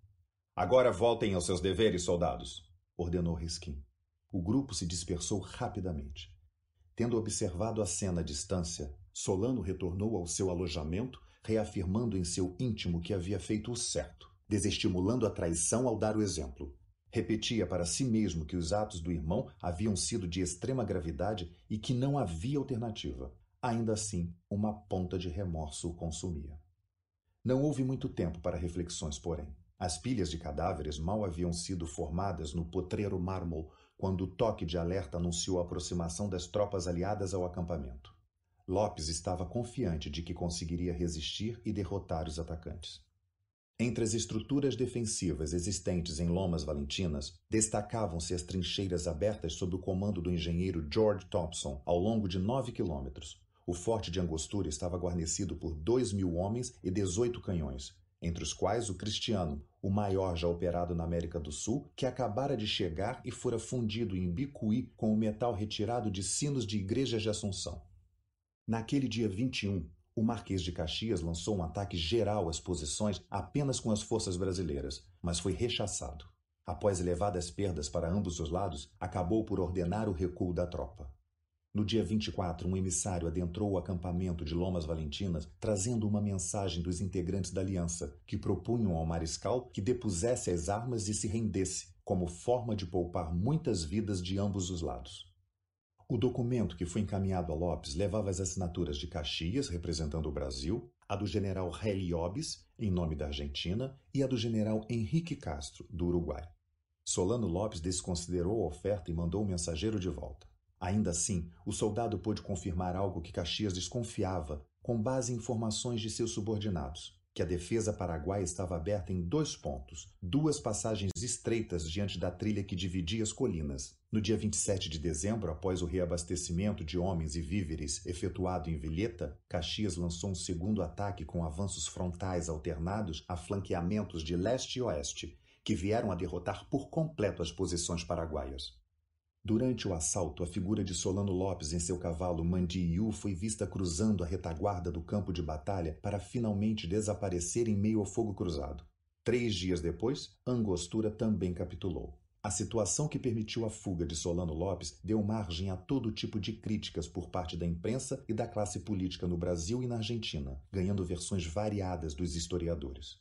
Agora voltem aos seus deveres, soldados! ordenou Resquim. O grupo se dispersou rapidamente. Tendo observado a cena à distância, Solano retornou ao seu alojamento, reafirmando em seu íntimo que havia feito o certo desestimulando a traição ao dar o exemplo. Repetia para si mesmo que os atos do irmão haviam sido de extrema gravidade e que não havia alternativa. Ainda assim, uma ponta de remorso o consumia. Não houve muito tempo para reflexões, porém. As pilhas de cadáveres mal haviam sido formadas no potreiro mármore quando o toque de alerta anunciou a aproximação das tropas aliadas ao acampamento. Lopes estava confiante de que conseguiria resistir e derrotar os atacantes. Entre as estruturas defensivas existentes em Lomas Valentinas, destacavam-se as trincheiras abertas sob o comando do engenheiro George Thompson ao longo de nove quilômetros. O forte de Angostura estava guarnecido por dois mil homens e dezoito canhões, entre os quais o Cristiano, o maior já operado na América do Sul, que acabara de chegar e fora fundido em Bicuí com o metal retirado de sinos de igrejas de Assunção. Naquele dia 21, o Marquês de Caxias lançou um ataque geral às posições apenas com as forças brasileiras, mas foi rechaçado. Após elevadas perdas para ambos os lados, acabou por ordenar o recuo da tropa. No dia 24, um emissário adentrou o acampamento de Lomas Valentinas trazendo uma mensagem dos integrantes da aliança, que propunham ao mariscal que depusesse as armas e se rendesse, como forma de poupar muitas vidas de ambos os lados. O documento que foi encaminhado a Lopes levava as assinaturas de Caxias, representando o Brasil, a do general Heliobes, em nome da Argentina, e a do general Henrique Castro, do Uruguai. Solano Lopes desconsiderou a oferta e mandou o mensageiro de volta. Ainda assim, o soldado pôde confirmar algo que Caxias desconfiava, com base em informações de seus subordinados que a defesa paraguaia estava aberta em dois pontos, duas passagens estreitas diante da trilha que dividia as colinas. No dia 27 de dezembro, após o reabastecimento de homens e víveres efetuado em Vilheta, Caxias lançou um segundo ataque com avanços frontais alternados a flanqueamentos de leste e oeste, que vieram a derrotar por completo as posições paraguaias. Durante o assalto, a figura de Solano Lopes em seu cavalo Mandiu foi vista cruzando a retaguarda do campo de batalha para finalmente desaparecer em meio ao fogo cruzado. Três dias depois, Angostura também capitulou. A situação que permitiu a fuga de Solano Lopes deu margem a todo tipo de críticas por parte da imprensa e da classe política no Brasil e na Argentina, ganhando versões variadas dos historiadores.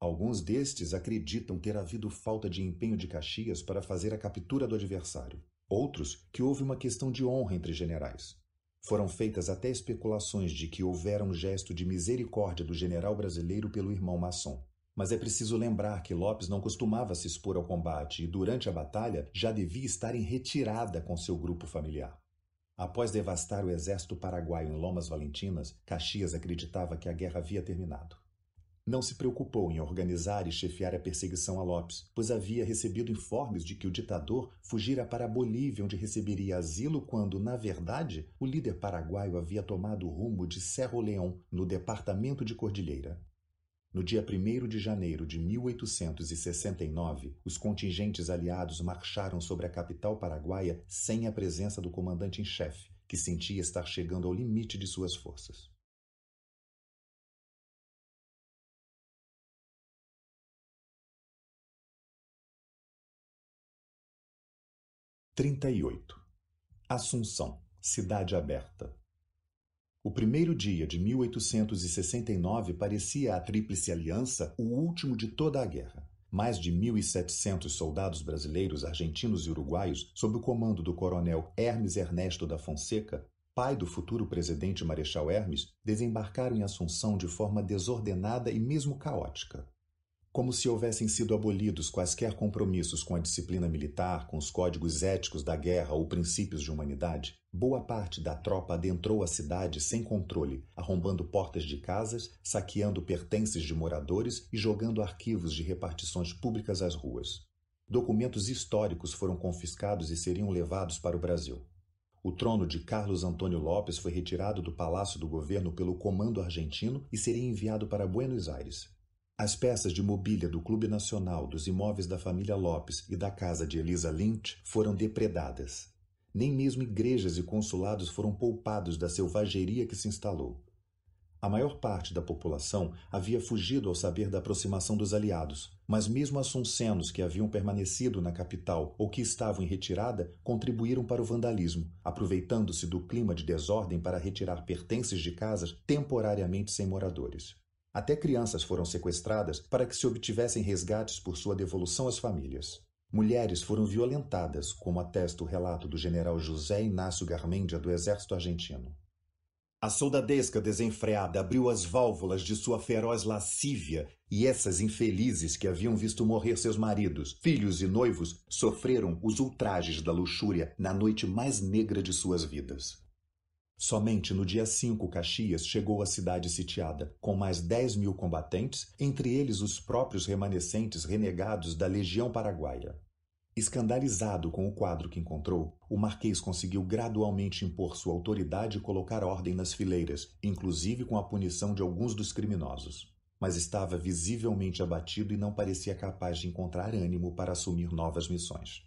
Alguns destes acreditam ter havido falta de empenho de Caxias para fazer a captura do adversário. Outros que houve uma questão de honra entre generais. Foram feitas até especulações de que houvera um gesto de misericórdia do general brasileiro pelo irmão maçom. Mas é preciso lembrar que Lopes não costumava se expor ao combate e, durante a batalha, já devia estar em retirada com seu grupo familiar. Após devastar o exército paraguaio em Lomas Valentinas, Caxias acreditava que a guerra havia terminado. Não se preocupou em organizar e chefiar a perseguição a Lopes, pois havia recebido informes de que o ditador fugira para a Bolívia, onde receberia asilo quando, na verdade, o líder paraguaio havia tomado o rumo de Cerro Leão, no departamento de Cordilheira. No dia 1 de janeiro de 1869, os contingentes aliados marcharam sobre a capital paraguaia sem a presença do comandante em chefe, que sentia estar chegando ao limite de suas forças. 38. Assunção, cidade aberta. O primeiro dia de 1869 parecia à Tríplice Aliança o último de toda a guerra. Mais de 1.700 soldados brasileiros, argentinos e uruguaios, sob o comando do coronel Hermes Ernesto da Fonseca, pai do futuro presidente Marechal Hermes, desembarcaram em Assunção de forma desordenada e mesmo caótica como se houvessem sido abolidos quaisquer compromissos com a disciplina militar, com os códigos éticos da guerra ou princípios de humanidade, boa parte da tropa adentrou a cidade sem controle, arrombando portas de casas, saqueando pertences de moradores e jogando arquivos de repartições públicas às ruas. Documentos históricos foram confiscados e seriam levados para o Brasil. O trono de Carlos Antônio Lopes foi retirado do palácio do governo pelo comando argentino e seria enviado para Buenos Aires. As peças de mobília do Clube Nacional, dos imóveis da família Lopes e da casa de Elisa Lynch foram depredadas. Nem mesmo igrejas e consulados foram poupados da selvageria que se instalou. A maior parte da população havia fugido ao saber da aproximação dos aliados, mas mesmo assuncenos que haviam permanecido na capital ou que estavam em retirada contribuíram para o vandalismo, aproveitando-se do clima de desordem para retirar pertences de casas temporariamente sem moradores. Até crianças foram sequestradas para que se obtivessem resgates por sua devolução às famílias. Mulheres foram violentadas, como atesta o relato do general José Inácio Garmendia do Exército Argentino. A soldadesca desenfreada abriu as válvulas de sua feroz lascívia e essas infelizes que haviam visto morrer seus maridos, filhos e noivos sofreram os ultrajes da luxúria na noite mais negra de suas vidas. Somente no dia 5, Caxias chegou à cidade sitiada, com mais 10 mil combatentes, entre eles os próprios remanescentes renegados da Legião Paraguaia. Escandalizado com o quadro que encontrou, o Marquês conseguiu gradualmente impor sua autoridade e colocar ordem nas fileiras, inclusive com a punição de alguns dos criminosos. Mas estava visivelmente abatido e não parecia capaz de encontrar ânimo para assumir novas missões.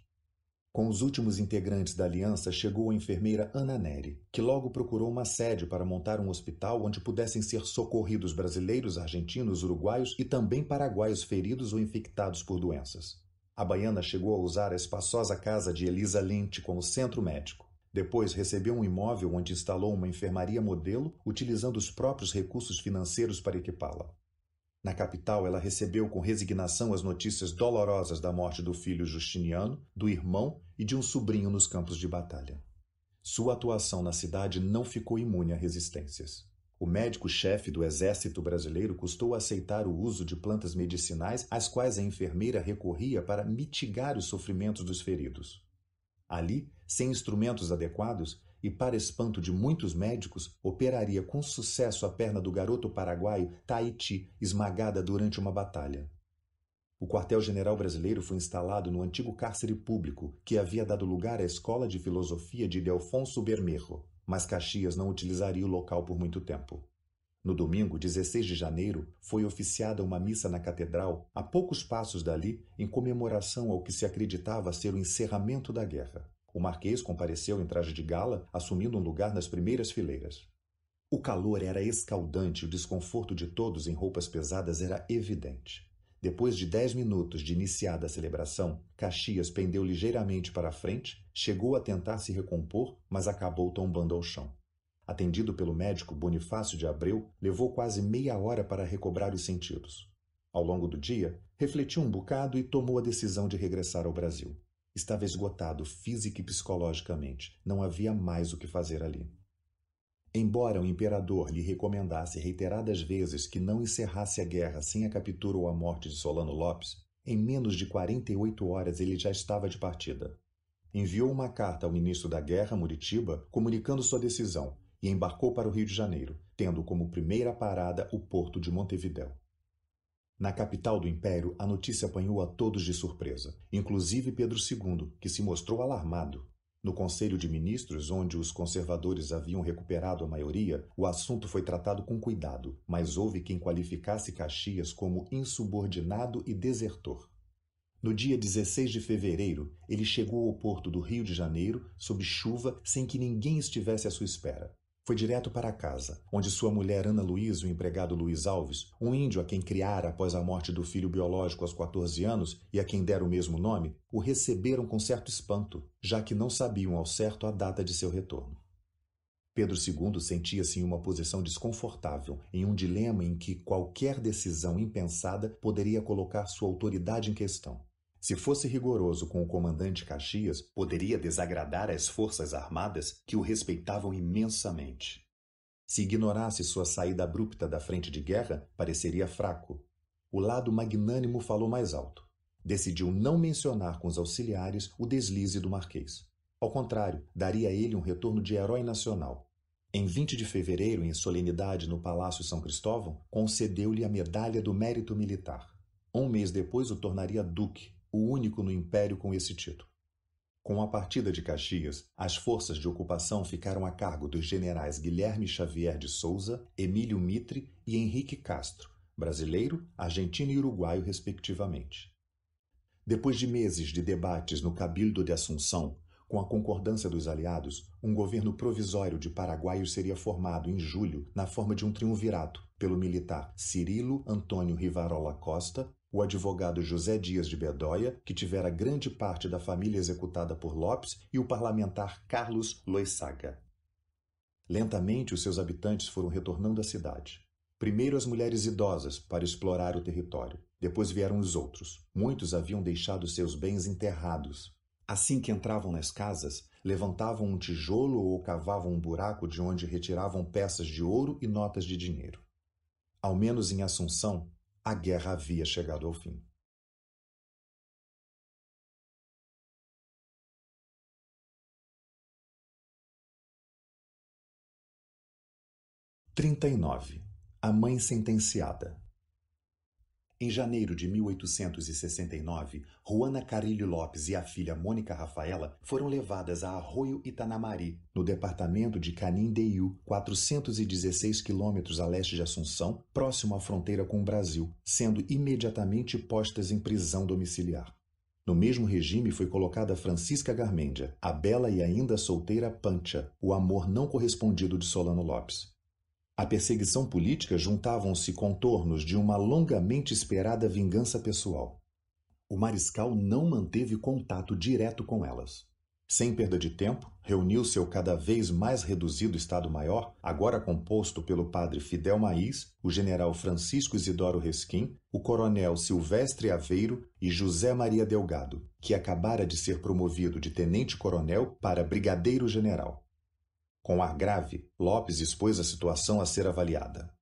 Com os últimos integrantes da aliança chegou a enfermeira Ana Neri, que logo procurou uma sede para montar um hospital onde pudessem ser socorridos brasileiros, argentinos, uruguaios e também paraguaios feridos ou infectados por doenças. A baiana chegou a usar a espaçosa casa de Elisa Lynch como centro médico. Depois recebeu um imóvel onde instalou uma enfermaria modelo, utilizando os próprios recursos financeiros para equipá-la. Na capital, ela recebeu com resignação as notícias dolorosas da morte do filho Justiniano, do irmão e de um sobrinho nos campos de batalha. Sua atuação na cidade não ficou imune a resistências. O médico-chefe do Exército Brasileiro custou aceitar o uso de plantas medicinais às quais a enfermeira recorria para mitigar os sofrimentos dos feridos. Ali, sem instrumentos adequados, e, para espanto de muitos médicos, operaria com sucesso a perna do garoto paraguaio Tahiti, esmagada durante uma batalha. O quartel-general brasileiro foi instalado no antigo cárcere público, que havia dado lugar à Escola de Filosofia de Delfonso Bermejo, mas Caxias não utilizaria o local por muito tempo. No domingo, 16 de janeiro, foi oficiada uma missa na catedral, a poucos passos dali, em comemoração ao que se acreditava ser o encerramento da guerra. O marquês compareceu em traje de gala, assumindo um lugar nas primeiras fileiras. O calor era escaldante e o desconforto de todos em roupas pesadas era evidente. Depois de dez minutos de iniciada a celebração, Caxias pendeu ligeiramente para a frente, chegou a tentar se recompor, mas acabou tombando ao chão. Atendido pelo médico Bonifácio de Abreu, levou quase meia hora para recobrar os sentidos. Ao longo do dia, refletiu um bocado e tomou a decisão de regressar ao Brasil. Estava esgotado física e psicologicamente. Não havia mais o que fazer ali. Embora o imperador lhe recomendasse reiteradas vezes que não encerrasse a guerra sem a captura ou a morte de Solano Lopes, em menos de 48 horas ele já estava de partida. Enviou uma carta ao ministro da Guerra, Muritiba, comunicando sua decisão e embarcou para o Rio de Janeiro, tendo como primeira parada o porto de Montevidéu. Na capital do império, a notícia apanhou a todos de surpresa, inclusive Pedro II, que se mostrou alarmado. No Conselho de Ministros, onde os conservadores haviam recuperado a maioria, o assunto foi tratado com cuidado, mas houve quem qualificasse Caxias como insubordinado e desertor. No dia 16 de fevereiro, ele chegou ao porto do Rio de Janeiro, sob chuva, sem que ninguém estivesse à sua espera. Foi direto para casa, onde sua mulher Ana Luiz e o empregado Luiz Alves, um índio a quem criara após a morte do filho biológico aos 14 anos e a quem dera o mesmo nome, o receberam com certo espanto, já que não sabiam ao certo a data de seu retorno. Pedro II sentia-se em uma posição desconfortável, em um dilema em que qualquer decisão impensada poderia colocar sua autoridade em questão. Se fosse rigoroso com o comandante Caxias, poderia desagradar as forças armadas que o respeitavam imensamente. Se ignorasse sua saída abrupta da frente de guerra, pareceria fraco. O lado magnânimo falou mais alto. Decidiu não mencionar com os auxiliares o deslize do Marquês. Ao contrário, daria a ele um retorno de herói nacional. Em 20 de fevereiro, em solenidade no Palácio São Cristóvão, concedeu-lhe a Medalha do Mérito Militar. Um mês depois o tornaria duque, o único no império com esse título. Com a partida de Caxias, as forças de ocupação ficaram a cargo dos generais Guilherme Xavier de Souza, Emílio Mitre e Henrique Castro, brasileiro, argentino e uruguaio, respectivamente. Depois de meses de debates no Cabildo de Assunção, com a concordância dos aliados, um governo provisório de paraguaios seria formado em julho na forma de um triunvirato pelo militar Cirilo Antônio Rivarola Costa, o advogado José Dias de Bedóia, que tivera grande parte da família executada por Lopes, e o parlamentar Carlos Loisaga. Lentamente, os seus habitantes foram retornando à cidade. Primeiro as mulheres idosas para explorar o território. Depois vieram os outros. Muitos haviam deixado seus bens enterrados. Assim que entravam nas casas, levantavam um tijolo ou cavavam um buraco de onde retiravam peças de ouro e notas de dinheiro. Ao menos em Assunção, a guerra havia chegado ao fim. Trinta e nove. A mãe sentenciada. Em janeiro de 1869, Juana Carilho Lopes e a filha Mônica Rafaela foram levadas a Arroio Itanamari, no departamento de Canindeiu, 416 quilômetros a leste de Assunção, próximo à fronteira com o Brasil, sendo imediatamente postas em prisão domiciliar. No mesmo regime foi colocada Francisca Garmendia, a bela e ainda solteira Pancha, o amor não correspondido de Solano Lopes. A perseguição política juntavam-se contornos de uma longamente esperada vingança pessoal. O mariscal não manteve contato direto com elas. Sem perda de tempo, reuniu seu cada vez mais reduzido Estado-Maior, agora composto pelo padre Fidel Maís, o general Francisco Isidoro Resquim, o coronel Silvestre Aveiro e José Maria Delgado, que acabara de ser promovido de tenente-coronel para brigadeiro-general. Com ar grave, Lopes expôs a situação a ser avaliada.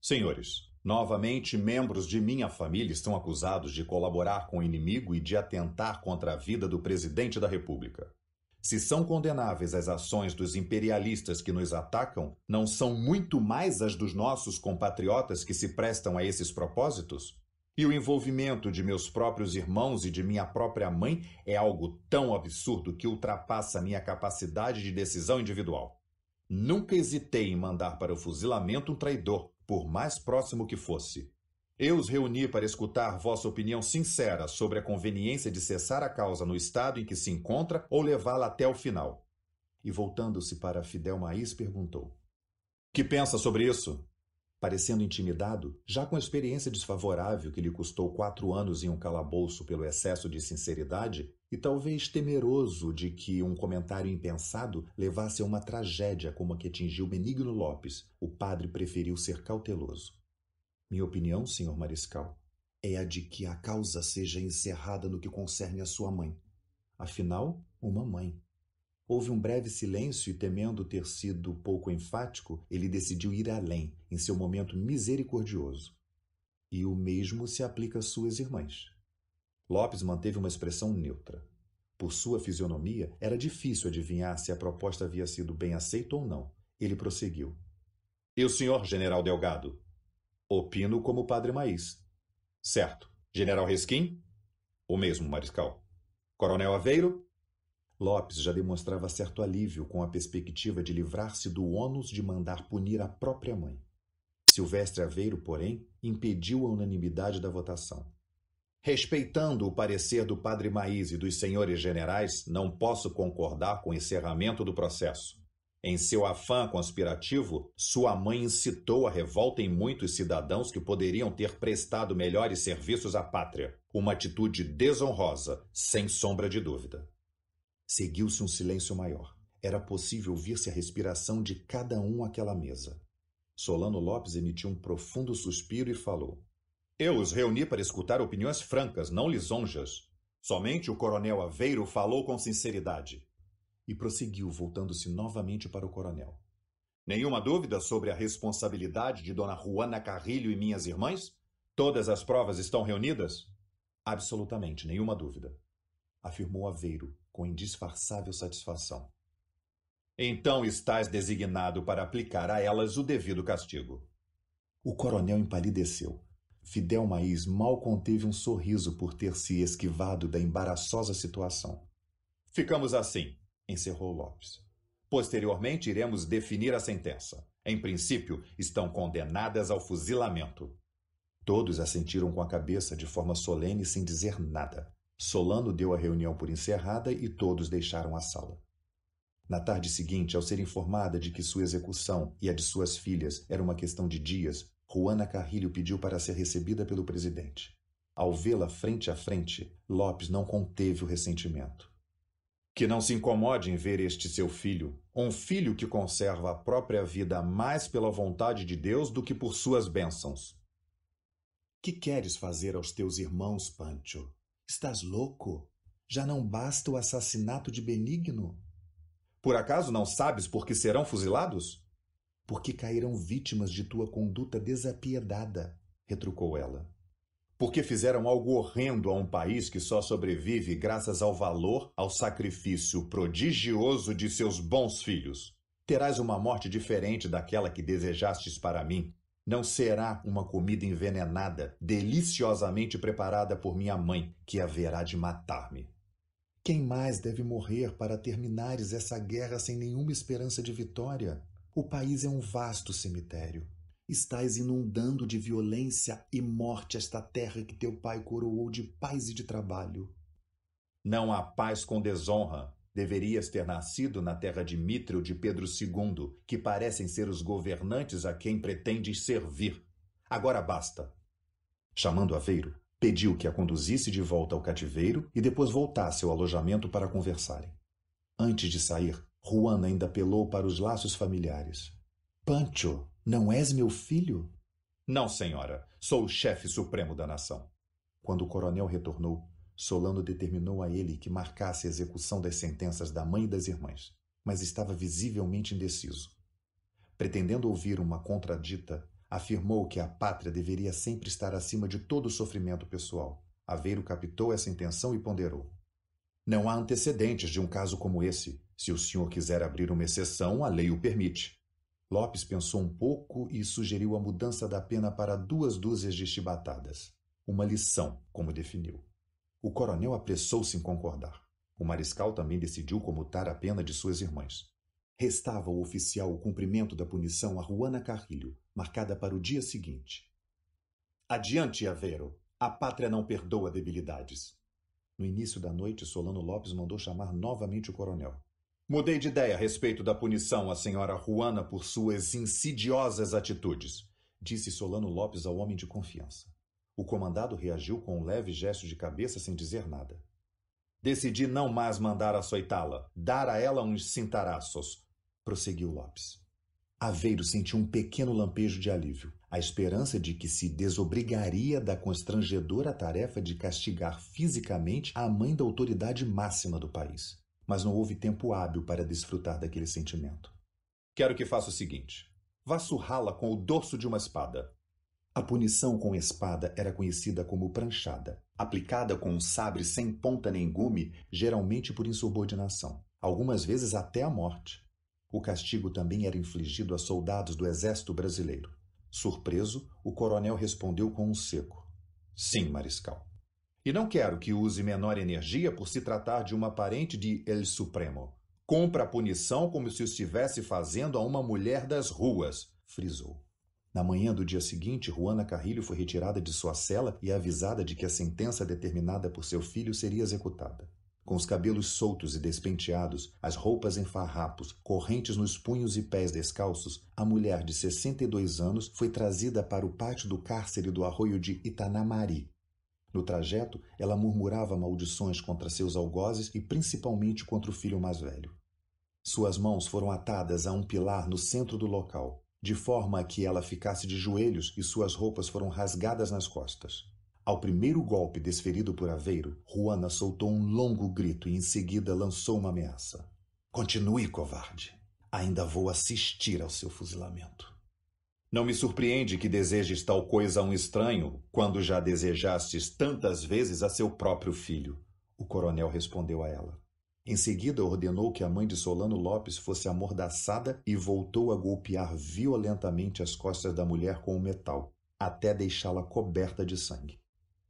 Senhores, novamente membros de minha família estão acusados de colaborar com o inimigo e de atentar contra a vida do presidente da República. Se são condenáveis as ações dos imperialistas que nos atacam, não são muito mais as dos nossos compatriotas que se prestam a esses propósitos? E o envolvimento de meus próprios irmãos e de minha própria mãe é algo tão absurdo que ultrapassa minha capacidade de decisão individual. Nunca hesitei em mandar para o fuzilamento um traidor, por mais próximo que fosse. Eu os reuni para escutar vossa opinião sincera sobre a conveniência de cessar a causa no estado em que se encontra ou levá-la até o final. E voltando-se para Fidel Maís, perguntou: Que pensa sobre isso? Parecendo intimidado, já com a experiência desfavorável que lhe custou quatro anos em um calabouço pelo excesso de sinceridade, e talvez temeroso de que um comentário impensado levasse a uma tragédia como a que atingiu Benigno Lopes, o padre preferiu ser cauteloso. Minha opinião, senhor Mariscal, é a de que a causa seja encerrada no que concerne a sua mãe. Afinal, uma mãe. Houve um breve silêncio e, temendo ter sido pouco enfático, ele decidiu ir além, em seu momento misericordioso. E o mesmo se aplica às suas irmãs. Lopes manteve uma expressão neutra. Por sua fisionomia, era difícil adivinhar se a proposta havia sido bem aceita ou não. Ele prosseguiu. E o senhor, general Delgado? Opino como o padre Maís. Certo. General Resquim? O mesmo, mariscal. Coronel Aveiro? Lopes já demonstrava certo alívio com a perspectiva de livrar-se do ônus de mandar punir a própria mãe. Silvestre Aveiro, porém, impediu a unanimidade da votação. Respeitando o parecer do padre Maís e dos senhores generais, não posso concordar com o encerramento do processo. Em seu afã conspirativo, sua mãe incitou a revolta em muitos cidadãos que poderiam ter prestado melhores serviços à pátria. Uma atitude desonrosa, sem sombra de dúvida. Seguiu-se um silêncio maior. Era possível ouvir-se a respiração de cada um àquela mesa. Solano Lopes emitiu um profundo suspiro e falou: Eu os reuni para escutar opiniões francas, não lisonjas. Somente o coronel Aveiro falou com sinceridade e prosseguiu, voltando-se novamente para o coronel. Nenhuma dúvida sobre a responsabilidade de Dona Juana Carrilho e minhas irmãs? Todas as provas estão reunidas? Absolutamente, nenhuma dúvida, afirmou Aveiro, com indisfarçável satisfação. Então estás designado para aplicar a elas o devido castigo. O coronel empalideceu. Fidel Maís mal conteve um sorriso por ter se esquivado da embaraçosa situação. Ficamos assim, encerrou Lopes. Posteriormente, iremos definir a sentença. Em princípio, estão condenadas ao fuzilamento. Todos assentiram com a cabeça de forma solene sem dizer nada. Solano deu a reunião por encerrada e todos deixaram a sala. Na tarde seguinte, ao ser informada de que sua execução e a de suas filhas era uma questão de dias, Juana Carrilho pediu para ser recebida pelo presidente. Ao vê-la frente a frente, Lopes não conteve o ressentimento. Que não se incomode em ver este seu filho, um filho que conserva a própria vida mais pela vontade de Deus do que por suas bênçãos. Que queres fazer aos teus irmãos, Pancho? Estás louco? Já não basta o assassinato de Benigno? Por acaso não sabes por que serão fuzilados? Porque cairão vítimas de tua conduta desapiedada, retrucou ela porque fizeram algo horrendo a um país que só sobrevive graças ao valor, ao sacrifício prodigioso de seus bons filhos. Terás uma morte diferente daquela que desejastes para mim. Não será uma comida envenenada, deliciosamente preparada por minha mãe, que haverá de matar-me. Quem mais deve morrer para terminares essa guerra sem nenhuma esperança de vitória? O país é um vasto cemitério. Estás inundando de violência e morte esta terra que teu pai coroou de paz e de trabalho. Não há paz com desonra. Deverias ter nascido na terra de Mitre ou de Pedro II, que parecem ser os governantes a quem pretendes servir. Agora basta. Chamando Aveiro, pediu que a conduzisse de volta ao cativeiro e depois voltasse ao alojamento para conversarem. Antes de sair, Juana ainda apelou para os laços familiares. Pancho, não és meu filho? Não, senhora. Sou o chefe supremo da nação. Quando o coronel retornou, Solano determinou a ele que marcasse a execução das sentenças da mãe e das irmãs, mas estava visivelmente indeciso. Pretendendo ouvir uma contradita, afirmou que a pátria deveria sempre estar acima de todo sofrimento pessoal. Aveiro captou essa intenção e ponderou. Não há antecedentes de um caso como esse. Se o senhor quiser abrir uma exceção, a lei o permite. Lopes pensou um pouco e sugeriu a mudança da pena para duas dúzias de chibatadas. Uma lição, como definiu. O coronel apressou-se em concordar. O mariscal também decidiu comutar a pena de suas irmãs. Restava ao oficial o cumprimento da punição a Juana Carrilho, marcada para o dia seguinte. Adiante, Aveiro! A pátria não perdoa debilidades. No início da noite, Solano Lopes mandou chamar novamente o coronel. Mudei de ideia a respeito da punição à senhora Juana por suas insidiosas atitudes, disse Solano Lopes ao homem de confiança. O comandado reagiu com um leve gesto de cabeça sem dizer nada. Decidi não mais mandar açoitá-la, dar a ela uns cintaraços, prosseguiu Lopes. Aveiro sentiu um pequeno lampejo de alívio, a esperança de que se desobrigaria da constrangedora tarefa de castigar fisicamente a mãe da autoridade máxima do país mas não houve tempo hábil para desfrutar daquele sentimento. Quero que faça o seguinte: vá surrá-la com o dorso de uma espada. A punição com espada era conhecida como pranchada, aplicada com um sabre sem ponta nem gume, geralmente por insubordinação, algumas vezes até a morte. O castigo também era infligido a soldados do exército brasileiro. Surpreso, o coronel respondeu com um seco: Sim, mariscal. E não quero que use menor energia por se tratar de uma parente de El Supremo. Compra a punição como se estivesse fazendo a uma mulher das ruas, frisou. Na manhã do dia seguinte, Juana Carrilho foi retirada de sua cela e avisada de que a sentença determinada por seu filho seria executada. Com os cabelos soltos e despenteados, as roupas em farrapos, correntes nos punhos e pés descalços, a mulher de 62 anos foi trazida para o pátio do cárcere do arroio de Itanamari. No trajeto, ela murmurava maldições contra seus algozes e principalmente contra o filho mais velho. Suas mãos foram atadas a um pilar no centro do local, de forma que ela ficasse de joelhos e suas roupas foram rasgadas nas costas. Ao primeiro golpe desferido por Aveiro, Juana soltou um longo grito e em seguida lançou uma ameaça. Continue, covarde. Ainda vou assistir ao seu fuzilamento. Não me surpreende que desejes tal coisa a um estranho, quando já desejastes tantas vezes a seu próprio filho. O coronel respondeu a ela. Em seguida, ordenou que a mãe de Solano Lopes fosse amordaçada e voltou a golpear violentamente as costas da mulher com o metal, até deixá-la coberta de sangue.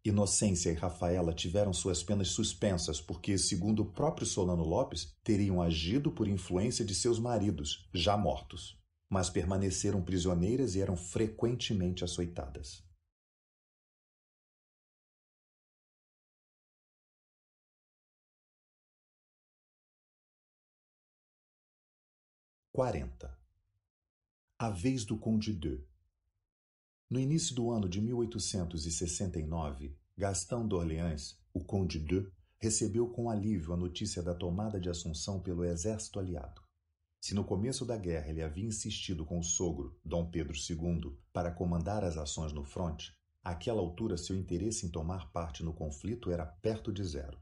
Inocência e Rafaela tiveram suas penas suspensas porque, segundo o próprio Solano Lopes, teriam agido por influência de seus maridos, já mortos, mas permaneceram prisioneiras e eram frequentemente açoitadas. Quarenta. A vez do Conde de no início do ano de 1869, Gastão d'Orléans, o Conde de, recebeu com alívio a notícia da tomada de Assunção pelo exército aliado. Se no começo da guerra ele havia insistido com o sogro, Dom Pedro II, para comandar as ações no fronte, àquela altura seu interesse em tomar parte no conflito era perto de zero.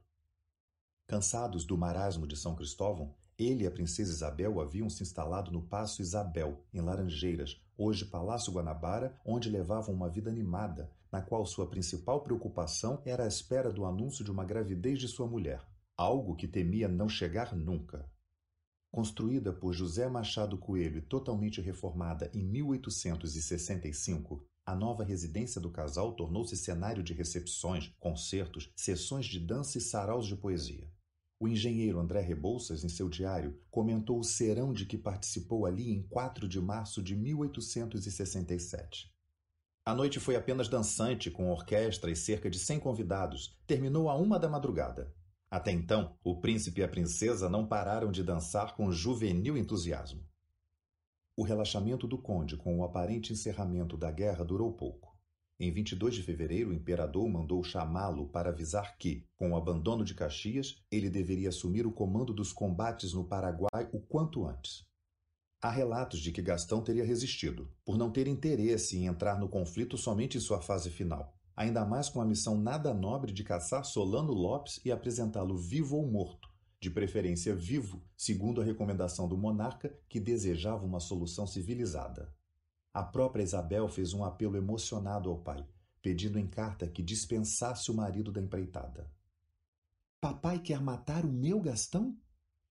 Cansados do marasmo de São Cristóvão, ele e a princesa Isabel haviam se instalado no Paço Isabel, em Laranjeiras, hoje Palácio Guanabara, onde levavam uma vida animada, na qual sua principal preocupação era a espera do anúncio de uma gravidez de sua mulher, algo que temia não chegar nunca. Construída por José Machado Coelho e totalmente reformada em 1865, a nova residência do casal tornou-se cenário de recepções, concertos, sessões de dança e saraus de poesia. O engenheiro André Rebouças, em seu diário, comentou o serão de que participou ali em 4 de março de 1867. A noite foi apenas dançante, com orquestra e cerca de 100 convidados. Terminou a uma da madrugada. Até então, o príncipe e a princesa não pararam de dançar com juvenil entusiasmo. O relaxamento do conde com o aparente encerramento da guerra durou pouco. Em 22 de fevereiro, o imperador mandou chamá-lo para avisar que, com o abandono de Caxias, ele deveria assumir o comando dos combates no Paraguai o quanto antes. Há relatos de que Gastão teria resistido, por não ter interesse em entrar no conflito somente em sua fase final, ainda mais com a missão nada nobre de caçar Solano Lopes e apresentá-lo vivo ou morto, de preferência vivo, segundo a recomendação do monarca, que desejava uma solução civilizada. A própria Isabel fez um apelo emocionado ao pai, pedindo em carta que dispensasse o marido da empreitada. Papai quer matar o meu Gastão?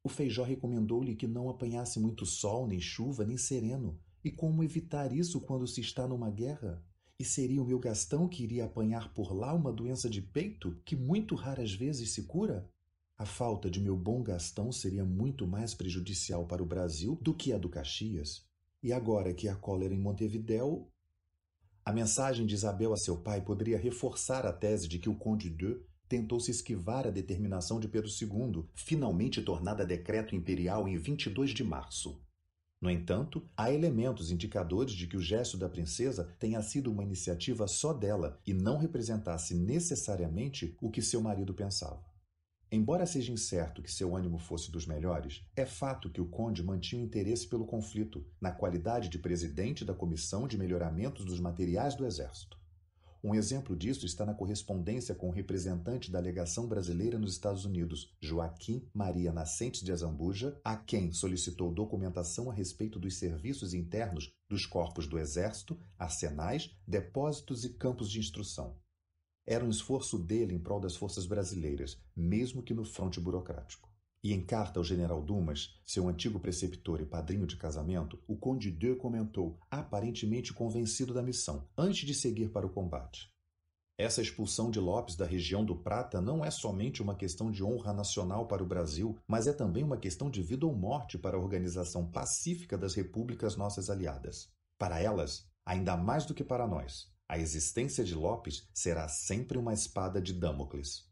O feijó recomendou-lhe que não apanhasse muito sol, nem chuva, nem sereno. E como evitar isso quando se está numa guerra? E seria o meu Gastão que iria apanhar por lá uma doença de peito que muito raras vezes se cura? A falta de meu bom Gastão seria muito mais prejudicial para o Brasil do que a do Caxias. E agora que há cólera em Montevidéu, a mensagem de Isabel a seu pai poderia reforçar a tese de que o Conde de tentou se esquivar a determinação de Pedro II, finalmente tornada decreto imperial em 22 de março. No entanto, há elementos indicadores de que o gesto da princesa tenha sido uma iniciativa só dela e não representasse necessariamente o que seu marido pensava. Embora seja incerto que seu ânimo fosse dos melhores, é fato que o conde mantinha interesse pelo conflito, na qualidade de presidente da Comissão de Melhoramentos dos Materiais do Exército. Um exemplo disso está na correspondência com o representante da legação brasileira nos Estados Unidos, Joaquim Maria Nascentes de Azambuja, a quem solicitou documentação a respeito dos serviços internos dos corpos do Exército, arsenais, depósitos e campos de instrução. Era um esforço dele em prol das forças brasileiras, mesmo que no fronte burocrático. E em carta ao general Dumas, seu antigo preceptor e padrinho de casamento, o Conde de comentou, aparentemente convencido da missão, antes de seguir para o combate. Essa expulsão de Lopes da região do Prata não é somente uma questão de honra nacional para o Brasil, mas é também uma questão de vida ou morte para a organização pacífica das repúblicas nossas aliadas. Para elas, ainda mais do que para nós, a existência de Lopes será sempre uma espada de Damocles.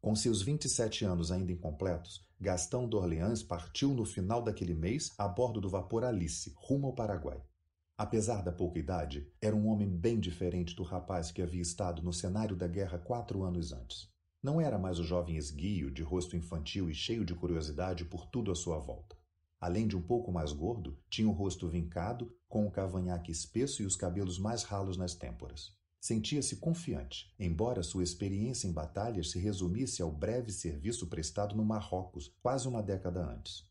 Com seus 27 anos ainda incompletos, Gastão d'Orleans partiu no final daquele mês a bordo do vapor Alice, rumo ao Paraguai. Apesar da pouca idade, era um homem bem diferente do rapaz que havia estado no cenário da guerra quatro anos antes. Não era mais o jovem esguio, de rosto infantil e cheio de curiosidade por tudo à sua volta. Além de um pouco mais gordo, tinha o rosto vincado, com o cavanhaque espesso e os cabelos mais ralos nas têmporas. Sentia-se confiante, embora sua experiência em batalhas se resumisse ao breve serviço prestado no Marrocos, quase uma década antes.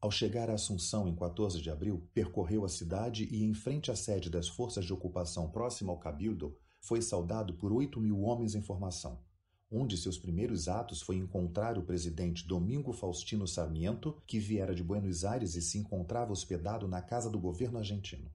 Ao chegar a Assunção em 14 de abril, percorreu a cidade e, em frente à sede das forças de ocupação próxima ao Cabildo, foi saudado por oito mil homens em formação. Um de seus primeiros atos foi encontrar o presidente Domingo Faustino Sarmiento, que viera de Buenos Aires e se encontrava hospedado na casa do governo argentino.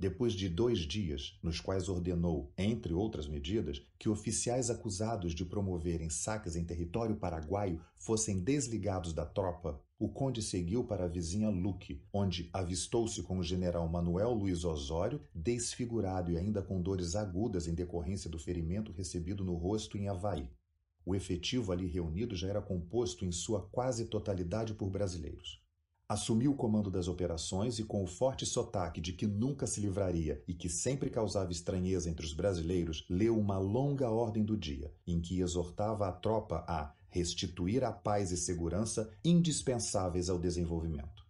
Depois de dois dias, nos quais ordenou, entre outras medidas, que oficiais acusados de promoverem saques em território paraguaio fossem desligados da tropa, o conde seguiu para a vizinha Luque, onde avistou-se com o general Manuel Luiz Osório, desfigurado e ainda com dores agudas em decorrência do ferimento recebido no rosto em Havaí. O efetivo ali reunido já era composto em sua quase totalidade por brasileiros. Assumiu o comando das operações e, com o forte sotaque de que nunca se livraria e que sempre causava estranheza entre os brasileiros, leu uma longa ordem do dia, em que exortava a tropa a restituir a paz e segurança indispensáveis ao desenvolvimento.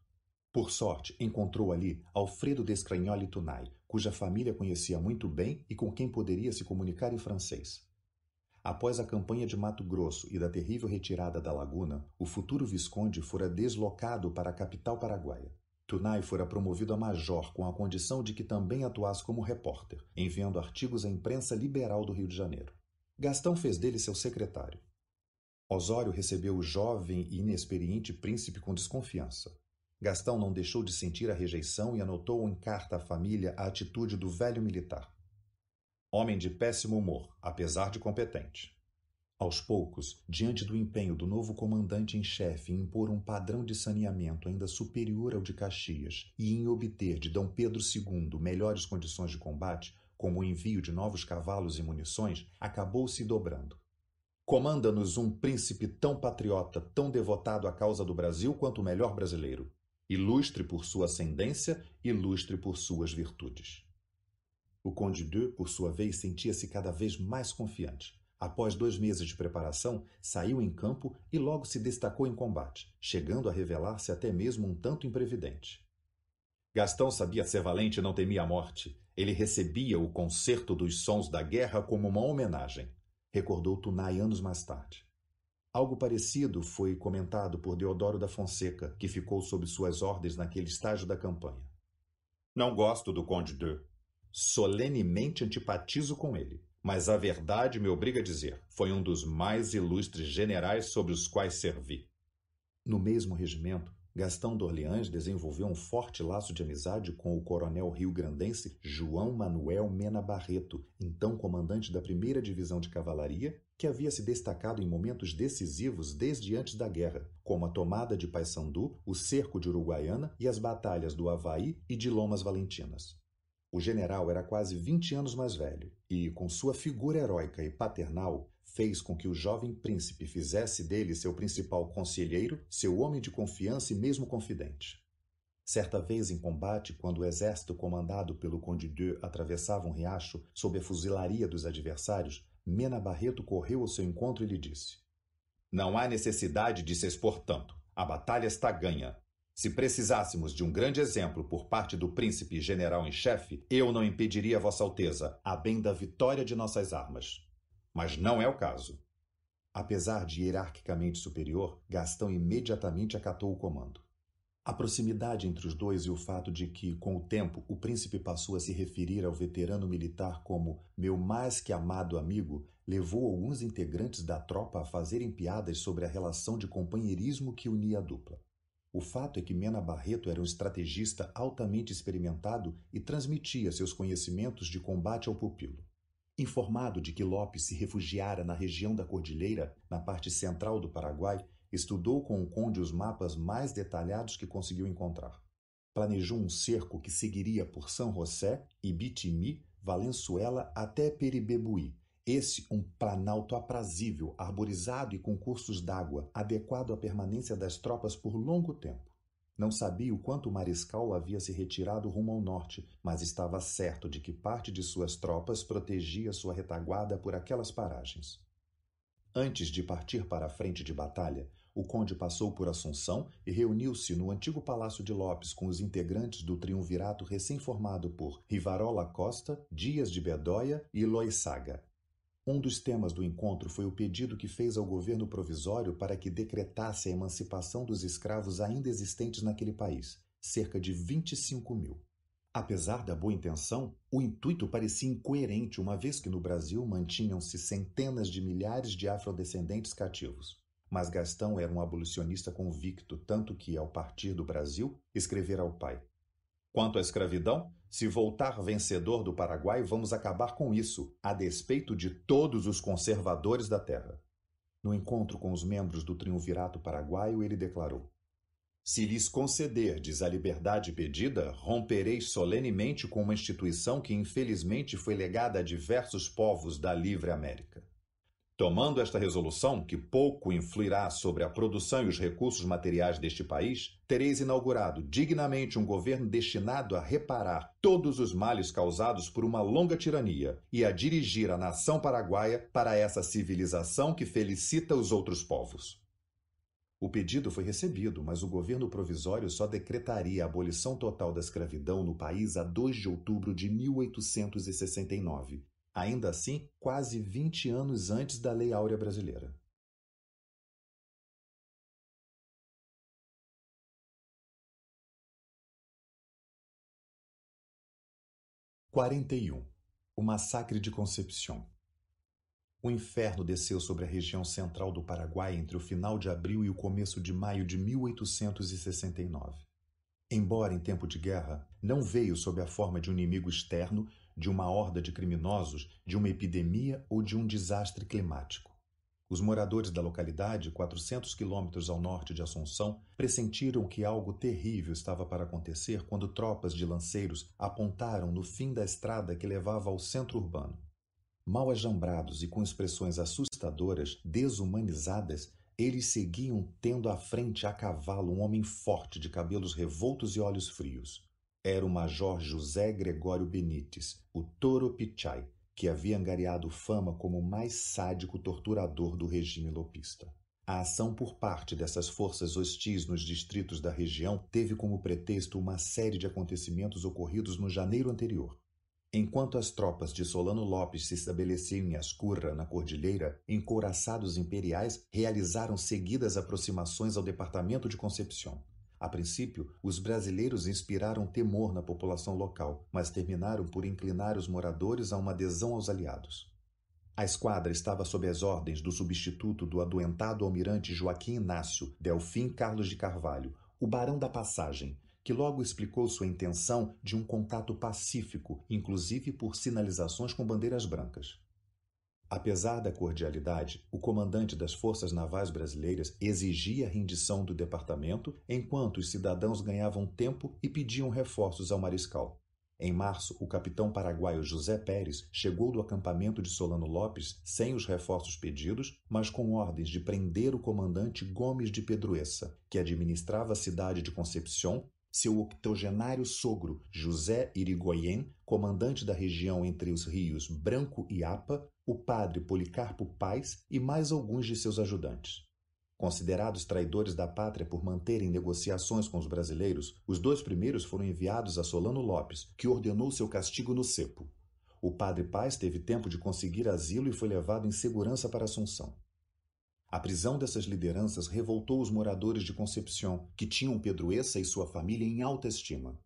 Por sorte, encontrou ali Alfredo Descragnoli Tunai, cuja família conhecia muito bem e com quem poderia se comunicar em francês. Após a campanha de Mato Grosso e da terrível retirada da Laguna, o futuro Visconde fora deslocado para a capital paraguaia. Tunai fora promovido a major com a condição de que também atuasse como repórter, enviando artigos à imprensa liberal do Rio de Janeiro. Gastão fez dele seu secretário. Osório recebeu o jovem e inexperiente príncipe com desconfiança. Gastão não deixou de sentir a rejeição e anotou em carta à família a atitude do velho militar. Homem de péssimo humor, apesar de competente. Aos poucos, diante do empenho do novo comandante em chefe em impor um padrão de saneamento ainda superior ao de Caxias e em obter de D. Pedro II melhores condições de combate, como o envio de novos cavalos e munições, acabou se dobrando. Comanda-nos um príncipe tão patriota, tão devotado à causa do Brasil quanto o melhor brasileiro. Ilustre por sua ascendência, ilustre por suas virtudes. O Conde de, por sua vez, sentia-se cada vez mais confiante. Após dois meses de preparação, saiu em campo e logo se destacou em combate, chegando a revelar-se até mesmo um tanto imprevidente. Gastão sabia ser valente e não temia a morte. Ele recebia o concerto dos sons da guerra como uma homenagem, recordou Tunai anos mais tarde. Algo parecido foi comentado por Deodoro da Fonseca, que ficou sob suas ordens naquele estágio da campanha. Não gosto do Conde de, Solenemente antipatizo com ele, mas a verdade me obriga a dizer: foi um dos mais ilustres generais sobre os quais servi. No mesmo regimento, Gastão d'Orleans desenvolveu um forte laço de amizade com o coronel rio-grandense João Manuel Mena Barreto, então comandante da primeira divisão de cavalaria, que havia se destacado em momentos decisivos desde antes da guerra, como a tomada de Paysandu, o cerco de Uruguaiana e as batalhas do Havaí e de Lomas Valentinas. O general era quase 20 anos mais velho e, com sua figura heróica e paternal, fez com que o jovem príncipe fizesse dele seu principal conselheiro, seu homem de confiança e mesmo confidente. Certa vez em combate, quando o exército comandado pelo Conde de atravessava um riacho sob a fuzilaria dos adversários, Mena Barreto correu ao seu encontro e lhe disse: Não há necessidade de se expor tanto. A batalha está ganha. Se precisássemos de um grande exemplo por parte do príncipe general em chefe, eu não impediria Vossa Alteza, a bem da vitória de nossas armas. Mas não é o caso. Apesar de hierarquicamente superior, Gastão imediatamente acatou o comando. A proximidade entre os dois e o fato de que, com o tempo, o príncipe passou a se referir ao veterano militar como meu mais que amado amigo, levou alguns integrantes da tropa a fazerem piadas sobre a relação de companheirismo que unia a dupla. O fato é que Mena Barreto era um estrategista altamente experimentado e transmitia seus conhecimentos de combate ao pupilo. Informado de que Lopes se refugiara na região da Cordilheira, na parte central do Paraguai, estudou com o conde os mapas mais detalhados que conseguiu encontrar. Planejou um cerco que seguiria por São José, Ibitimi, Valenzuela até Peribebuí, Esse um planalto aprazível, arborizado e com cursos d'água, adequado à permanência das tropas por longo tempo. Não sabia o quanto o mariscal havia se retirado rumo ao norte, mas estava certo de que parte de suas tropas protegia sua retaguarda por aquelas paragens. Antes de partir para a frente de batalha, o conde passou por Assunção e reuniu-se no antigo Palácio de Lopes com os integrantes do triunvirato recém-formado por Rivarola Costa, Dias de Bedóia e Loisaga. Um dos temas do encontro foi o pedido que fez ao governo provisório para que decretasse a emancipação dos escravos ainda existentes naquele país, cerca de 25 mil. Apesar da boa intenção, o intuito parecia incoerente, uma vez que no Brasil mantinham-se centenas de milhares de afrodescendentes cativos. Mas Gastão era um abolicionista convicto, tanto que, ao partir do Brasil, escrevera ao pai: Quanto à escravidão, se voltar vencedor do Paraguai, vamos acabar com isso, a despeito de todos os conservadores da terra. No encontro com os membros do triunvirato paraguaio, ele declarou: se lhes concederdes a liberdade pedida, rompereis solenemente com uma instituição que infelizmente foi legada a diversos povos da livre América. Tomando esta resolução, que pouco influirá sobre a produção e os recursos materiais deste país, tereis inaugurado dignamente um governo destinado a reparar todos os males causados por uma longa tirania e a dirigir a nação paraguaia para essa civilização que felicita os outros povos. O pedido foi recebido, mas o governo provisório só decretaria a abolição total da escravidão no país a 2 de outubro de 1869, ainda assim, quase 20 anos antes da Lei Áurea Brasileira. Quarenta e um. O massacre de Concepción. O inferno desceu sobre a região central do Paraguai entre o final de abril e o começo de maio de 1869. Embora em tempo de guerra, não veio sob a forma de um inimigo externo, de uma horda de criminosos, de uma epidemia ou de um desastre climático. Os moradores da localidade, 400 quilômetros ao norte de Assunção, pressentiram que algo terrível estava para acontecer quando tropas de lanceiros apontaram no fim da estrada que levava ao centro urbano. Mal ajambrados e com expressões assustadoras, desumanizadas, eles seguiam tendo à frente a cavalo um homem forte de cabelos revoltos e olhos frios. Era o major José Gregório Benites, o Toro Pichai, que havia angariado fama como o mais sádico torturador do regime lopista. A ação por parte dessas forças hostis nos distritos da região teve como pretexto uma série de acontecimentos ocorridos no janeiro anterior. Enquanto as tropas de Solano Lopes se estabeleciam em Ascurra, na cordilheira, encouraçados imperiais realizaram seguidas aproximações ao departamento de Concepción. A princípio, os brasileiros inspiraram temor na população local, mas terminaram por inclinar os moradores a uma adesão aos aliados. A esquadra estava sob as ordens do substituto do adoentado almirante Joaquim Inácio Delfim Carlos de Carvalho, o Barão da Passagem, que logo explicou sua intenção de um contato pacífico, inclusive por sinalizações com bandeiras brancas. Apesar da cordialidade, o comandante das Forças Navais Brasileiras exigia a rendição do departamento, enquanto os cidadãos ganhavam tempo e pediam reforços ao mariscal. Em março, o capitão paraguaio José Pérez chegou do acampamento de Solano Lopes sem os reforços pedidos, mas com ordens de prender o comandante Gomes de Pedroessa, que administrava a cidade de Concepción seu octogenário sogro, José Irigoyen, comandante da região entre os rios Branco e Apa, o padre Policarpo Paz e mais alguns de seus ajudantes. Considerados traidores da pátria por manterem negociações com os brasileiros, os dois primeiros foram enviados a Solano Lopes, que ordenou seu castigo no cepo. O padre Paz teve tempo de conseguir asilo e foi levado em segurança para Assunção. A prisão dessas lideranças revoltou os moradores de Concepción, que tinham Pedroessa e sua família em alta estima.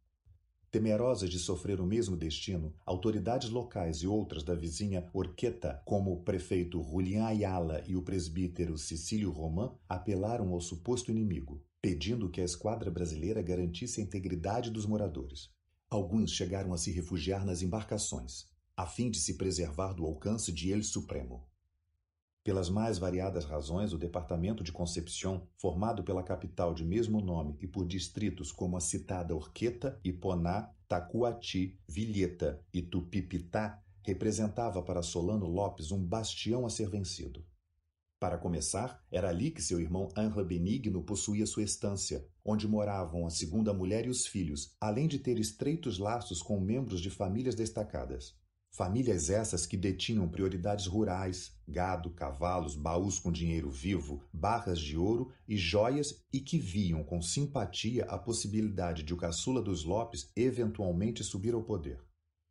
Temerosas de sofrer o mesmo destino, autoridades locais e outras da vizinha Orqueta, como o prefeito Julián Ayala e o presbítero Cecílio Román, apelaram ao suposto inimigo, pedindo que a esquadra brasileira garantisse a integridade dos moradores. Alguns chegaram a se refugiar nas embarcações, a fim de se preservar do alcance de El Supremo. Pelas mais variadas razões, o departamento de Concepción, formado pela capital de mesmo nome e por distritos como a citada Orqueta, Iponá, Tacuati, Vilheta e Tupipitá, representava para Solano Lopes um bastião a ser vencido. Para começar, era ali que seu irmão Henri Benigno possuía sua estância, onde moravam a segunda mulher e os filhos, além de ter estreitos laços com membros de famílias destacadas. Famílias essas que detinham prioridades rurais, gado, cavalos, baús com dinheiro vivo, barras de ouro e joias e que viam com simpatia a possibilidade de o caçula dos Lopes eventualmente subir ao poder.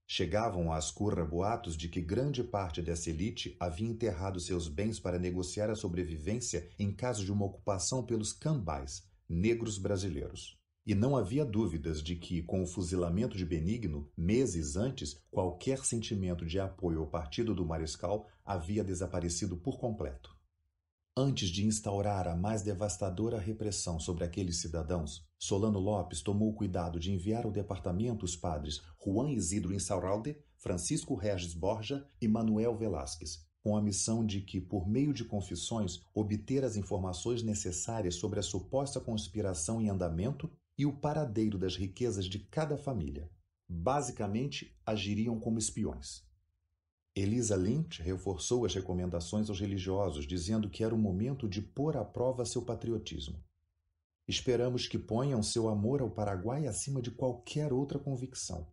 Chegavam às curra boatos de que grande parte dessa elite havia enterrado seus bens para negociar a sobrevivência em caso de uma ocupação pelos cambais, negros brasileiros. E não havia dúvidas de que, com o fuzilamento de Benigno, meses antes, qualquer sentimento de apoio ao partido do Mariscal havia desaparecido por completo. Antes de instaurar a mais devastadora repressão sobre aqueles cidadãos, Solano Lopes tomou o cuidado de enviar ao departamento os padres Juan Isidro Insaurralde, Francisco Regis Borja e Manuel Velásquez, com a missão de que, por meio de confissões, obter as informações necessárias sobre a suposta conspiração em andamento e o paradeiro das riquezas de cada família. Basicamente, agiriam como espiões. Elisa Lynch reforçou as recomendações aos religiosos, dizendo que era o momento de pôr à prova seu patriotismo. Esperamos que ponham seu amor ao Paraguai acima de qualquer outra convicção.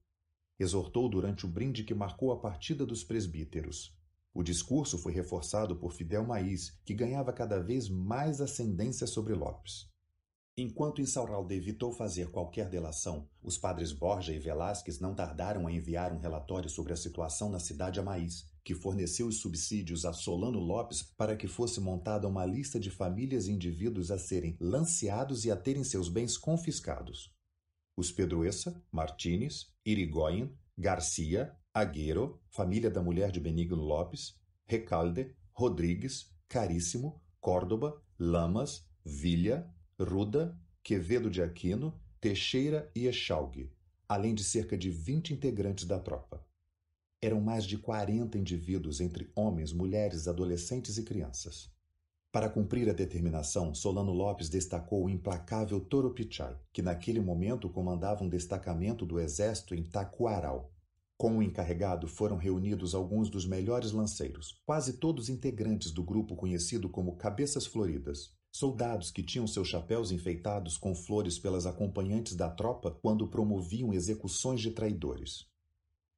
Exortou durante o brinde que marcou a partida dos presbíteros. O discurso foi reforçado por Fidel Maís, que ganhava cada vez mais ascendência sobre Lopes. Enquanto Insaurralde evitou fazer qualquer delação, os padres Borja e Velásquez não tardaram a enviar um relatório sobre a situação na cidade Amaís, que forneceu os subsídios a Solano Lopes para que fosse montada uma lista de famílias e indivíduos a serem lanceados e a terem seus bens confiscados. Os Pedroessa, Martínez, Irigoyen, Garcia, Aguero, família da mulher de Benigno Lopes, Recalde, Rodrigues, Caríssimo, Córdoba, Lamas, Villa, Ruda, Quevedo de Aquino, Teixeira e Echalgue, além de cerca de 20 integrantes da tropa. Eram mais de 40 indivíduos entre homens, mulheres, adolescentes e crianças. Para cumprir a determinação, Solano Lopes destacou o implacável Toro Pichai, que naquele momento comandava um destacamento do exército em Taquaral. Com o encarregado foram reunidos alguns dos melhores lanceiros, quase todos integrantes do grupo conhecido como Cabeças Floridas, Soldados que tinham seus chapéus enfeitados com flores pelas acompanhantes da tropa quando promoviam execuções de traidores.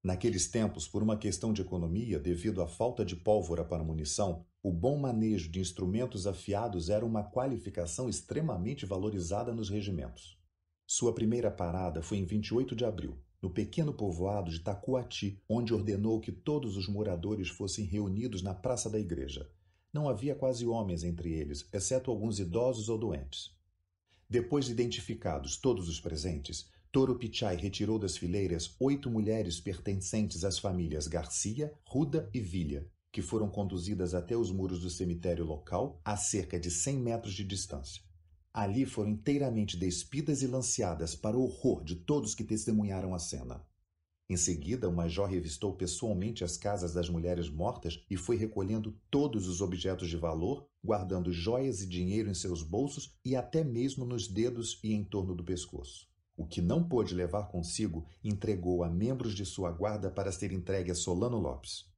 Naqueles tempos, por uma questão de economia, devido à falta de pólvora para munição, o bom manejo de instrumentos afiados era uma qualificação extremamente valorizada nos regimentos. Sua primeira parada foi em 28 de abril, no pequeno povoado de Tacuati, onde ordenou que todos os moradores fossem reunidos na praça da igreja. Não havia quase homens entre eles, exceto alguns idosos ou doentes. Depois de identificados todos os presentes, Toro Pichai retirou das fileiras oito mulheres pertencentes às famílias Garcia, Ruda e Vilha, que foram conduzidas até os muros do cemitério local, a cerca de cem metros de distância. Ali foram inteiramente despidas e lanceadas para o horror de todos que testemunharam a cena. Em seguida, o major revistou pessoalmente as casas das mulheres mortas e foi recolhendo todos os objetos de valor, guardando joias e dinheiro em seus bolsos e até mesmo nos dedos e em torno do pescoço. O que não pôde levar consigo, entregou a membros de sua guarda para ser entregue a Solano Lopes.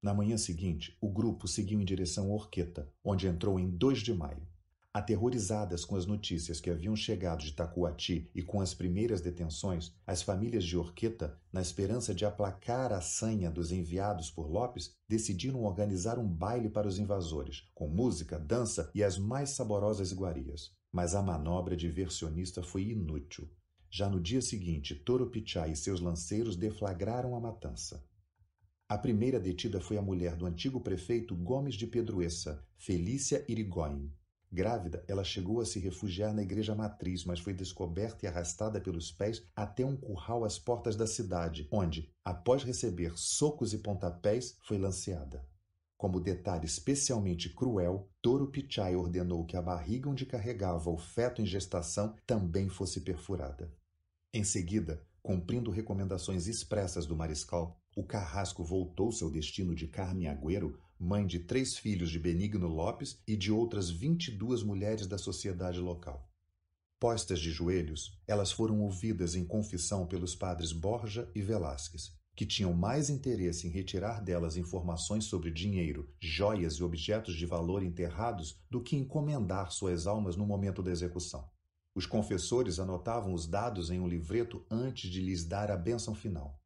Na manhã seguinte, o grupo seguiu em direção a Orqueta, onde entrou em 2 de maio. Aterrorizadas com as notícias que haviam chegado de Tacuati e com as primeiras detenções, as famílias de Orqueta, na esperança de aplacar a sanha dos enviados por Lopes, decidiram organizar um baile para os invasores, com música, dança e as mais saborosas iguarias. Mas a manobra diversionista foi inútil. Já no dia seguinte, Toro Pichai e seus lanceiros deflagraram a matança. A primeira detida foi a mulher do antigo prefeito Gomes de Pedroessa, Felícia Irigoyen. Grávida, ela chegou a se refugiar na igreja matriz, mas foi descoberta e arrastada pelos pés até um curral às portas da cidade, onde, após receber socos e pontapés, foi lanceada. Como detalhe especialmente cruel, Toro Pichai ordenou que a barriga onde carregava o feto em gestação também fosse perfurada. Em seguida, cumprindo recomendações expressas do mariscal, o carrasco voltou seu destino de Carme Agüero mãe de três filhos de Benigno Lopes e de outras 22 mulheres da sociedade local. Postas de joelhos, elas foram ouvidas em confissão pelos padres Borja e Velásquez. que tinham mais interesse em retirar delas informações sobre dinheiro, joias e objetos de valor enterrados do que encomendar suas almas no momento da execução. Os confessores anotavam os dados em um livreto antes de lhes dar a bênção final.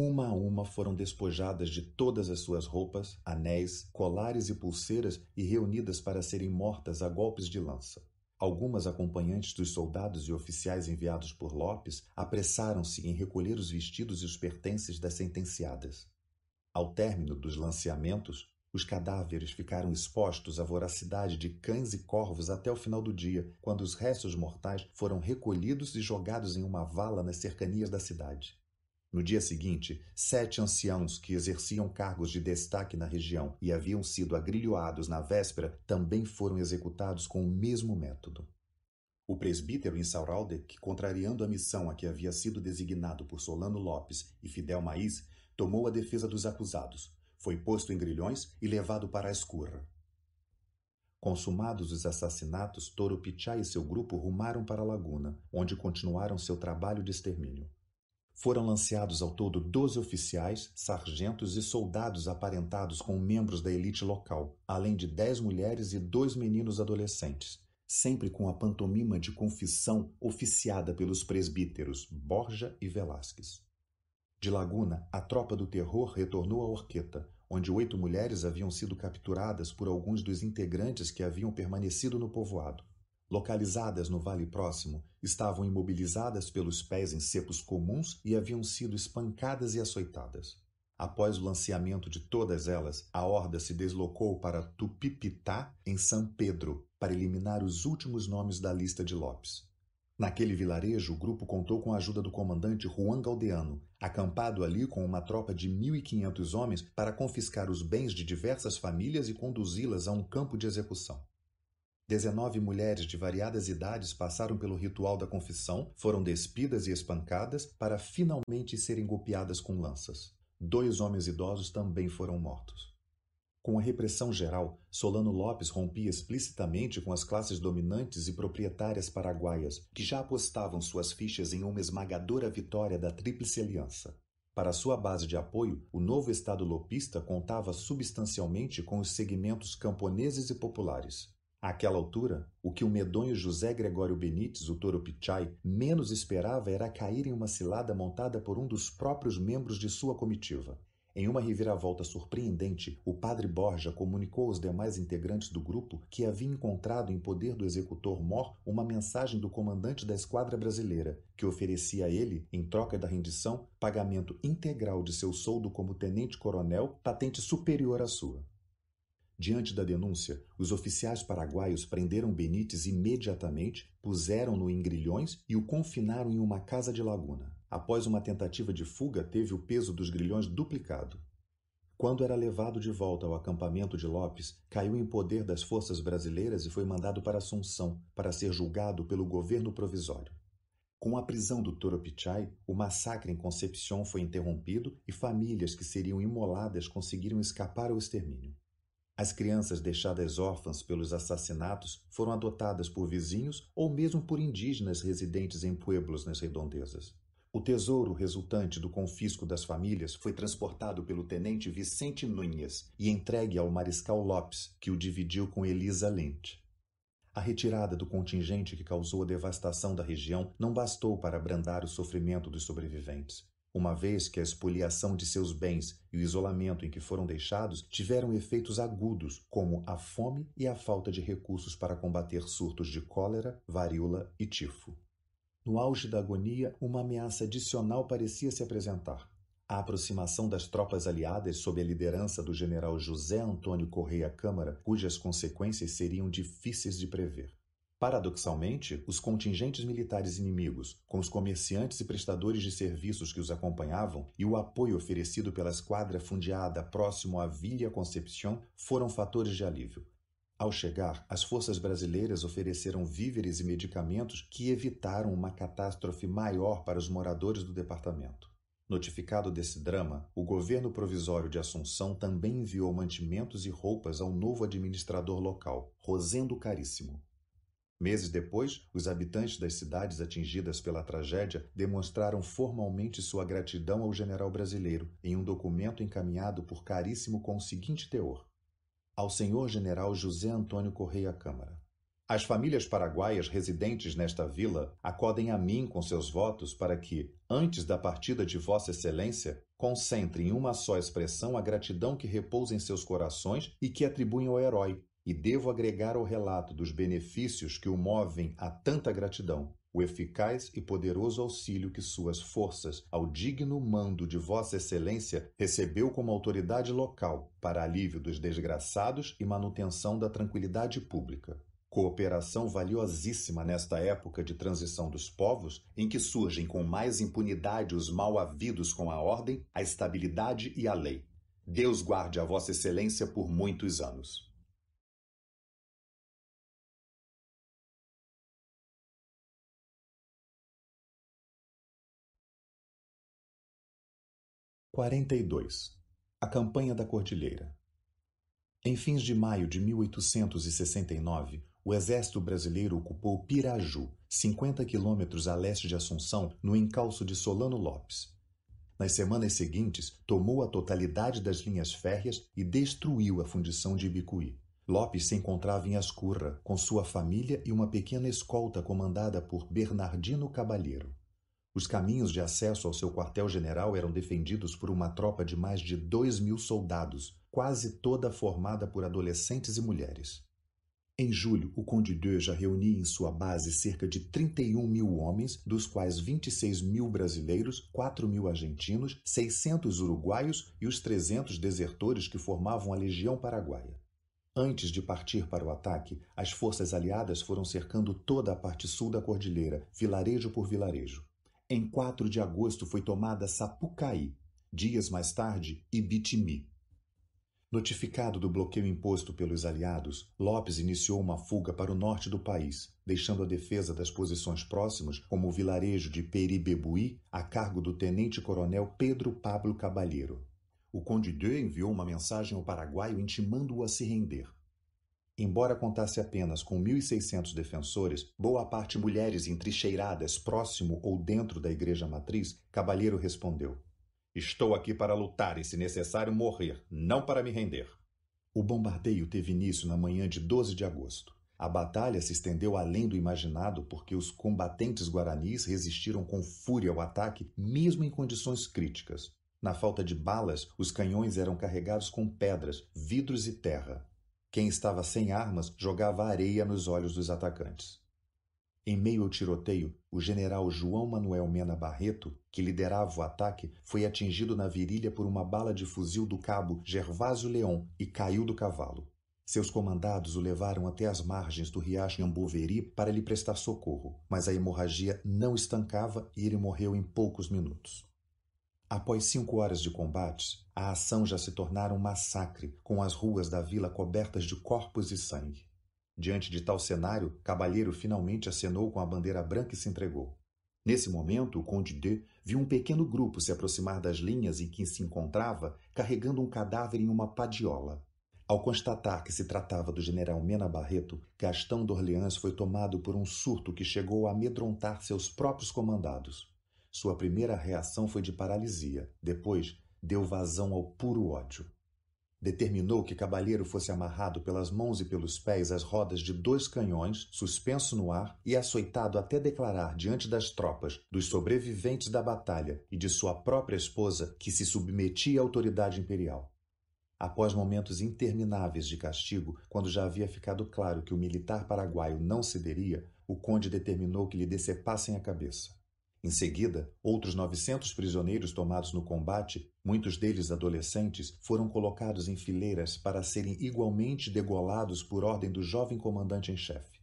Uma a uma foram despojadas de todas as suas roupas, anéis, colares e pulseiras e reunidas para serem mortas a golpes de lança. Algumas acompanhantes dos soldados e oficiais enviados por Lopes apressaram-se em recolher os vestidos e os pertences das sentenciadas. Ao término dos lanceamentos, os cadáveres ficaram expostos à voracidade de cães e corvos até o final do dia, quando os restos mortais foram recolhidos e jogados em uma vala nas cercanias da cidade. No dia seguinte, sete anciãos que exerciam cargos de destaque na região e haviam sido agrilhoados na véspera também foram executados com o mesmo método. O presbítero Insaurralde, que contrariando a missão a que havia sido designado por Solano Lopes e Fidel Maís, tomou a defesa dos acusados, foi posto em grilhões e levado para a escurra. Consumados os assassinatos, Toro Pichá e seu grupo rumaram para a laguna, onde continuaram seu trabalho de extermínio. Foram lanceados ao todo 12 oficiais, sargentos e soldados aparentados com membros da elite local, além de 10 mulheres e dois meninos adolescentes, sempre com a pantomima de confissão oficiada pelos presbíteros Borja e Velásquez. De Laguna, a tropa do terror retornou a Orqueta, onde oito mulheres haviam sido capturadas por alguns dos integrantes que haviam permanecido no povoado. Localizadas no vale próximo, estavam imobilizadas pelos pés em cepos comuns e haviam sido espancadas e açoitadas. Após o lanceamento de todas elas, a horda se deslocou para Tupipitá, em São Pedro, para eliminar os últimos nomes da lista de Lopes. Naquele vilarejo, o grupo contou com a ajuda do comandante Juan Galdeano, acampado ali com uma tropa de 1.500 homens para confiscar os bens de diversas famílias e conduzi-las a um campo de execução. Dezenove mulheres de variadas idades passaram pelo ritual da confissão, foram despidas e espancadas para finalmente serem golpeadas com lanças. Dois homens idosos também foram mortos. Com a repressão geral, Solano Lopes rompia explicitamente com as classes dominantes e proprietárias paraguaias, que já apostavam suas fichas em uma esmagadora vitória da Tríplice Aliança. Para sua base de apoio, o novo Estado lopista contava substancialmente com os segmentos camponeses e populares. Àquela altura, o que o medonho José Gregório Benites, o Toro Pichai, menos esperava era cair em uma cilada montada por um dos próprios membros de sua comitiva. Em uma reviravolta surpreendente, o padre Borja comunicou aos demais integrantes do grupo que havia encontrado em poder do executor Mor uma mensagem do comandante da esquadra brasileira, que oferecia a ele, em troca da rendição, pagamento integral de seu soldo como tenente-coronel, patente superior à sua. Diante da denúncia, os oficiais paraguaios prenderam Benítez imediatamente, puseram-no em grilhões e o confinaram em uma casa de laguna. Após uma tentativa de fuga, teve o peso dos grilhões duplicado. Quando era levado de volta ao acampamento de Lopes, caiu em poder das forças brasileiras e foi mandado para Assunção para ser julgado pelo governo provisório. Com a prisão do Toro Pichai, o massacre em Concepción foi interrompido e famílias que seriam imoladas conseguiram escapar ao extermínio. As crianças deixadas órfãs pelos assassinatos foram adotadas por vizinhos ou mesmo por indígenas residentes em pueblos nas redondezas. O tesouro resultante do confisco das famílias foi transportado pelo tenente Vicente Nunes e entregue ao mariscal Lopes, que o dividiu com Elisa Lente. A retirada do contingente que causou a devastação da região não bastou para abrandar o sofrimento dos sobreviventes uma vez que a expoliação de seus bens e o isolamento em que foram deixados tiveram efeitos agudos, como a fome e a falta de recursos para combater surtos de cólera, varíola e tifo. No auge da agonia, uma ameaça adicional parecia se apresentar. A aproximação das tropas aliadas sob a liderança do general José Antônio Correia Câmara, cujas consequências seriam difíceis de prever. Paradoxalmente, os contingentes militares inimigos, com os comerciantes e prestadores de serviços que os acompanhavam e o apoio oferecido pela esquadra fundeada próximo à Villa Concepción foram fatores de alívio. Ao chegar, as forças brasileiras ofereceram víveres e medicamentos que evitaram uma catástrofe maior para os moradores do departamento. Notificado desse drama, o governo provisório de Assunção também enviou mantimentos e roupas ao novo administrador local, Rosendo Caríssimo. Meses depois, os habitantes das cidades atingidas pela tragédia demonstraram formalmente sua gratidão ao general brasileiro em um documento encaminhado por Caríssimo com o seguinte teor: Ao senhor general José Antônio Correia Câmara. As famílias paraguaias residentes nesta vila acodem a mim com seus votos para que, antes da partida de Vossa Excelência, concentre em uma só expressão a gratidão que repousa em seus corações e que atribuem ao herói, e devo agregar ao relato dos benefícios que o movem a tanta gratidão o eficaz e poderoso auxílio que suas forças, ao digno mando de Vossa Excelência, recebeu como autoridade local para alívio dos desgraçados e manutenção da tranquilidade pública. Cooperação valiosíssima nesta época de transição dos povos, em que surgem com mais impunidade os mal havidos com a ordem, a estabilidade e a lei. Deus guarde a Vossa Excelência por muitos anos. 42. A Campanha da Cordilheira. Em fins de maio de 1869, o exército brasileiro ocupou Piraju, 50 quilômetros a leste de Assunção, no encalço de Solano Lopes. Nas semanas seguintes, tomou a totalidade das linhas férreas e destruiu a fundição de Ibicuí. Lopes se encontrava em Ascurra, com sua família e uma pequena escolta comandada por Bernardino Cabalheiro. Os caminhos de acesso ao seu quartel-general eram defendidos por uma tropa de mais de dois mil soldados, quase toda formada por adolescentes e mulheres. Em julho, o Conde de já reunia em sua base cerca de 31 mil homens, dos quais 26 mil brasileiros, 4 mil argentinos, 600 uruguaios e os 300 desertores que formavam a Legião Paraguaia. Antes de partir para o ataque, as forças aliadas foram cercando toda a parte sul da cordilheira, vilarejo por vilarejo. Em 4 de agosto foi tomada Sapucaí, dias mais tarde, Ibitimi. Notificado do bloqueio imposto pelos aliados, Lopes iniciou uma fuga para o norte do país, deixando a defesa das posições próximas, como o vilarejo de Peribebuí, a cargo do tenente-coronel Pedro Pablo Cabalheiro. O Conde de enviou uma mensagem ao paraguaio intimando-o a se render. Embora contasse apenas com 1.600 defensores, boa parte mulheres entrincheiradas próximo ou dentro da igreja matriz, Cabalheiro respondeu: Estou aqui para lutar e, se necessário, morrer, não para me render. O bombardeio teve início na manhã de 12 de agosto. A batalha se estendeu além do imaginado porque os combatentes guaranis resistiram com fúria ao ataque, mesmo em condições críticas. Na falta de balas, os canhões eram carregados com pedras, vidros e terra. Quem estava sem armas jogava areia nos olhos dos atacantes. Em meio ao tiroteio, o general João Manuel Mena Barreto, que liderava o ataque, foi atingido na virilha por uma bala de fuzil do cabo Gervásio Leão e caiu do cavalo. Seus comandados o levaram até as margens do riacho Amboveri para lhe prestar socorro, mas a hemorragia não estancava e ele morreu em poucos minutos. Após cinco horas de combates, a ação já se tornara um massacre, com as ruas da vila cobertas de corpos e sangue. Diante de tal cenário, Cabalheiro finalmente acenou com a bandeira branca e se entregou. Nesse momento, o Conde D viu um pequeno grupo se aproximar das linhas em que se encontrava, carregando um cadáver em uma padiola. Ao constatar que se tratava do general Mena Barreto, Gastão d'Orleans foi tomado por um surto que chegou a amedrontar seus próprios comandados. Sua primeira reação foi de paralisia. Depois, deu vazão ao puro ódio. Determinou que Cabalheiro fosse amarrado pelas mãos e pelos pés às rodas de dois canhões, suspenso no ar e açoitado até declarar diante das tropas, dos sobreviventes da batalha e de sua própria esposa que se submetia à autoridade imperial. Após momentos intermináveis de castigo, quando já havia ficado claro que o militar paraguaio não cederia, o conde determinou que lhe decepassem a cabeça. Em seguida, outros 900 prisioneiros tomados no combate, muitos deles adolescentes, foram colocados em fileiras para serem igualmente degolados por ordem do jovem comandante em chefe.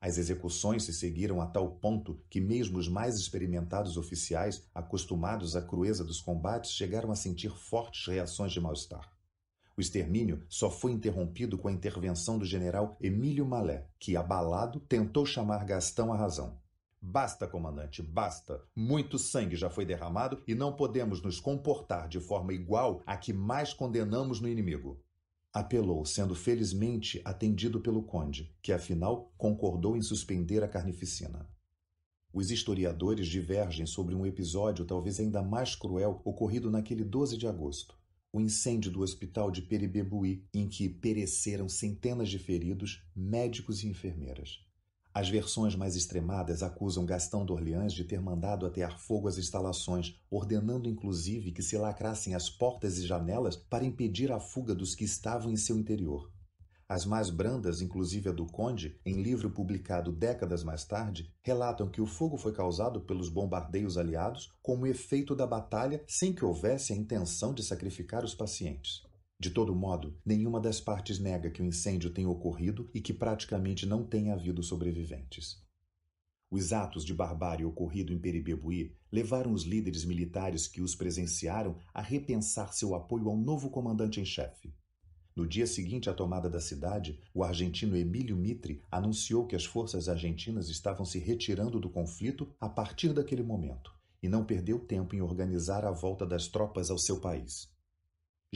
As execuções se seguiram a tal ponto que mesmo os mais experimentados oficiais, acostumados à crueza dos combates, chegaram a sentir fortes reações de mal-estar. O extermínio só foi interrompido com a intervenção do general Emílio Malé, que, abalado, tentou chamar Gastão à razão. Basta, comandante, basta. Muito sangue já foi derramado e não podemos nos comportar de forma igual a que mais condenamos no inimigo. Apelou, sendo felizmente atendido pelo conde, que afinal concordou em suspender a carnificina. Os historiadores divergem sobre um episódio talvez ainda mais cruel ocorrido naquele 12 de agosto, o incêndio do hospital de Peribebuí, em que pereceram centenas de feridos, médicos e enfermeiras. As versões mais extremadas acusam Gastão d'Orleans de ter mandado atear fogo às instalações, ordenando inclusive que se lacrassem as portas e janelas para impedir a fuga dos que estavam em seu interior. As mais brandas, inclusive a do Conde, em livro publicado décadas mais tarde, relatam que o fogo foi causado pelos bombardeios aliados como efeito da batalha sem que houvesse a intenção de sacrificar os pacientes. De todo modo, nenhuma das partes nega que o incêndio tenha ocorrido e que praticamente não tenha havido sobreviventes. Os atos de barbárie ocorrido em Peribebuí levaram os líderes militares que os presenciaram a repensar seu apoio ao novo comandante em chefe. No dia seguinte à tomada da cidade, o argentino Emílio Mitre anunciou que as forças argentinas estavam se retirando do conflito a partir daquele momento e não perdeu tempo em organizar a volta das tropas ao seu país.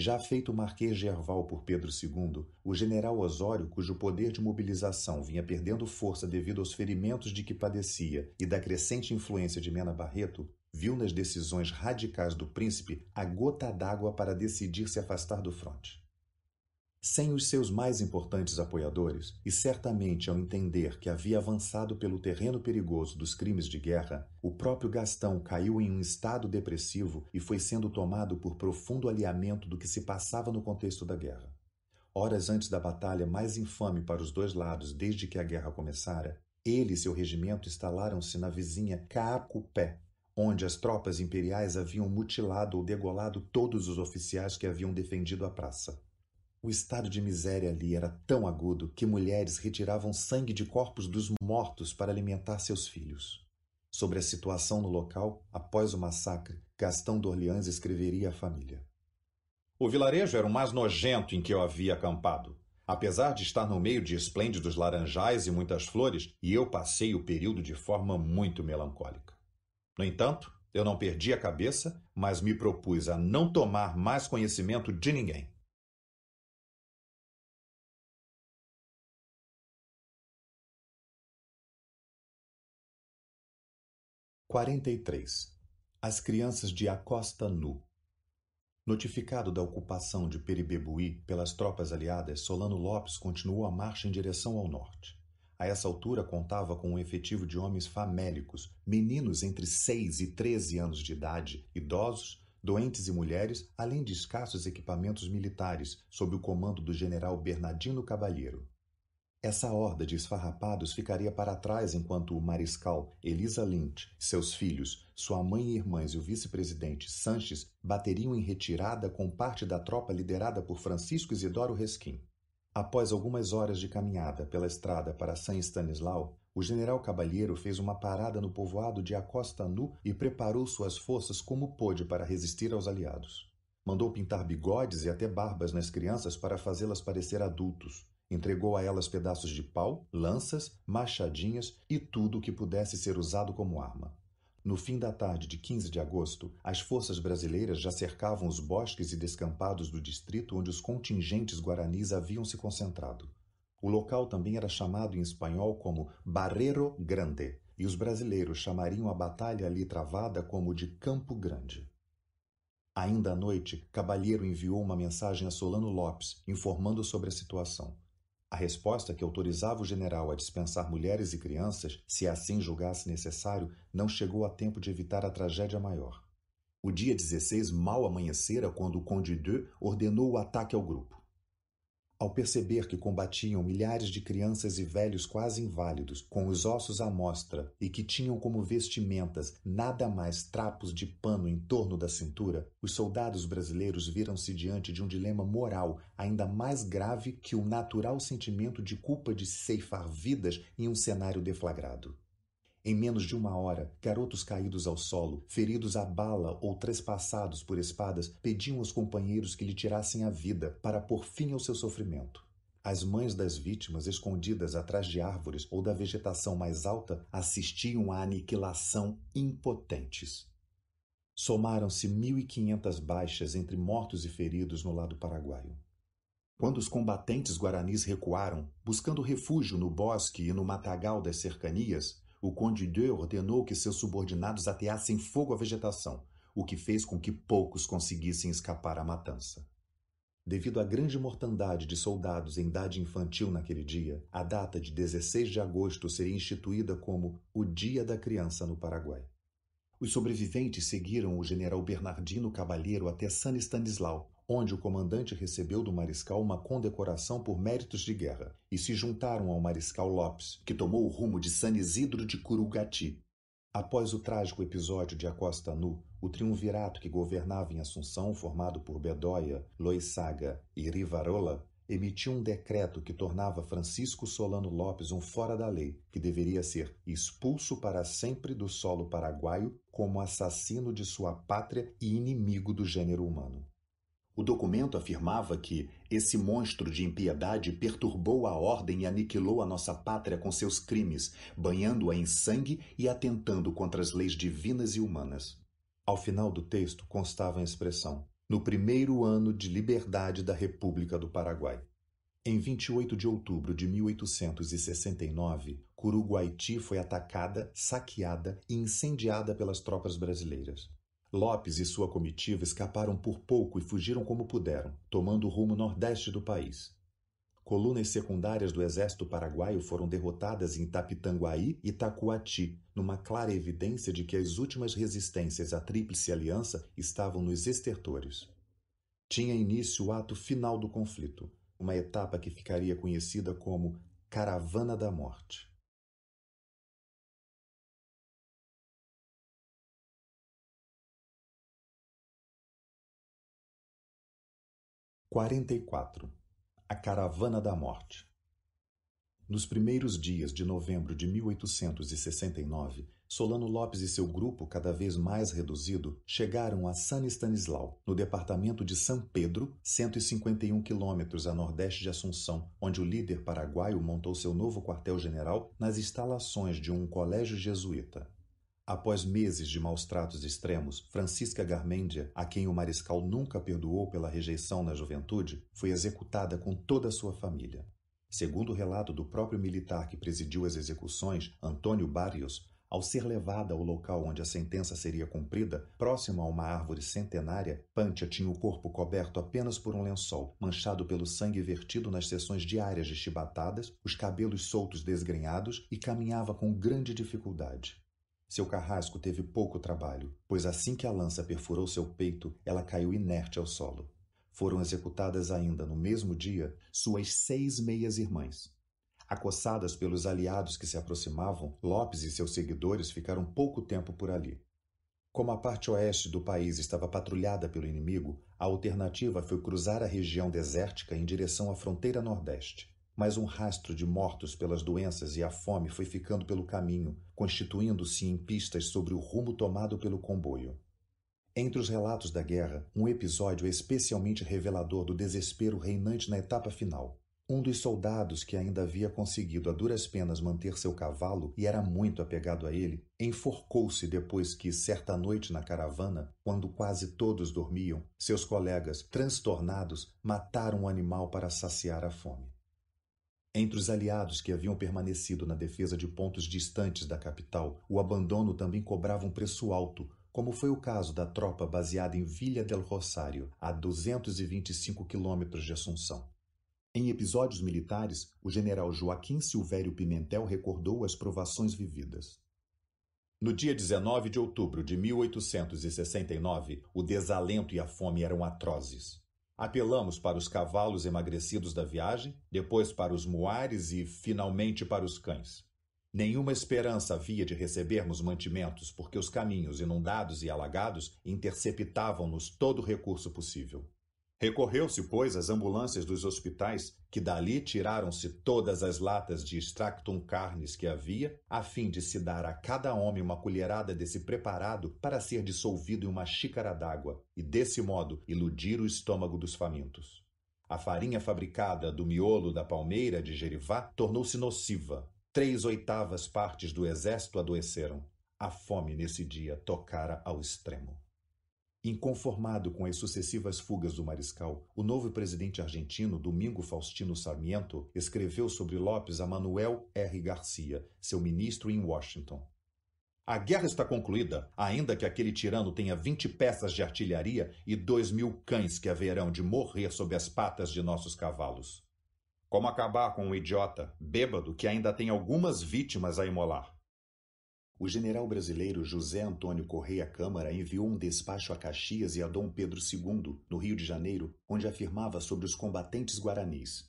Já feito Marquês de Herval por Pedro II, o general Osório, cujo poder de mobilização vinha perdendo força devido aos ferimentos de que padecia e da crescente influência de Mena Barreto, viu nas decisões radicais do príncipe a gota d'água para decidir se afastar do fronte. Sem os seus mais importantes apoiadores, e certamente ao entender que havia avançado pelo terreno perigoso dos crimes de guerra, o próprio Gastão caiu em um estado depressivo e foi sendo tomado por profundo alinhamento do que se passava no contexto da guerra. Horas antes da batalha mais infame para os dois lados desde que a guerra começara, ele e seu regimento instalaram-se na vizinha Caacupé, onde as tropas imperiais haviam mutilado ou degolado todos os oficiais que haviam defendido a praça. O estado de miséria ali era tão agudo que mulheres retiravam sangue de corpos dos mortos para alimentar seus filhos. Sobre a situação no local, após o massacre, Gastão d'Orleans escreveria à família. O vilarejo era o mais nojento em que eu havia acampado. Apesar de estar no meio de esplêndidos laranjais e muitas flores, e eu passei o período de forma muito melancólica. No entanto, eu não perdi a cabeça, mas me propus a não tomar mais conhecimento de ninguém. 43. As crianças de Acosta Nu. Notificado da ocupação de Peribebuí pelas tropas aliadas, Solano Lopes continuou a marcha em direção ao norte. A essa altura contava com um efetivo de homens famélicos, meninos entre 6 e 13 anos de idade, idosos, doentes e mulheres, além de escassos equipamentos militares, sob o comando do general Bernardino Cabalheiro. Essa horda de esfarrapados ficaria para trás enquanto o mariscal Elisa Lynch, seus filhos, sua mãe e irmãs e o vice-presidente Sanches bateriam em retirada com parte da tropa liderada por Francisco Isidoro Resquim. Após algumas horas de caminhada pela estrada para San Stanislau, o general Cabalheiro fez uma parada no povoado de Acosta Nu e preparou suas forças como pôde para resistir aos aliados. Mandou pintar bigodes e até barbas nas crianças para fazê-las parecer adultos, Entregou a elas pedaços de pau, lanças, machadinhas e tudo o que pudesse ser usado como arma. No fim da tarde de 15 de agosto, as forças brasileiras já cercavam os bosques e descampados do distrito onde os contingentes guaranis haviam se concentrado. O local também era chamado em espanhol como Barreiro Grande, e os brasileiros chamariam a batalha ali travada como de Campo Grande. Ainda à noite, Cabalheiro enviou uma mensagem a Solano Lopes, informando sobre a situação. A resposta que autorizava o general a dispensar mulheres e crianças, se assim julgasse necessário, não chegou a tempo de evitar a tragédia maior. O dia 16 mal amanhecera quando o Conde de ordenou o ataque ao grupo. Ao perceber que combatiam milhares de crianças e velhos quase inválidos, com os ossos à mostra e que tinham como vestimentas nada mais trapos de pano em torno da cintura, os soldados brasileiros viram-se diante de um dilema moral ainda mais grave que o natural sentimento de culpa de ceifar vidas em um cenário deflagrado. Em menos de uma hora, garotos caídos ao solo, feridos a bala ou trespassados por espadas, pediam aos companheiros que lhe tirassem a vida para pôr fim ao seu sofrimento. As mães das vítimas, escondidas atrás de árvores ou da vegetação mais alta, assistiam à aniquilação impotentes. Somaram-se 1.500 baixas entre mortos e feridos no lado paraguaio. Quando os combatentes guaranis recuaram, buscando refúgio no bosque e no matagal das cercanias, o conde de ordenou que seus subordinados ateassem fogo à vegetação, o que fez com que poucos conseguissem escapar à matança. Devido à grande mortandade de soldados em idade infantil naquele dia, a data de 16 de agosto seria instituída como o Dia da Criança no Paraguai. Os sobreviventes seguiram o general Bernardino Cabalheiro até San Stanislau, onde o comandante recebeu do mariscal uma condecoração por méritos de guerra, e se juntaram ao mariscal Lopes, que tomou o rumo de San Isidro de Curugati. Após o trágico episódio de Acosta Nu, o triunvirato que governava em Assunção, formado por Bedóia, Loisaga e Rivarola, emitiu um decreto que tornava Francisco Solano Lopes um fora da lei, que deveria ser expulso para sempre do solo paraguaio como assassino de sua pátria e inimigo do gênero humano. O documento afirmava que esse monstro de impiedade perturbou a ordem e aniquilou a nossa pátria com seus crimes, banhando-a em sangue e atentando contra as leis divinas e humanas. Ao final do texto constava a expressão: no primeiro ano de liberdade da República do Paraguai. Em 28 de outubro de 1869, Curuguaiti foi atacada, saqueada e incendiada pelas tropas brasileiras. Lopes e sua comitiva escaparam por pouco e fugiram como puderam, tomando o rumo nordeste do país. Colunas secundárias do exército paraguaio foram derrotadas em Tapitanguaí e Tacuati, numa clara evidência de que as últimas resistências à Tríplice Aliança estavam nos estertores. Tinha início o ato final do conflito, uma etapa que ficaria conhecida como Caravana da Morte. 44 A Caravana da Morte Nos primeiros dias de novembro de 1869, Solano Lopes e seu grupo, cada vez mais reduzido, chegaram a San Stanislau, no departamento de São Pedro, 151 quilômetros a nordeste de Assunção, onde o líder paraguaio montou seu novo quartel-general nas instalações de um colégio jesuíta. Após meses de maus tratos extremos, Francisca Garmendia, a quem o mariscal nunca perdoou pela rejeição na juventude, foi executada com toda a sua família. Segundo o relato do próprio militar que presidiu as execuções, Antônio Barrios, ao ser levada ao local onde a sentença seria cumprida, próximo a uma árvore centenária, Pantia tinha o corpo coberto apenas por um lençol, manchado pelo sangue vertido nas sessões diárias de chibatadas, os cabelos soltos desgrenhados e caminhava com grande dificuldade. Seu carrasco teve pouco trabalho, pois assim que a lança perfurou seu peito, ela caiu inerte ao solo. Foram executadas ainda no mesmo dia suas seis meias-irmãs. Acossadas pelos aliados que se aproximavam, Lopes e seus seguidores ficaram pouco tempo por ali. Como a parte oeste do país estava patrulhada pelo inimigo, a alternativa foi cruzar a região desértica em direção à fronteira nordeste mas um rastro de mortos pelas doenças e a fome foi ficando pelo caminho, constituindo-se em pistas sobre o rumo tomado pelo comboio. Entre os relatos da guerra, um episódio especialmente revelador do desespero reinante na etapa final. Um dos soldados que ainda havia conseguido a duras penas manter seu cavalo e era muito apegado a ele, enforcou-se depois que, certa noite na caravana, quando quase todos dormiam, seus colegas, transtornados, mataram o animal para saciar a fome. Entre os aliados que haviam permanecido na defesa de pontos distantes da capital, o abandono também cobrava um preço alto, como foi o caso da tropa baseada em Villa del Rosário, a 225 quilômetros de Assunção. Em episódios militares, o general Joaquim Silvério Pimentel recordou as provações vividas. No dia 19 de outubro de 1869, o desalento e a fome eram atrozes. Apelamos para os cavalos emagrecidos da viagem, depois para os muares e, finalmente, para os cães. Nenhuma esperança havia de recebermos mantimentos, porque os caminhos inundados e alagados interceptavam-nos todo recurso possível. Recorreu-se, pois, às ambulâncias dos hospitais, que dali tiraram-se todas as latas de extractum carnes que havia, a fim de se dar a cada homem uma colherada desse preparado para ser dissolvido em uma xícara d'água, e desse modo iludir o estômago dos famintos. A farinha fabricada do miolo da palmeira de Jerivá tornou-se nociva. Três oitavas partes do exército adoeceram. A fome nesse dia tocara ao extremo. Inconformado com as sucessivas fugas do mariscal, o novo presidente argentino, Domingo Faustino Sarmiento, escreveu sobre Lopes a Manuel R. Garcia, seu ministro em Washington. A guerra está concluída, ainda que aquele tirano tenha 20 peças de artilharia e dois mil cães que haverão de morrer sob as patas de nossos cavalos. Como acabar com um idiota, bêbado, que ainda tem algumas vítimas a imolar? O general brasileiro José Antônio Correia Câmara enviou um despacho a Caxias e a Dom Pedro II, no Rio de Janeiro, onde afirmava sobre os combatentes guaranis.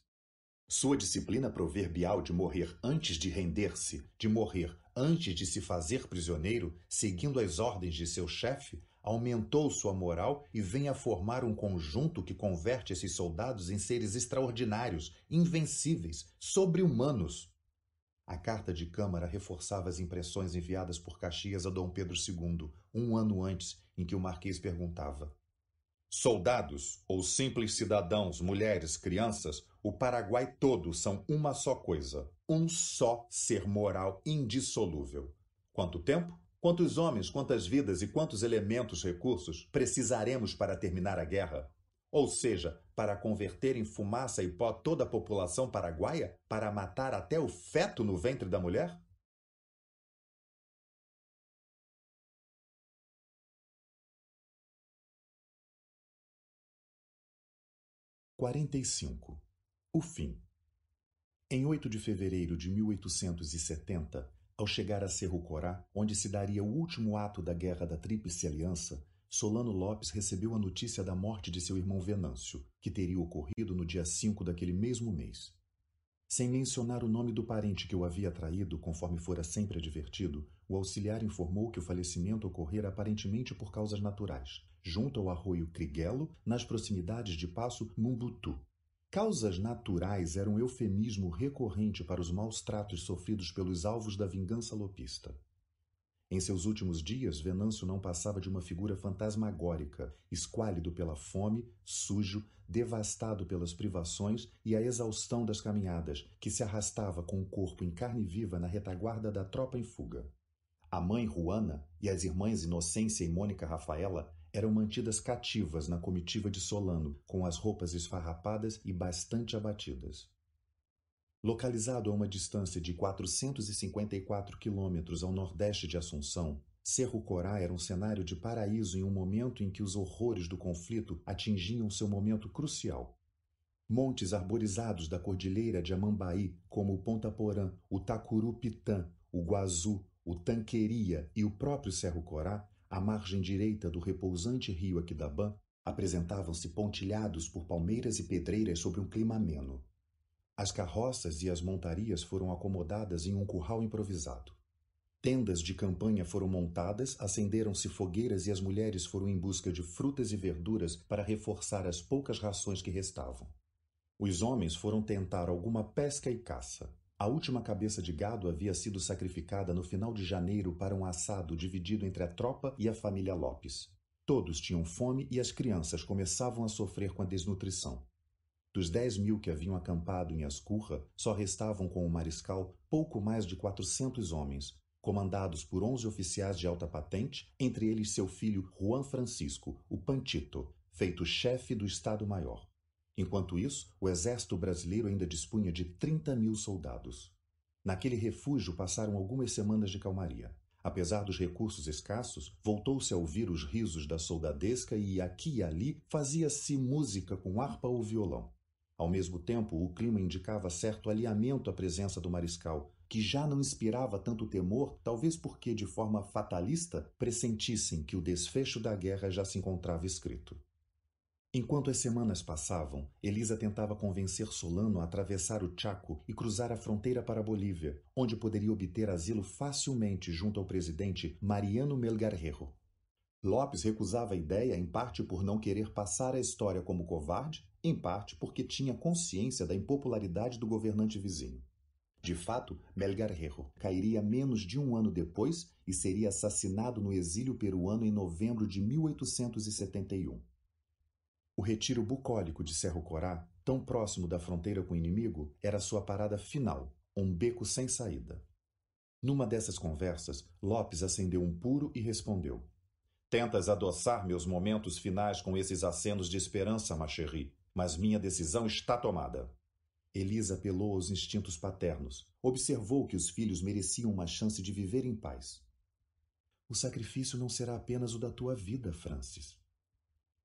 Sua disciplina proverbial de morrer antes de render-se, de morrer antes de se fazer prisioneiro, seguindo as ordens de seu chefe, aumentou sua moral e vem a formar um conjunto que converte esses soldados em seres extraordinários, invencíveis, sobre-humanos, a carta de Câmara reforçava as impressões enviadas por Caxias a Dom Pedro II, um ano antes, em que o Marquês perguntava: Soldados ou simples cidadãos, mulheres, crianças, o Paraguai todo são uma só coisa, um só ser moral indissolúvel. Quanto tempo? Quantos homens, quantas vidas e quantos elementos, recursos precisaremos para terminar a guerra? Ou seja, para converter em fumaça e pó toda a população paraguaia? Para matar até o feto no ventre da mulher? Quarenta e cinco. O fim. Em 8 de fevereiro de 1870, ao chegar a Cerro Corá, onde se daria o último ato da Guerra da Tríplice Aliança, Solano Lopes recebeu a notícia da morte de seu irmão Venâncio, que teria ocorrido no dia 5 daquele mesmo mês. Sem mencionar o nome do parente que o havia traído, conforme fora sempre advertido, o auxiliar informou que o falecimento ocorrera aparentemente por causas naturais, junto ao arroio Criguelo, nas proximidades de Passo Mumbutu. Causas naturais eram um eufemismo recorrente para os maus tratos sofridos pelos alvos da vingança lopista. Em seus últimos dias, Venâncio não passava de uma figura fantasmagórica, esquálido pela fome, sujo, devastado pelas privações e a exaustão das caminhadas, que se arrastava com o corpo em carne viva na retaguarda da tropa em fuga. A mãe Juana e as irmãs Inocência e Mônica Rafaela eram mantidas cativas na comitiva de Solano, com as roupas esfarrapadas e bastante abatidas. Localizado a uma distância de 454 quilômetros ao nordeste de Assunção, Cerro Corá era um cenário de paraíso em um momento em que os horrores do conflito atingiam seu momento crucial. Montes arborizados da cordilheira de Amambaí, como o Ponta Porã, o Tacurupitã, o Guazu, o Tanqueria e o próprio Cerro Corá, à margem direita do repousante rio Aquidabã, apresentavam-se pontilhados por palmeiras e pedreiras sobre um clima ameno. As carroças e as montarias foram acomodadas em um curral improvisado. Tendas de campanha foram montadas, acenderam-se fogueiras e as mulheres foram em busca de frutas e verduras para reforçar as poucas rações que restavam. Os homens foram tentar alguma pesca e caça. A última cabeça de gado havia sido sacrificada no final de janeiro para um assado dividido entre a tropa e a família Lopes. Todos tinham fome e as crianças começavam a sofrer com a desnutrição. Dos dez mil que haviam acampado em Ascurra, só restavam com o mariscal pouco mais de quatrocentos homens, comandados por onze oficiais de alta patente, entre eles seu filho Juan Francisco, o Pantito, feito chefe do Estado-Maior. Enquanto isso, o exército brasileiro ainda dispunha de 30 mil soldados. Naquele refúgio passaram algumas semanas de calmaria. Apesar dos recursos escassos, voltou-se a ouvir os risos da soldadesca e aqui e ali fazia-se música com harpa ou violão. Ao mesmo tempo, o clima indicava certo alinhamento à presença do mariscal, que já não inspirava tanto temor, talvez porque, de forma fatalista, pressentissem que o desfecho da guerra já se encontrava escrito. Enquanto as semanas passavam, Elisa tentava convencer Solano a atravessar o Chaco e cruzar a fronteira para a Bolívia, onde poderia obter asilo facilmente junto ao presidente Mariano Melgarrejo. Lopes recusava a ideia em parte por não querer passar a história como covarde em parte porque tinha consciência da impopularidade do governante vizinho. De fato, Melgar Herro cairia menos de um ano depois e seria assassinado no exílio peruano em novembro de 1871. O retiro bucólico de Cerro Corá, tão próximo da fronteira com o inimigo, era sua parada final, um beco sem saída. Numa dessas conversas, Lopes acendeu um puro e respondeu: Tentas adoçar meus momentos finais com esses acenos de esperança, ma chérie, mas minha decisão está tomada. Elisa apelou aos instintos paternos. Observou que os filhos mereciam uma chance de viver em paz. O sacrifício não será apenas o da tua vida, Francis.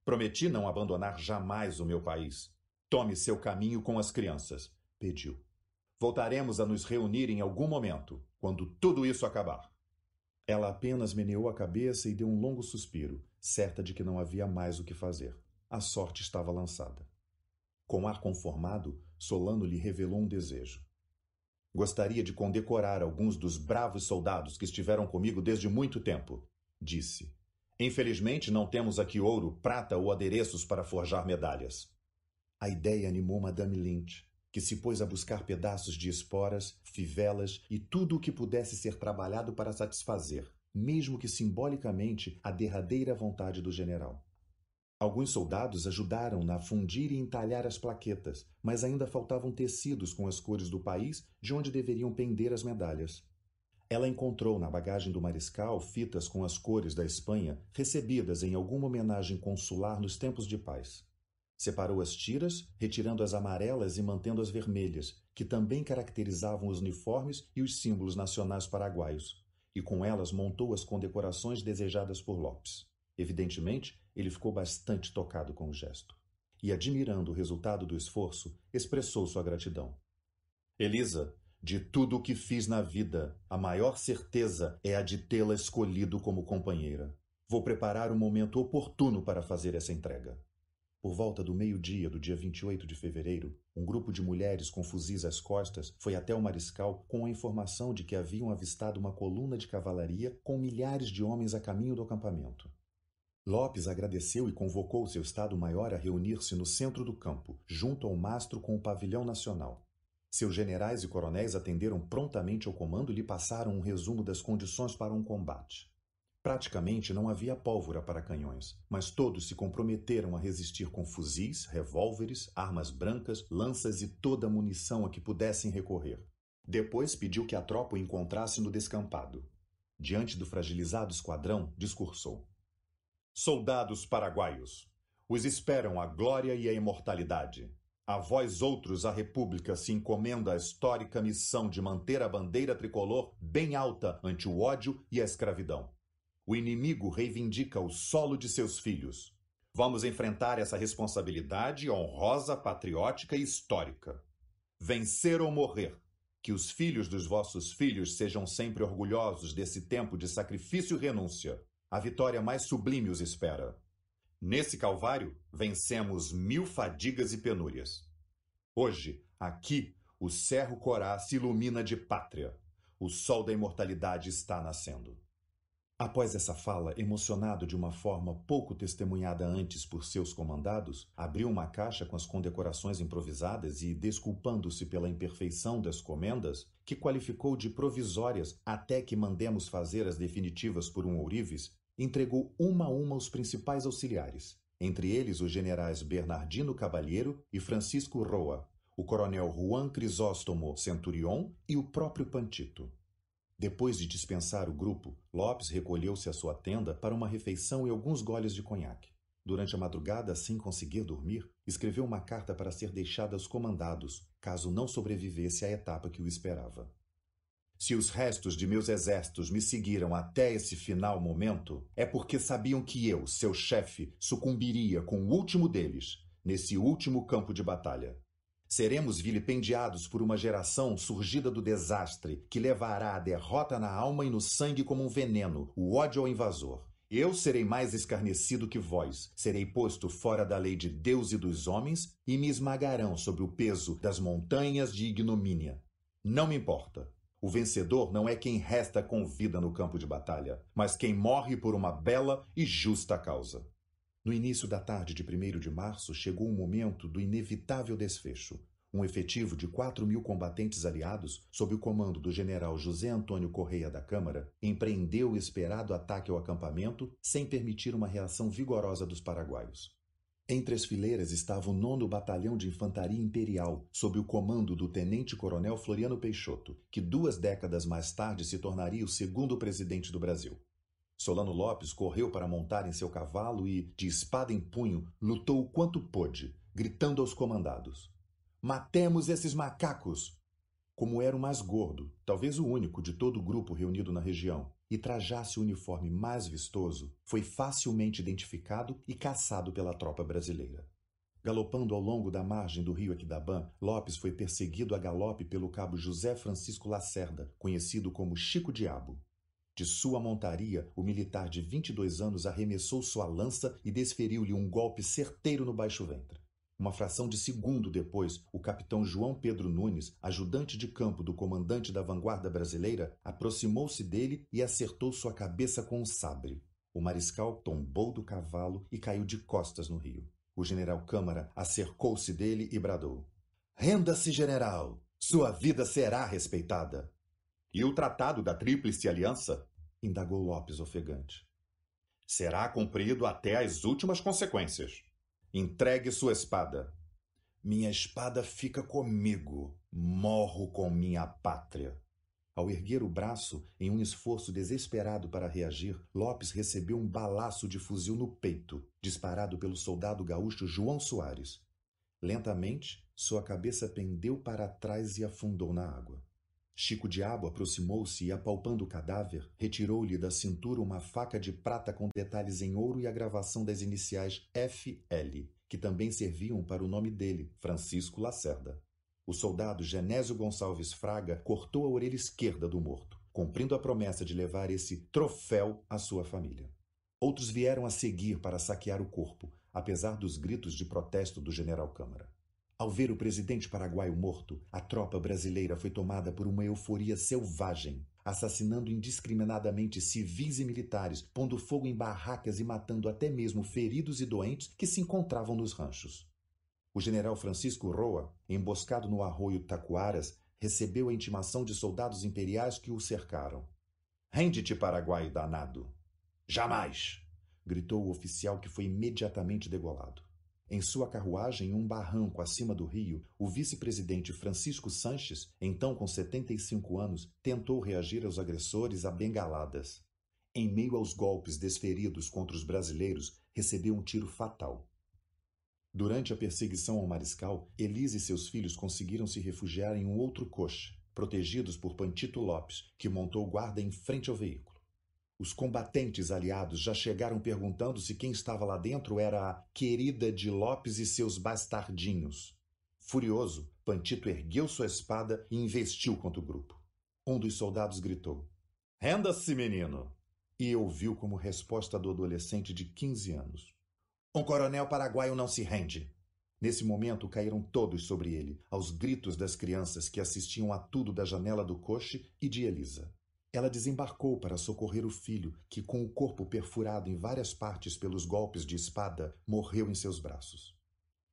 Prometi não abandonar jamais o meu país. Tome seu caminho com as crianças, pediu. Voltaremos a nos reunir em algum momento, quando tudo isso acabar. Ela apenas meneou a cabeça e deu um longo suspiro, certa de que não havia mais o que fazer. A sorte estava lançada. Com ar conformado, Solano lhe revelou um desejo. Gostaria de condecorar alguns dos bravos soldados que estiveram comigo desde muito tempo, disse. Infelizmente, não temos aqui ouro, prata ou adereços para forjar medalhas. A ideia animou Madame Lynch, que se pôs a buscar pedaços de esporas, fivelas e tudo o que pudesse ser trabalhado para satisfazer, mesmo que simbolicamente, a derradeira vontade do general. Alguns soldados ajudaram na fundir e entalhar as plaquetas, mas ainda faltavam tecidos com as cores do país de onde deveriam pender as medalhas. Ela encontrou na bagagem do mariscal fitas com as cores da Espanha, recebidas em alguma homenagem consular nos tempos de paz. Separou as tiras, retirando as amarelas e mantendo as vermelhas, que também caracterizavam os uniformes e os símbolos nacionais paraguaios, e com elas montou as condecorações desejadas por Lopes. Evidentemente, ele ficou bastante tocado com o gesto. E, admirando o resultado do esforço, expressou sua gratidão. Elisa, de tudo o que fiz na vida, a maior certeza é a de tê-la escolhido como companheira. Vou preparar o momento oportuno para fazer essa entrega. Por volta do meio-dia do dia 28 de fevereiro, um grupo de mulheres com fuzis às costas foi até o mariscal com a informação de que haviam avistado uma coluna de cavalaria com milhares de homens a caminho do acampamento. Lopes agradeceu e convocou seu Estado-Maior a reunir-se no centro do campo, junto ao mastro com o pavilhão nacional. Seus generais e coronéis atenderam prontamente ao comando e lhe passaram um resumo das condições para um combate. Praticamente não havia pólvora para canhões, mas todos se comprometeram a resistir com fuzis, revólveres, armas brancas, lanças e toda a munição a que pudessem recorrer. Depois pediu que a tropa o encontrasse no descampado. Diante do fragilizado esquadrão, discursou: Soldados paraguaios, os esperam a glória e a imortalidade. A vós outros a República se encomenda a histórica missão de manter a bandeira tricolor bem alta ante o ódio e a escravidão. O inimigo reivindica o solo de seus filhos. Vamos enfrentar essa responsabilidade honrosa, patriótica e histórica. Vencer ou morrer. Que os filhos dos vossos filhos sejam sempre orgulhosos desse tempo de sacrifício e renúncia. A vitória mais sublime os espera. Nesse calvário, vencemos mil fadigas e penúrias. Hoje, aqui, o Cerro Corá se ilumina de pátria. O sol da imortalidade está nascendo. Após essa fala, emocionado de uma forma pouco testemunhada antes por seus comandados, abriu uma caixa com as condecorações improvisadas e, desculpando-se pela imperfeição das comendas, que qualificou de provisórias até que mandemos fazer as definitivas por um ourives, entregou uma a uma os principais auxiliares, entre eles os generais Bernardino Cabalheiro e Francisco Roa, o coronel Juan Crisóstomo Centurion e o próprio Pantito. Depois de dispensar o grupo, Lopes recolheu-se à sua tenda para uma refeição e alguns goles de conhaque. Durante a madrugada, sem conseguir dormir, escreveu uma carta para ser deixada aos comandados, caso não sobrevivesse à etapa que o esperava. Se os restos de meus exércitos me seguiram até esse final momento, é porque sabiam que eu, seu chefe, sucumbiria com o último deles, nesse último campo de batalha. Seremos vilipendiados por uma geração surgida do desastre, que levará a derrota na alma e no sangue como um veneno, o ódio ao invasor. Eu serei mais escarnecido que vós, serei posto fora da lei de Deus e dos homens, e me esmagarão sobre o peso das montanhas de ignomínia. Não me importa. O vencedor não é quem resta com vida no campo de batalha, mas quem morre por uma bela e justa causa. No início da tarde de 1 de março, chegou o momento do inevitável desfecho. Um efetivo de 4 mil combatentes aliados, sob o comando do general José Antônio Correia da Câmara, empreendeu o esperado ataque ao acampamento sem permitir uma reação vigorosa dos paraguaios. Entre as fileiras estava o 9 Batalhão de Infantaria Imperial, sob o comando do tenente-coronel Floriano Peixoto, que duas décadas mais tarde se tornaria o segundo presidente do Brasil. Solano Lopes correu para montar em seu cavalo e, de espada em punho, lutou o quanto pôde, gritando aos comandados: Matemos esses macacos! Como era o mais gordo, talvez o único de todo o grupo reunido na região, e trajasse o uniforme mais vistoso, foi facilmente identificado e caçado pela tropa brasileira. Galopando ao longo da margem do rio Equidabã, Lopes foi perseguido a galope pelo cabo José Francisco Lacerda, conhecido como Chico Diabo. De sua montaria, o militar de 22 anos arremessou sua lança e desferiu-lhe um golpe certeiro no baixo ventre. Uma fração de segundo depois, o capitão João Pedro Nunes, ajudante de campo do comandante da vanguarda brasileira, aproximou-se dele e acertou sua cabeça com um sabre. O mariscal tombou do cavalo e caiu de costas no rio. O general Câmara acercou-se dele e bradou: Renda-se, general! Sua vida será respeitada. E o tratado da Tríplice Aliança? indagou Lopes ofegante. Será cumprido até as últimas consequências. Entregue sua espada. Minha espada fica comigo. Morro com minha pátria. Ao erguer o braço, em um esforço desesperado para reagir, Lopes recebeu um balaço de fuzil no peito, disparado pelo soldado gaúcho João Soares. Lentamente, sua cabeça pendeu para trás e afundou na água. Chico Diabo aproximou-se e, apalpando o cadáver, retirou-lhe da cintura uma faca de prata com detalhes em ouro e a gravação das iniciais FL, que também serviam para o nome dele, Francisco Lacerda. O soldado Genésio Gonçalves Fraga cortou a orelha esquerda do morto, cumprindo a promessa de levar esse troféu à sua família. Outros vieram a seguir para saquear o corpo, apesar dos gritos de protesto do general Câmara. Ao ver o presidente paraguaio morto, a tropa brasileira foi tomada por uma euforia selvagem, assassinando indiscriminadamente civis e militares, pondo fogo em barracas e matando até mesmo feridos e doentes que se encontravam nos ranchos. O general Francisco Roa, emboscado no arroio Taquaras, recebeu a intimação de soldados imperiais que o cercaram. Rende-te, paraguaio danado! Jamais! gritou o oficial que foi imediatamente degolado. Em sua carruagem, em um barranco acima do rio, o vice-presidente Francisco Sanches, então com 75 anos, tentou reagir aos agressores a bengaladas. Em meio aos golpes desferidos contra os brasileiros, recebeu um tiro fatal. Durante a perseguição ao mariscal, Elisa e seus filhos conseguiram se refugiar em um outro coche, protegidos por Pantito Lopes, que montou guarda em frente ao veículo. Os combatentes aliados já chegaram perguntando se quem estava lá dentro era a querida de Lopes e seus bastardinhos. Furioso, Pantito ergueu sua espada e investiu contra o grupo. Um dos soldados gritou: Renda-se, menino! E ouviu como resposta do adolescente de 15 anos: um coronel paraguaio não se rende. Nesse momento caíram todos sobre ele, aos gritos das crianças que assistiam a tudo da janela do coche e de Elisa. Ela desembarcou para socorrer o filho, que, com o corpo perfurado em várias partes pelos golpes de espada, morreu em seus braços.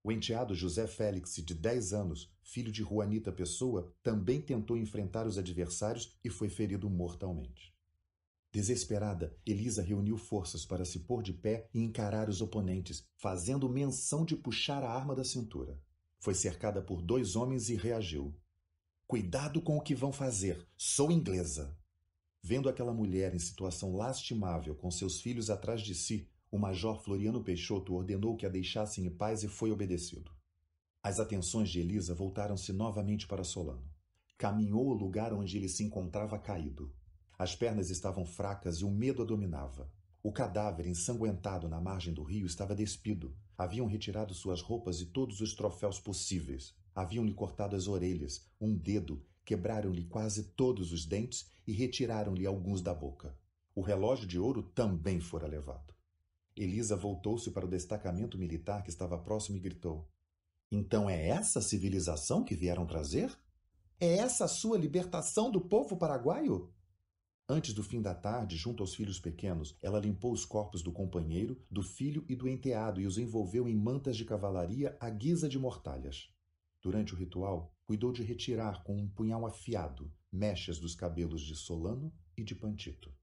O enteado José Félix, de 10 anos, filho de Juanita Pessoa, também tentou enfrentar os adversários e foi ferido mortalmente. Desesperada, Elisa reuniu forças para se pôr de pé e encarar os oponentes, fazendo menção de puxar a arma da cintura. Foi cercada por dois homens e reagiu. Cuidado com o que vão fazer, sou inglesa. Vendo aquela mulher em situação lastimável com seus filhos atrás de si, o major Floriano Peixoto ordenou que a deixassem em paz e foi obedecido. As atenções de Elisa voltaram-se novamente para Solano. Caminhou ao lugar onde ele se encontrava caído. As pernas estavam fracas e o medo a dominava. O cadáver ensanguentado na margem do rio estava despido. Haviam retirado suas roupas e todos os troféus possíveis. Haviam-lhe cortado as orelhas, um dedo, quebraram-lhe quase todos os dentes e retiraram-lhe alguns da boca. O relógio de ouro também fora levado. Elisa voltou-se para o destacamento militar que estava próximo e gritou: Então é essa a civilização que vieram trazer? É essa a sua libertação do povo paraguaio? Antes do fim da tarde, junto aos filhos pequenos, ela limpou os corpos do companheiro, do filho e do enteado e os envolveu em mantas de cavalaria à guisa de mortalhas. Durante o ritual, cuidou de retirar com um punhal afiado mechas dos cabelos de Solano e de Pantito.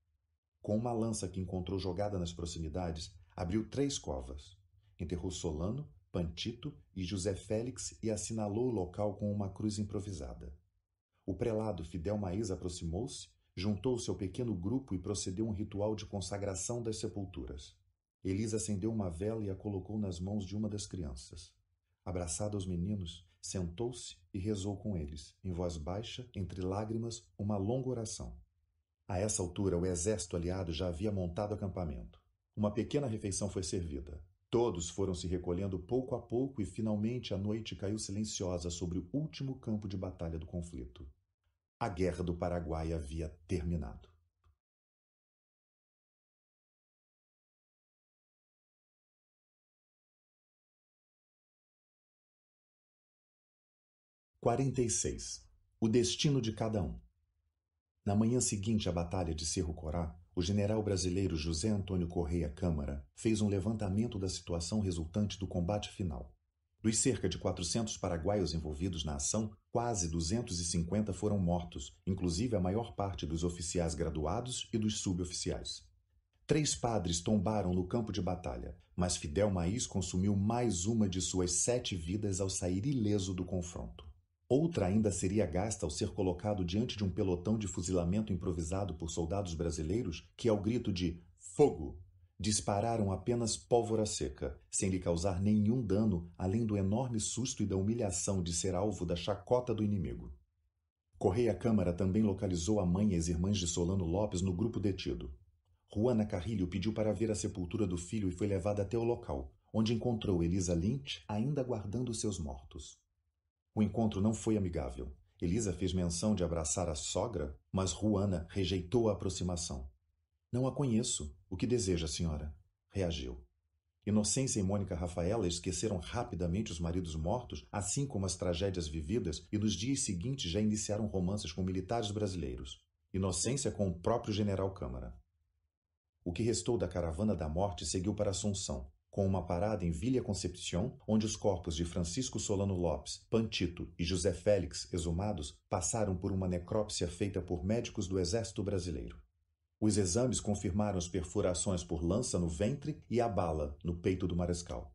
Com uma lança que encontrou jogada nas proximidades, abriu três covas. Enterrou Solano, Pantito e José Félix e assinalou o local com uma cruz improvisada. O prelado Fidel Maís aproximou-se juntou-se ao pequeno grupo e procedeu um ritual de consagração das sepulturas. Elisa acendeu uma vela e a colocou nas mãos de uma das crianças. Abraçada aos meninos, sentou-se e rezou com eles, em voz baixa, entre lágrimas, uma longa oração. A essa altura, o exército aliado já havia montado acampamento. Uma pequena refeição foi servida. Todos foram se recolhendo pouco a pouco e finalmente a noite caiu silenciosa sobre o último campo de batalha do conflito. A Guerra do Paraguai havia terminado. Quarenta e seis. O destino de cada um. Na manhã seguinte à Batalha de Cerro Corá, o general brasileiro José Antônio Correia Câmara fez um levantamento da situação resultante do combate final. Dos cerca de 400 paraguaios envolvidos na ação, quase 250 foram mortos, inclusive a maior parte dos oficiais graduados e dos suboficiais. Três padres tombaram no campo de batalha, mas Fidel Maís consumiu mais uma de suas sete vidas ao sair ileso do confronto. Outra ainda seria gasta ao ser colocado diante de um pelotão de fuzilamento improvisado por soldados brasileiros que, ao grito de fogo, dispararam apenas pólvora seca, sem lhe causar nenhum dano além do enorme susto e da humilhação de ser alvo da chacota do inimigo. Correia Câmara também localizou a mãe e as irmãs de Solano Lopes no grupo detido. Juana Carrilho pediu para ver a sepultura do filho e foi levada até o local, onde encontrou Elisa Lynch ainda guardando seus mortos. O encontro não foi amigável. Elisa fez menção de abraçar a sogra, mas Juana rejeitou a aproximação. Não a conheço. O que deseja, senhora? Reagiu. Inocência e Mônica Rafaela esqueceram rapidamente os maridos mortos, assim como as tragédias vividas, e nos dias seguintes já iniciaram romances com militares brasileiros. Inocência com o próprio general Câmara. O que restou da caravana da morte seguiu para Assunção, com uma parada em Villa Concepción, onde os corpos de Francisco Solano Lopes, Pantito e José Félix, exumados, passaram por uma necrópsia feita por médicos do Exército Brasileiro. Os exames confirmaram as perfurações por lança no ventre e a bala no peito do mariscal.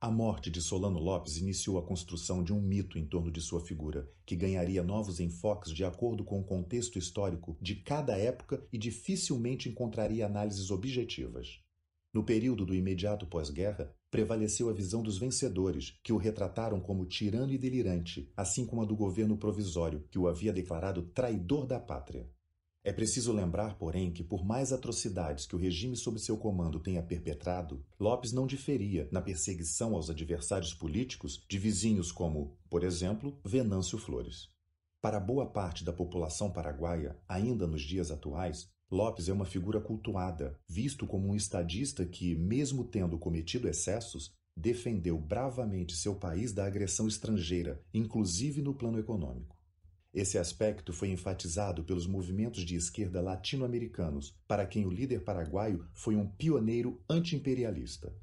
A morte de Solano Lopes iniciou a construção de um mito em torno de sua figura, que ganharia novos enfoques de acordo com o contexto histórico de cada época e dificilmente encontraria análises objetivas. No período do imediato pós-guerra, prevaleceu a visão dos vencedores, que o retrataram como tirano e delirante, assim como a do governo provisório, que o havia declarado traidor da pátria. É preciso lembrar, porém, que por mais atrocidades que o regime sob seu comando tenha perpetrado, Lopes não diferia na perseguição aos adversários políticos de vizinhos como, por exemplo, Venâncio Flores. Para boa parte da população paraguaia, ainda nos dias atuais, Lopes é uma figura cultuada, visto como um estadista que, mesmo tendo cometido excessos, defendeu bravamente seu país da agressão estrangeira, inclusive no plano econômico. Esse aspecto foi enfatizado pelos movimentos de esquerda latino-americanos, para quem o líder paraguaio foi um pioneiro antiimperialista.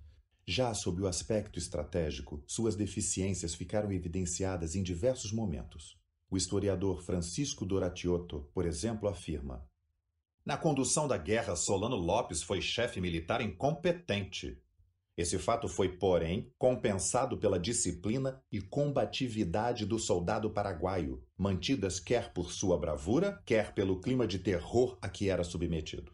Já sob o aspecto estratégico, suas deficiências ficaram evidenciadas em diversos momentos. O historiador Francisco Doratiotto, por exemplo, afirma: na condução da guerra, Solano Lopes foi chefe militar incompetente. Esse fato foi, porém, compensado pela disciplina e combatividade do soldado paraguaio, mantidas quer por sua bravura, quer pelo clima de terror a que era submetido.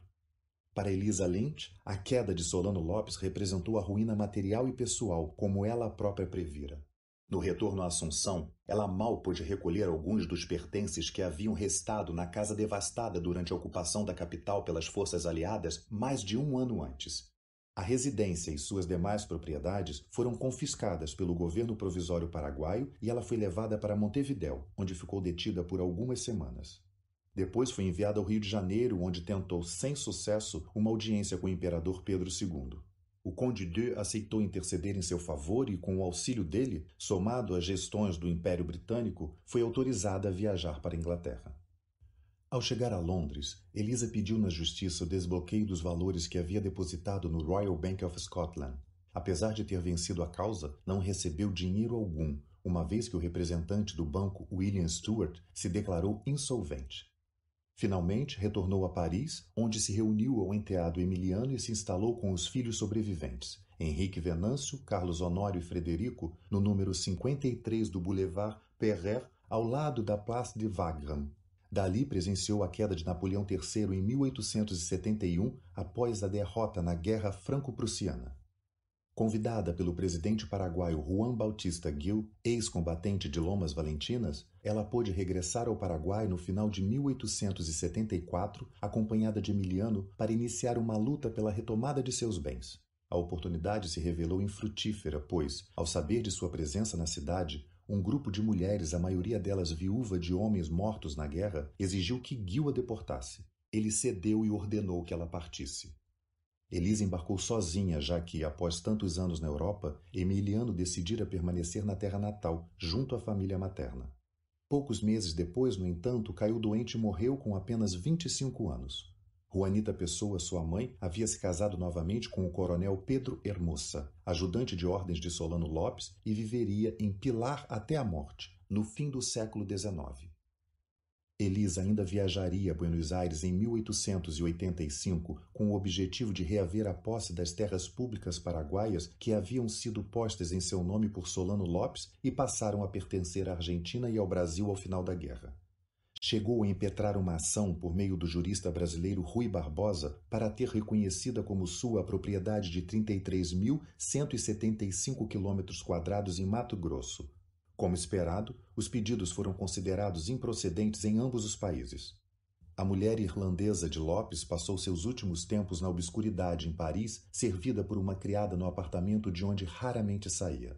Para Elisa Lynch, a queda de Solano Lopes representou a ruína material e pessoal, como ela própria previra. No retorno à Assunção, ela mal pôde recolher alguns dos pertences que haviam restado na casa devastada durante a ocupação da capital pelas forças aliadas mais de um ano antes. A residência e suas demais propriedades foram confiscadas pelo governo provisório paraguaio e ela foi levada para Montevidéu, onde ficou detida por algumas semanas. Depois foi enviada ao Rio de Janeiro, onde tentou, sem sucesso, uma audiência com o imperador Pedro II. O Conde de aceitou interceder em seu favor e, com o auxílio dele, somado às gestões do Império Britânico, foi autorizada a viajar para a Inglaterra. Ao chegar a Londres, Elisa pediu na justiça o desbloqueio dos valores que havia depositado no Royal Bank of Scotland. Apesar de ter vencido a causa, não recebeu dinheiro algum, uma vez que o representante do banco William Stewart se declarou insolvente. Finalmente, retornou a Paris, onde se reuniu ao enteado Emiliano e se instalou com os filhos sobreviventes, Henrique Venâncio, Carlos Honório e Frederico, no número 53 do Boulevard Perret, ao lado da Place de Wagram. Dali presenciou a queda de Napoleão III em 1871, após a derrota na Guerra Franco-Prussiana. Convidada pelo presidente paraguaio Juan Bautista Gil, ex-combatente de Lomas Valentinas, ela pôde regressar ao Paraguai no final de 1874, acompanhada de Emiliano, para iniciar uma luta pela retomada de seus bens. A oportunidade se revelou infrutífera, pois, ao saber de sua presença na cidade, um grupo de mulheres, a maioria delas viúva de homens mortos na guerra, exigiu que Gil a deportasse. Ele cedeu e ordenou que ela partisse. Elisa embarcou sozinha, já que, após tantos anos na Europa, Emiliano decidira permanecer na terra natal, junto à família materna. Poucos meses depois, no entanto, caiu doente e morreu com apenas 25 anos. Juanita Pessoa, sua mãe, havia se casado novamente com o coronel Pedro Hermosa, ajudante de ordens de Solano Lopes, e viveria em Pilar até a morte, no fim do século XIX. Elisa ainda viajaria a Buenos Aires em 1885 com o objetivo de reaver a posse das terras públicas paraguaias que haviam sido postas em seu nome por Solano Lopes e passaram a pertencer à Argentina e ao Brasil ao final da guerra. Chegou a impetrar uma ação por meio do jurista brasileiro Rui Barbosa para ter reconhecida como sua a propriedade de 33.175 quilômetros quadrados em Mato Grosso, como esperado, os pedidos foram considerados improcedentes em ambos os países. A mulher irlandesa de Lopes passou seus últimos tempos na obscuridade em Paris, servida por uma criada no apartamento de onde raramente saía.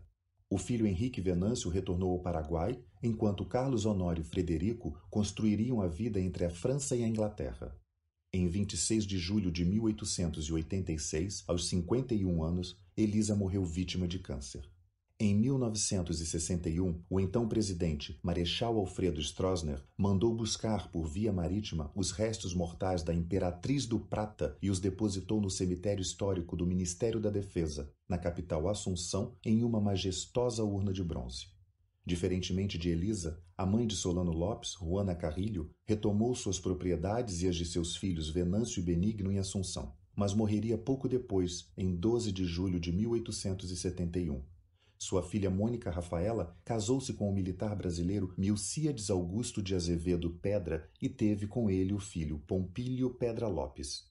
O filho Henrique Venâncio retornou ao Paraguai, enquanto Carlos Honório e Frederico construiriam a vida entre a França e a Inglaterra. Em 26 de julho de 1886, aos 51 anos, Elisa morreu vítima de câncer. Em 1961, o então presidente Marechal Alfredo Stroessner mandou buscar por via marítima os restos mortais da Imperatriz do Prata e os depositou no cemitério histórico do Ministério da Defesa, na capital Assunção, em uma majestosa urna de bronze. Diferentemente de Elisa, a mãe de Solano Lopes, Juana Carrilho, retomou suas propriedades e as de seus filhos Venâncio e Benigno em Assunção, mas morreria pouco depois, em 12 de julho de 1871 sua filha Mônica Rafaela casou-se com o militar brasileiro Milcíades Augusto de Azevedo Pedra e teve com ele o filho Pompílio Pedra Lopes.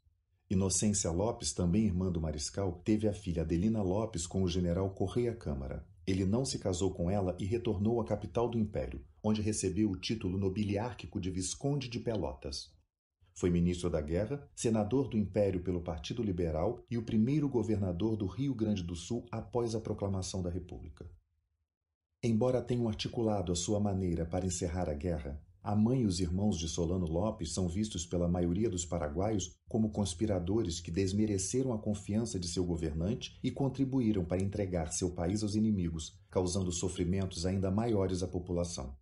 Inocência Lopes, também irmã do mariscal, teve a filha Adelina Lopes com o general Correia Câmara. Ele não se casou com ela e retornou à capital do império, onde recebeu o título nobiliárquico de Visconde de Pelotas. Foi ministro da Guerra, senador do Império pelo Partido Liberal e o primeiro governador do Rio Grande do Sul após a proclamação da República. Embora tenham articulado a sua maneira para encerrar a guerra, a mãe e os irmãos de Solano Lopes são vistos pela maioria dos paraguaios como conspiradores que desmereceram a confiança de seu governante e contribuíram para entregar seu país aos inimigos, causando sofrimentos ainda maiores à população.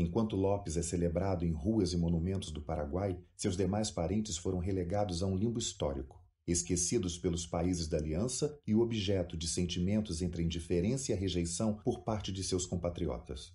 Enquanto Lopes é celebrado em ruas e monumentos do Paraguai, seus demais parentes foram relegados a um limbo histórico, esquecidos pelos países da aliança e objeto de sentimentos entre a indiferença e a rejeição por parte de seus compatriotas.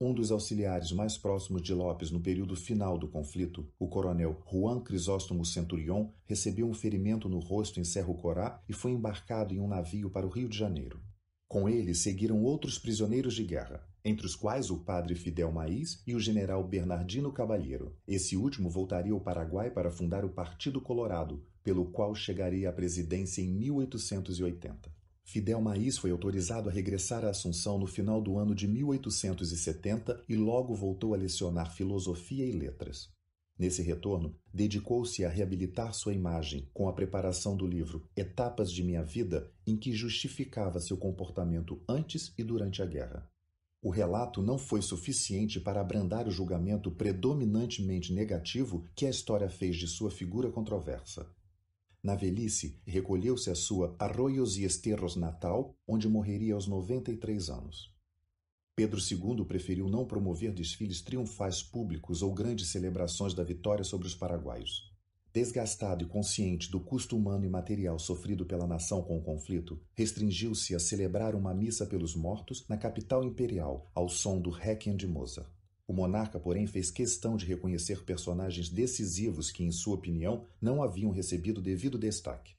Um dos auxiliares mais próximos de Lopes no período final do conflito, o coronel Juan Crisóstomo Centurion, recebeu um ferimento no rosto em Cerro Corá e foi embarcado em um navio para o Rio de Janeiro. Com ele seguiram outros prisioneiros de guerra, entre os quais o padre Fidel Maís e o general Bernardino Cabalheiro. Esse último voltaria ao Paraguai para fundar o Partido Colorado, pelo qual chegaria à presidência em 1880. Fidel Maís foi autorizado a regressar à Assunção no final do ano de 1870 e logo voltou a lecionar filosofia e letras. Nesse retorno, dedicou-se a reabilitar sua imagem com a preparação do livro Etapas de Minha Vida, em que justificava seu comportamento antes e durante a guerra. O relato não foi suficiente para abrandar o julgamento predominantemente negativo que a história fez de sua figura controversa. Na velhice, recolheu-se à sua Arroios e Esterros natal, onde morreria aos 93 anos. Pedro II preferiu não promover desfiles triunfais públicos ou grandes celebrações da vitória sobre os paraguaios. Desgastado e consciente do custo humano e material sofrido pela nação com o conflito, restringiu-se a celebrar uma missa pelos mortos na capital imperial, ao som do Requiem de Mozart. O monarca, porém, fez questão de reconhecer personagens decisivos que, em sua opinião, não haviam recebido devido destaque.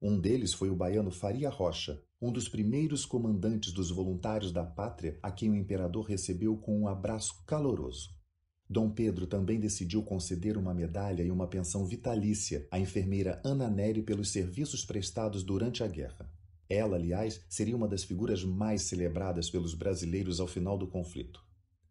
Um deles foi o baiano Faria Rocha, um dos primeiros comandantes dos voluntários da pátria a quem o imperador recebeu com um abraço caloroso. Dom Pedro também decidiu conceder uma medalha e uma pensão vitalícia à enfermeira Ana Nery pelos serviços prestados durante a guerra. Ela, aliás, seria uma das figuras mais celebradas pelos brasileiros ao final do conflito.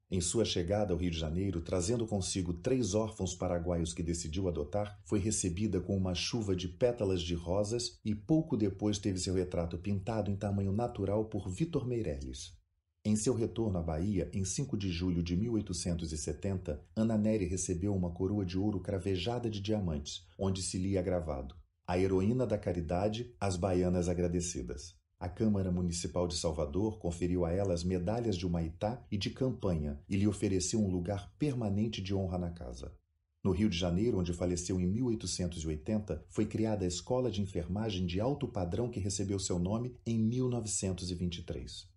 Em sua chegada ao Rio de Janeiro, trazendo consigo três órfãos paraguaios que decidiu adotar, foi recebida com uma chuva de pétalas de rosas e pouco depois teve seu retrato pintado em tamanho natural por Vitor Meirelles. Em seu retorno à Bahia, em 5 de julho de 1870, Ana Nery recebeu uma coroa de ouro cravejada de diamantes, onde se lia gravado: A heroína da caridade, as baianas agradecidas. A Câmara Municipal de Salvador conferiu a ela as medalhas de Humaitá e de campanha e lhe ofereceu um lugar permanente de honra na casa. No Rio de Janeiro, onde faleceu em 1880, foi criada a Escola de Enfermagem de Alto Padrão que recebeu seu nome em 1923.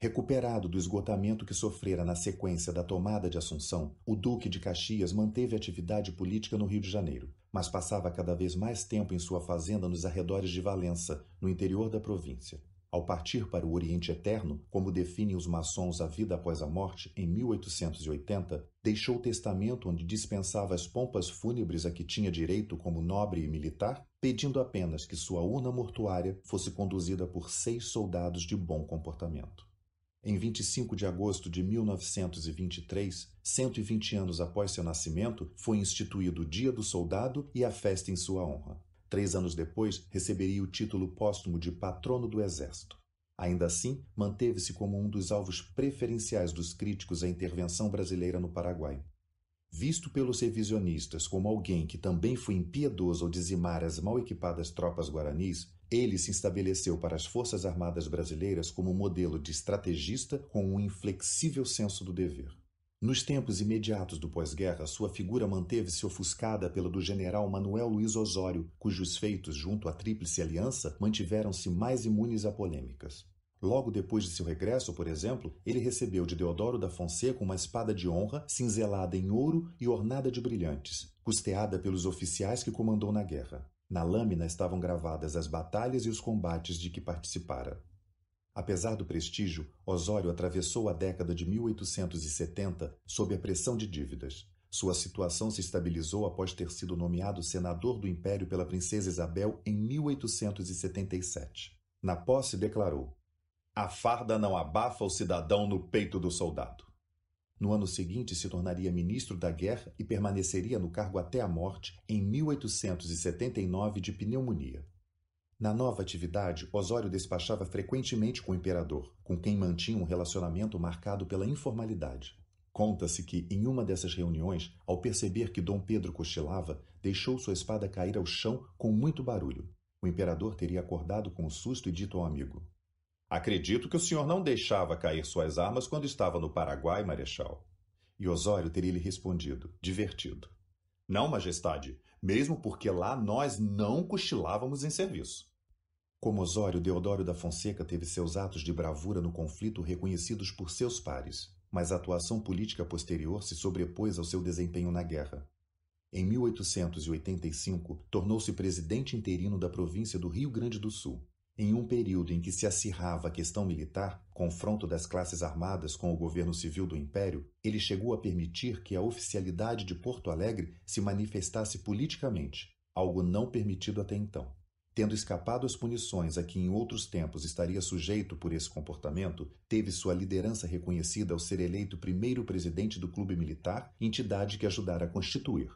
Recuperado do esgotamento que sofrera na sequência da tomada de Assunção, o Duque de Caxias manteve atividade política no Rio de Janeiro, mas passava cada vez mais tempo em sua fazenda nos arredores de Valença, no interior da província. Ao partir para o Oriente Eterno, como definem os maçons a vida após a morte, em 1880, deixou testamento onde dispensava as pompas fúnebres a que tinha direito como nobre e militar, pedindo apenas que sua urna mortuária fosse conduzida por seis soldados de bom comportamento. Em 25 de agosto de 1923, 120 anos após seu nascimento, foi instituído o Dia do Soldado e a festa em sua honra. Três anos depois, receberia o título póstumo de Patrono do Exército. Ainda assim, manteve-se como um dos alvos preferenciais dos críticos à intervenção brasileira no Paraguai. Visto pelos revisionistas como alguém que também foi impiedoso ao dizimar as mal equipadas tropas guaranis, ele se estabeleceu para as Forças Armadas Brasileiras como modelo de estrategista com um inflexível senso do dever. Nos tempos imediatos do pós-guerra, sua figura manteve-se ofuscada pela do general Manuel Luiz Osório, cujos feitos junto à Tríplice Aliança mantiveram-se mais imunes a polêmicas. Logo depois de seu regresso, por exemplo, ele recebeu de Deodoro da Fonseca uma espada de honra cinzelada em ouro e ornada de brilhantes, custeada pelos oficiais que comandou na guerra. Na lâmina estavam gravadas as batalhas e os combates de que participara. Apesar do prestígio, Osório atravessou a década de 1870 sob a pressão de dívidas. Sua situação se estabilizou após ter sido nomeado senador do Império pela princesa Isabel em 1877. Na posse, declarou: A farda não abafa o cidadão no peito do soldado. No ano seguinte, se tornaria ministro da Guerra e permaneceria no cargo até a morte em 1879 de pneumonia. Na nova atividade, Osório despachava frequentemente com o imperador, com quem mantinha um relacionamento marcado pela informalidade. Conta-se que, em uma dessas reuniões, ao perceber que Dom Pedro cochilava, deixou sua espada cair ao chão com muito barulho. O imperador teria acordado com o susto e dito ao amigo: Acredito que o senhor não deixava cair suas armas quando estava no Paraguai, Marechal. E Osório teria lhe respondido, divertido. Não, Majestade, mesmo porque lá nós não cochilávamos em serviço. Como Osório, Deodoro da Fonseca teve seus atos de bravura no conflito reconhecidos por seus pares, mas a atuação política posterior se sobrepôs ao seu desempenho na guerra. Em 1885, tornou-se presidente interino da província do Rio Grande do Sul em um período em que se acirrava a questão militar, confronto das classes armadas com o governo civil do Império, ele chegou a permitir que a oficialidade de Porto Alegre se manifestasse politicamente, algo não permitido até então. Tendo escapado às punições a que em outros tempos estaria sujeito por esse comportamento, teve sua liderança reconhecida ao ser eleito primeiro presidente do Clube Militar, entidade que ajudara a constituir.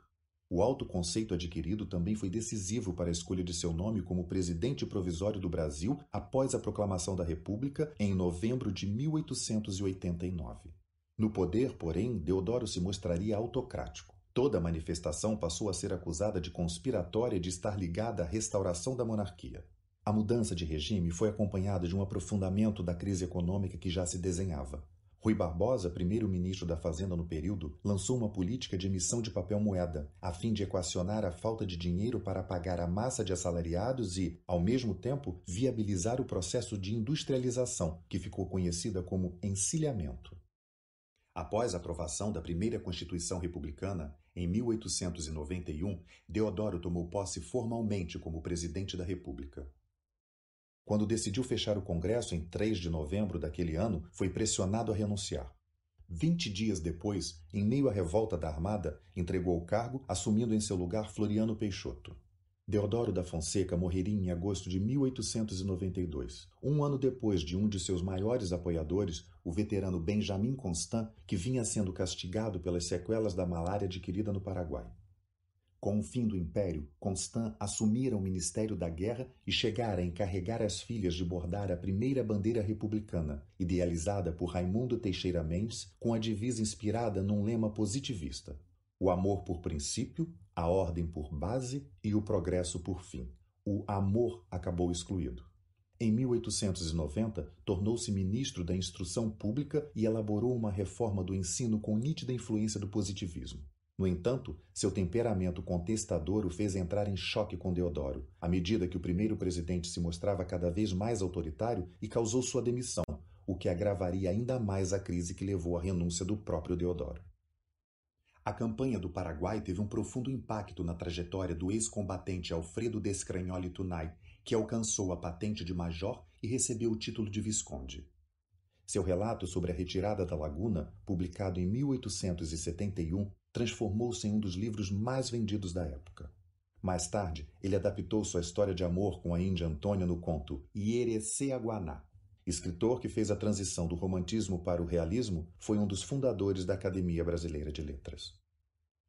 O alto conceito adquirido também foi decisivo para a escolha de seu nome como presidente provisório do Brasil após a proclamação da República em novembro de 1889. No poder, porém, Deodoro se mostraria autocrático. Toda manifestação passou a ser acusada de conspiratória e de estar ligada à restauração da monarquia. A mudança de regime foi acompanhada de um aprofundamento da crise econômica que já se desenhava. Rui Barbosa, primeiro-ministro da Fazenda no período, lançou uma política de emissão de papel moeda, a fim de equacionar a falta de dinheiro para pagar a massa de assalariados e, ao mesmo tempo, viabilizar o processo de industrialização, que ficou conhecida como encilhamento. Após a aprovação da primeira Constituição Republicana, em 1891, Deodoro tomou posse formalmente como presidente da República. Quando decidiu fechar o Congresso em 3 de novembro daquele ano, foi pressionado a renunciar. Vinte dias depois, em meio à revolta da Armada, entregou o cargo, assumindo em seu lugar Floriano Peixoto. Deodoro da Fonseca morreria em agosto de 1892, um ano depois de um de seus maiores apoiadores, o veterano Benjamin Constant, que vinha sendo castigado pelas sequelas da malária adquirida no Paraguai. Com o fim do Império, Constant assumira o Ministério da Guerra e chegara a encarregar as filhas de bordar a primeira bandeira republicana, idealizada por Raimundo Teixeira Mendes, com a divisa inspirada num lema positivista: o amor por princípio, a ordem por base e o progresso por fim. O amor acabou excluído. Em 1890, tornou-se ministro da Instrução Pública e elaborou uma reforma do ensino com nítida influência do positivismo. No entanto, seu temperamento contestador o fez entrar em choque com Deodoro, à medida que o primeiro presidente se mostrava cada vez mais autoritário e causou sua demissão, o que agravaria ainda mais a crise que levou à renúncia do próprio Deodoro. A campanha do Paraguai teve um profundo impacto na trajetória do ex-combatente Alfredo Descranholi Tunay, que alcançou a patente de major e recebeu o título de visconde. Seu relato sobre a retirada da laguna, publicado em 1871, transformou-se em um dos livros mais vendidos da época. Mais tarde, ele adaptou sua história de amor com a índia Antônia no conto Iereceaguaná. Escritor que fez a transição do romantismo para o realismo, foi um dos fundadores da Academia Brasileira de Letras.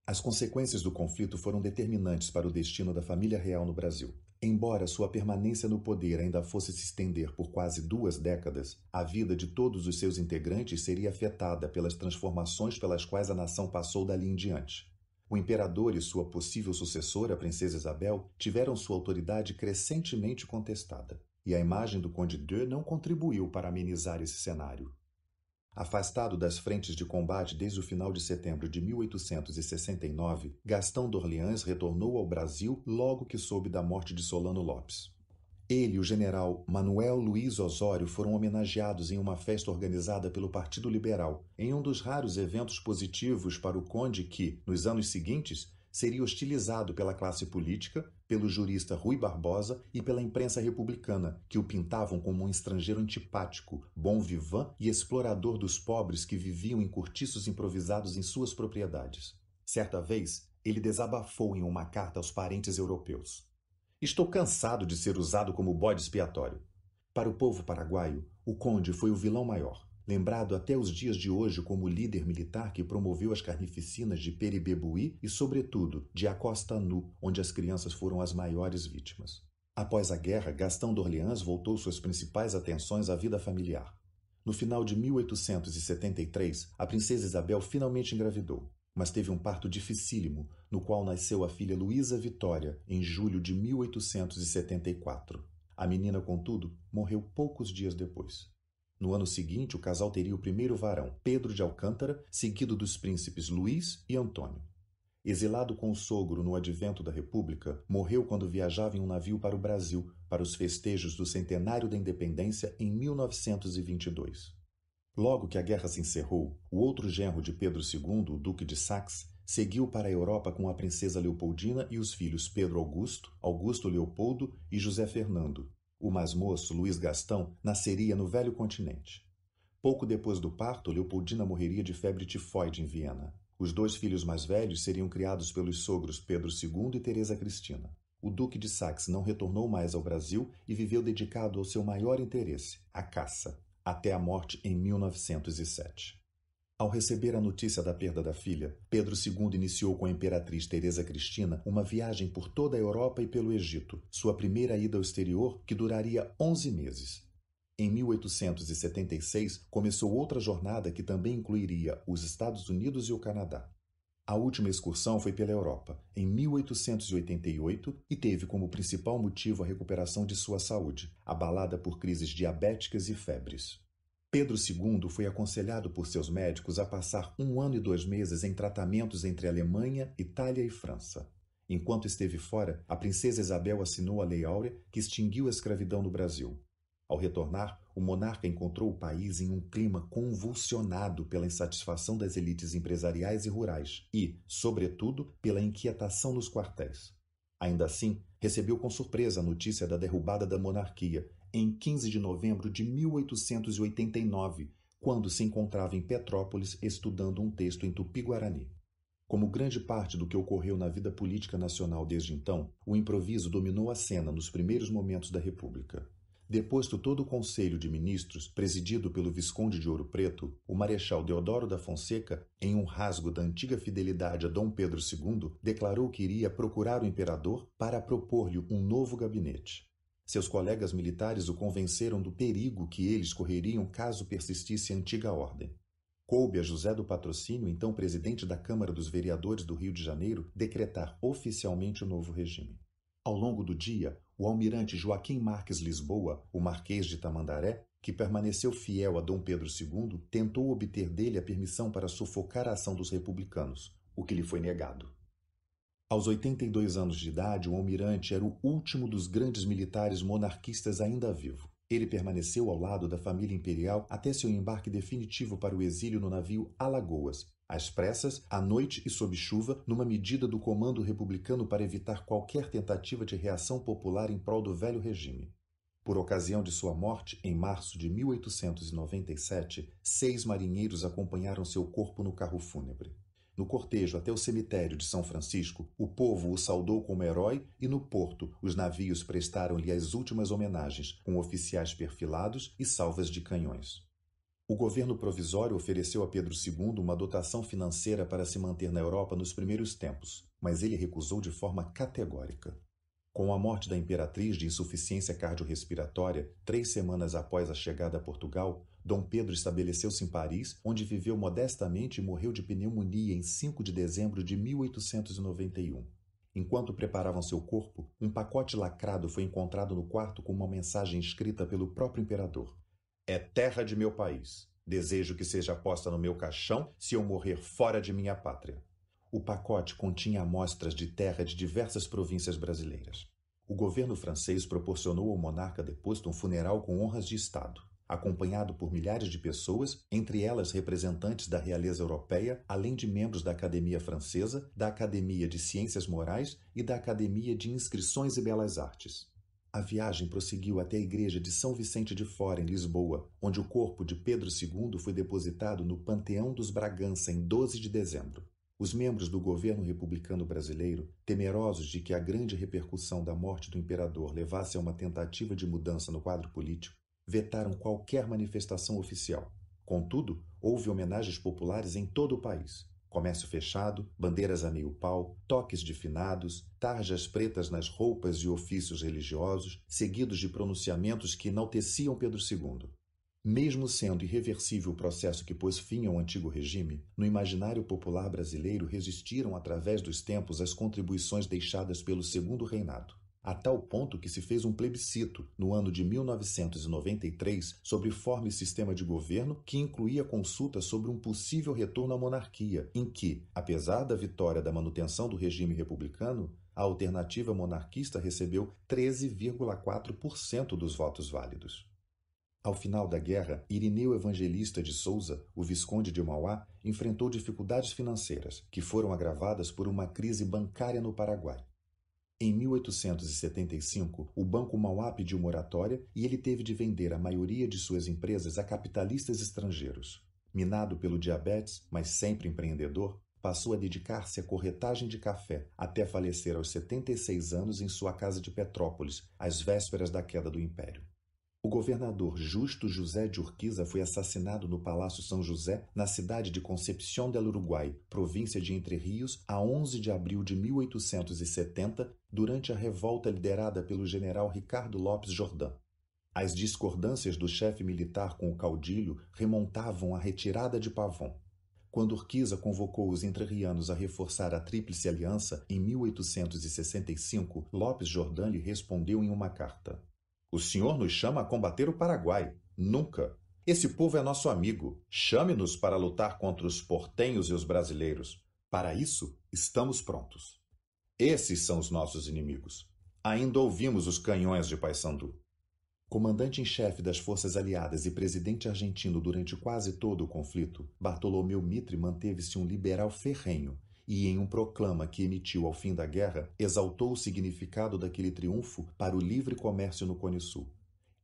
As consequências do conflito foram determinantes para o destino da família real no Brasil. Embora sua permanência no poder ainda fosse se estender por quase duas décadas, a vida de todos os seus integrantes seria afetada pelas transformações pelas quais a nação passou dali em diante. O imperador e sua possível sucessora, a princesa Isabel, tiveram sua autoridade crescentemente contestada, e a imagem do Conde de não contribuiu para amenizar esse cenário. Afastado das frentes de combate desde o final de setembro de 1869, Gastão d'Orleans retornou ao Brasil logo que soube da morte de Solano Lopes. Ele e o general Manuel Luiz Osório foram homenageados em uma festa organizada pelo Partido Liberal, em um dos raros eventos positivos para o conde que, nos anos seguintes, seria hostilizado pela classe política, pelo jurista Rui Barbosa e pela imprensa republicana, que o pintavam como um estrangeiro antipático, bom vivant e explorador dos pobres que viviam em cortiços improvisados em suas propriedades. Certa vez, ele desabafou em uma carta aos parentes europeus. Estou cansado de ser usado como bode expiatório. Para o povo paraguaio, o conde foi o vilão maior lembrado até os dias de hoje como líder militar que promoveu as carnificinas de Peribebuí e, sobretudo, de Acosta Nu, onde as crianças foram as maiores vítimas. Após a guerra, Gastão d'Orleans voltou suas principais atenções à vida familiar. No final de 1873, a princesa Isabel finalmente engravidou, mas teve um parto dificílimo, no qual nasceu a filha Luísa Vitória, em julho de 1874. A menina, contudo, morreu poucos dias depois. No ano seguinte, o casal teria o primeiro varão, Pedro de Alcântara, seguido dos príncipes Luís e Antônio. Exilado com o sogro no advento da República, morreu quando viajava em um navio para o Brasil, para os festejos do centenário da independência em 1922. Logo que a guerra se encerrou, o outro genro de Pedro II, o Duque de Saxe, seguiu para a Europa com a princesa Leopoldina e os filhos Pedro Augusto, Augusto Leopoldo e José Fernando, o mais moço, Luiz Gastão, nasceria no velho continente. Pouco depois do parto, Leopoldina morreria de febre tifoide em Viena. Os dois filhos mais velhos seriam criados pelos sogros Pedro II e Teresa Cristina. O Duque de Saxe não retornou mais ao Brasil e viveu dedicado ao seu maior interesse, a caça, até a morte em 1907. Ao receber a notícia da perda da filha, Pedro II iniciou com a imperatriz Teresa Cristina uma viagem por toda a Europa e pelo Egito, sua primeira ida ao exterior, que duraria 11 meses. Em 1876, começou outra jornada que também incluiria os Estados Unidos e o Canadá. A última excursão foi pela Europa, em 1888, e teve como principal motivo a recuperação de sua saúde, abalada por crises diabéticas e febres. Pedro II foi aconselhado por seus médicos a passar um ano e dois meses em tratamentos entre Alemanha, Itália e França. Enquanto esteve fora, a princesa Isabel assinou a Lei Áurea, que extinguiu a escravidão no Brasil. Ao retornar, o monarca encontrou o país em um clima convulsionado pela insatisfação das elites empresariais e rurais e, sobretudo, pela inquietação nos quartéis. Ainda assim, recebeu com surpresa a notícia da derrubada da monarquia em 15 de novembro de 1889, quando se encontrava em Petrópolis estudando um texto em tupi-guarani. Como grande parte do que ocorreu na vida política nacional desde então, o improviso dominou a cena nos primeiros momentos da República. Deposto todo o Conselho de Ministros, presidido pelo Visconde de Ouro Preto, o Marechal Deodoro da Fonseca, em um rasgo da antiga fidelidade a Dom Pedro II, declarou que iria procurar o imperador para propor-lhe um novo gabinete. Seus colegas militares o convenceram do perigo que eles correriam caso persistisse a antiga ordem. Coube a José do Patrocínio, então presidente da Câmara dos Vereadores do Rio de Janeiro, decretar oficialmente o novo regime. Ao longo do dia, o almirante Joaquim Marques Lisboa, o Marquês de Tamandaré, que permaneceu fiel a Dom Pedro II, tentou obter dele a permissão para sufocar a ação dos republicanos, o que lhe foi negado. Aos 82 anos de idade, o almirante era o último dos grandes militares monarquistas ainda vivo. Ele permaneceu ao lado da família imperial até seu embarque definitivo para o exílio no navio Alagoas, às pressas, à noite e sob chuva, numa medida do comando republicano para evitar qualquer tentativa de reação popular em prol do velho regime. Por ocasião de sua morte, em março de 1897, seis marinheiros acompanharam seu corpo no carro fúnebre. No cortejo até o cemitério de São Francisco, o povo o saudou como herói e no porto os navios prestaram-lhe as últimas homenagens, com oficiais perfilados e salvas de canhões. O governo provisório ofereceu a Pedro II uma dotação financeira para se manter na Europa nos primeiros tempos, mas ele recusou de forma categórica. Com a morte da imperatriz de insuficiência cardiorrespiratória, três semanas após a chegada a Portugal, Dom Pedro estabeleceu-se em Paris, onde viveu modestamente e morreu de pneumonia em 5 de dezembro de 1891. Enquanto preparavam seu corpo, um pacote lacrado foi encontrado no quarto com uma mensagem escrita pelo próprio imperador. É terra de meu país. Desejo que seja posta no meu caixão se eu morrer fora de minha pátria. O pacote continha amostras de terra de diversas províncias brasileiras. O governo francês proporcionou ao monarca deposto um funeral com honras de Estado, acompanhado por milhares de pessoas, entre elas representantes da realeza europeia, além de membros da Academia Francesa, da Academia de Ciências Morais e da Academia de Inscrições e Belas Artes. A viagem prosseguiu até a igreja de São Vicente de Fora, em Lisboa, onde o corpo de Pedro II foi depositado no Panteão dos Bragança em 12 de dezembro. Os membros do governo republicano brasileiro, temerosos de que a grande repercussão da morte do imperador levasse a uma tentativa de mudança no quadro político, vetaram qualquer manifestação oficial. Contudo, houve homenagens populares em todo o país. Comércio fechado, bandeiras a meio pau, toques de finados, tarjas pretas nas roupas e ofícios religiosos, seguidos de pronunciamentos que enalteciam Pedro II. Mesmo sendo irreversível o processo que pôs fim ao antigo regime, no imaginário popular brasileiro resistiram através dos tempos as contribuições deixadas pelo Segundo Reinado a tal ponto que se fez um plebiscito, no ano de 1993, sobre forma e sistema de governo que incluía consulta sobre um possível retorno à monarquia, em que, apesar da vitória da manutenção do regime republicano, a alternativa monarquista recebeu 13,4% dos votos válidos. Ao final da guerra, Irineu Evangelista de Souza, o Visconde de Mauá, enfrentou dificuldades financeiras, que foram agravadas por uma crise bancária no Paraguai. Em 1875, o Banco Mauá pediu moratória e ele teve de vender a maioria de suas empresas a capitalistas estrangeiros. Minado pelo diabetes, mas sempre empreendedor, passou a dedicar-se à corretagem de café até falecer aos 76 anos em sua casa de Petrópolis, às vésperas da queda do Império. O governador Justo José de Urquiza foi assassinado no Palácio São José, na cidade de Concepción del Uruguai, província de Entre Rios, a 11 de abril de 1870, durante a revolta liderada pelo general Ricardo Lopes Jordão. As discordâncias do chefe militar com o caudilho remontavam à retirada de Pavon. Quando Urquiza convocou os entrerrianos a reforçar a Tríplice Aliança em 1865, Lopes Jordão lhe respondeu em uma carta: o senhor nos chama a combater o Paraguai. Nunca. Esse povo é nosso amigo. Chame-nos para lutar contra os portenhos e os brasileiros. Para isso, estamos prontos. Esses são os nossos inimigos. Ainda ouvimos os canhões de Paysandu. Comandante em chefe das forças aliadas e presidente argentino durante quase todo o conflito, Bartolomeu Mitre manteve-se um liberal ferrenho e, em um proclama que emitiu ao fim da guerra, exaltou o significado daquele triunfo para o livre comércio no Cone Sul.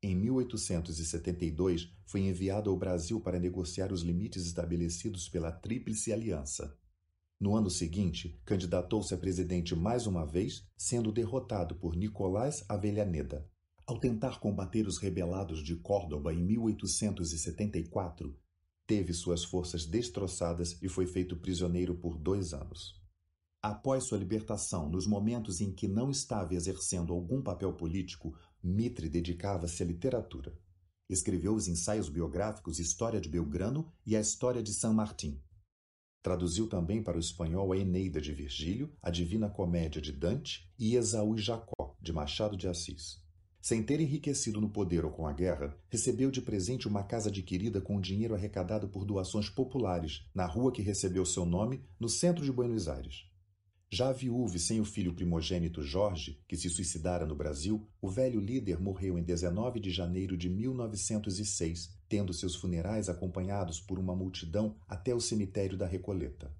Em 1872, foi enviado ao Brasil para negociar os limites estabelecidos pela Tríplice Aliança. No ano seguinte, candidatou-se a presidente mais uma vez, sendo derrotado por Nicolás Avellaneda. Ao tentar combater os rebelados de Córdoba em 1874, teve suas forças destroçadas e foi feito prisioneiro por dois anos. Após sua libertação, nos momentos em que não estava exercendo algum papel político, Mitre dedicava-se à literatura. Escreveu os ensaios biográficos História de Belgrano e a História de San Martín. Traduziu também para o espanhol a Eneida de Virgílio, a Divina Comédia de Dante e Esaú e Jacó, de Machado de Assis. Sem ter enriquecido no poder ou com a guerra, recebeu de presente uma casa adquirida com dinheiro arrecadado por doações populares, na rua que recebeu seu nome, no centro de Buenos Aires. Já viúvo e sem o filho primogênito Jorge, que se suicidara no Brasil, o velho líder morreu em 19 de janeiro de 1906, tendo seus funerais acompanhados por uma multidão até o cemitério da Recoleta.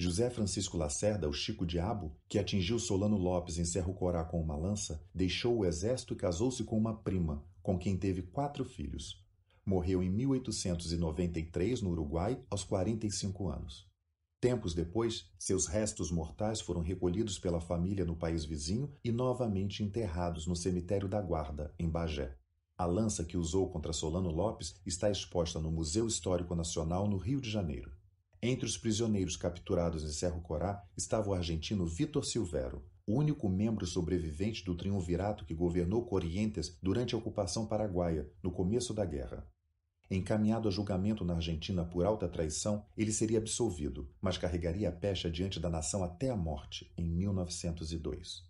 José Francisco Lacerda, o Chico Diabo, que atingiu Solano Lopes em Cerro Corá com uma lança, deixou o exército e casou-se com uma prima, com quem teve quatro filhos. Morreu em 1893 no Uruguai, aos 45 anos. Tempos depois, seus restos mortais foram recolhidos pela família no país vizinho e novamente enterrados no cemitério da Guarda, em Bagé. A lança que usou contra Solano Lopes está exposta no Museu Histórico Nacional, no Rio de Janeiro. Entre os prisioneiros capturados em Cerro Corá estava o argentino Vitor Silvero, o único membro sobrevivente do triunvirato que governou Corrientes durante a ocupação paraguaia, no começo da guerra. Encaminhado a julgamento na Argentina por alta traição, ele seria absolvido, mas carregaria a pecha diante da nação até a morte, em 1902.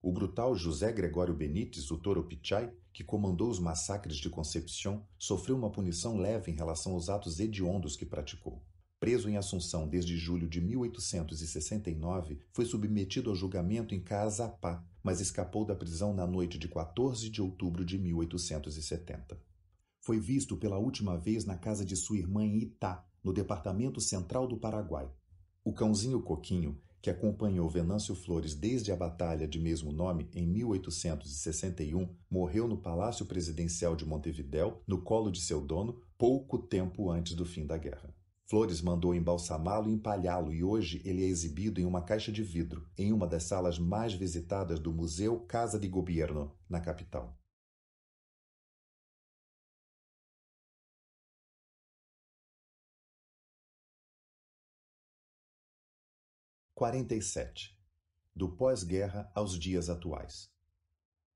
O brutal José Gregório Benítez, o Toro Pichai, que comandou os massacres de Concepción, sofreu uma punição leve em relação aos atos hediondos que praticou. Preso em Assunção desde julho de 1869, foi submetido ao julgamento em Caazapá, mas escapou da prisão na noite de 14 de outubro de 1870 foi visto pela última vez na casa de sua irmã em Itá, no departamento central do Paraguai. O cãozinho Coquinho, que acompanhou Venâncio Flores desde a batalha de mesmo nome em 1861, morreu no Palácio Presidencial de Montevidéu, no colo de seu dono, pouco tempo antes do fim da guerra. Flores mandou embalsamá-lo e empalhá-lo e hoje ele é exibido em uma caixa de vidro, em uma das salas mais visitadas do Museu Casa de Gobierno, na capital. 47. Do pós-guerra aos dias atuais.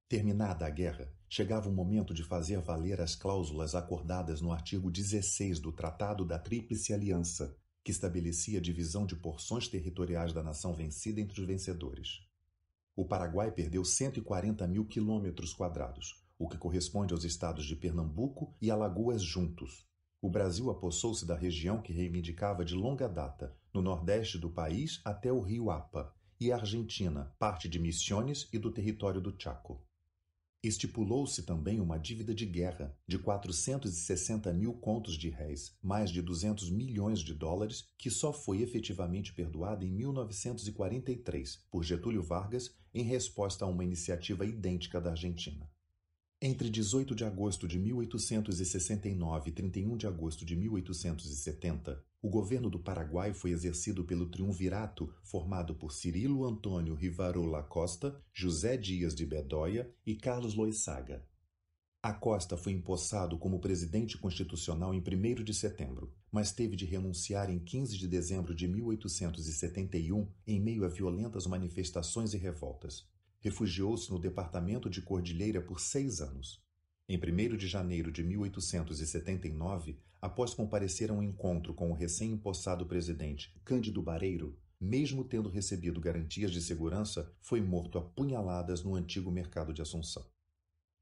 Terminada a guerra, chegava o momento de fazer valer as cláusulas acordadas no artigo 16 do Tratado da Tríplice Aliança, que estabelecia a divisão de porções territoriais da nação vencida entre os vencedores. O Paraguai perdeu 140 mil quilômetros quadrados, o que corresponde aos estados de Pernambuco e Alagoas juntos, o Brasil apossou-se da região que reivindicava de longa data, no nordeste do país até o rio Apa, e a Argentina, parte de Misiones e do território do Chaco. Estipulou-se também uma dívida de guerra de 460 mil contos de réis, mais de 200 milhões de dólares, que só foi efetivamente perdoada em 1943 por Getúlio Vargas em resposta a uma iniciativa idêntica da Argentina. Entre 18 de agosto de 1869 e 31 de agosto de 1870, o governo do Paraguai foi exercido pelo triunvirato formado por Cirilo Antônio Rivarola Costa, José Dias de Bedóia e Carlos Loisaga. Acosta foi empossado como presidente constitucional em 1 de setembro, mas teve de renunciar em 15 de dezembro de 1871 em meio a violentas manifestações e revoltas refugiou-se no departamento de Cordilheira por seis anos. Em 1 de janeiro de 1879, após comparecer a um encontro com o recém-impossado presidente Cândido Bareiro, mesmo tendo recebido garantias de segurança, foi morto a punhaladas no antigo mercado de Assunção.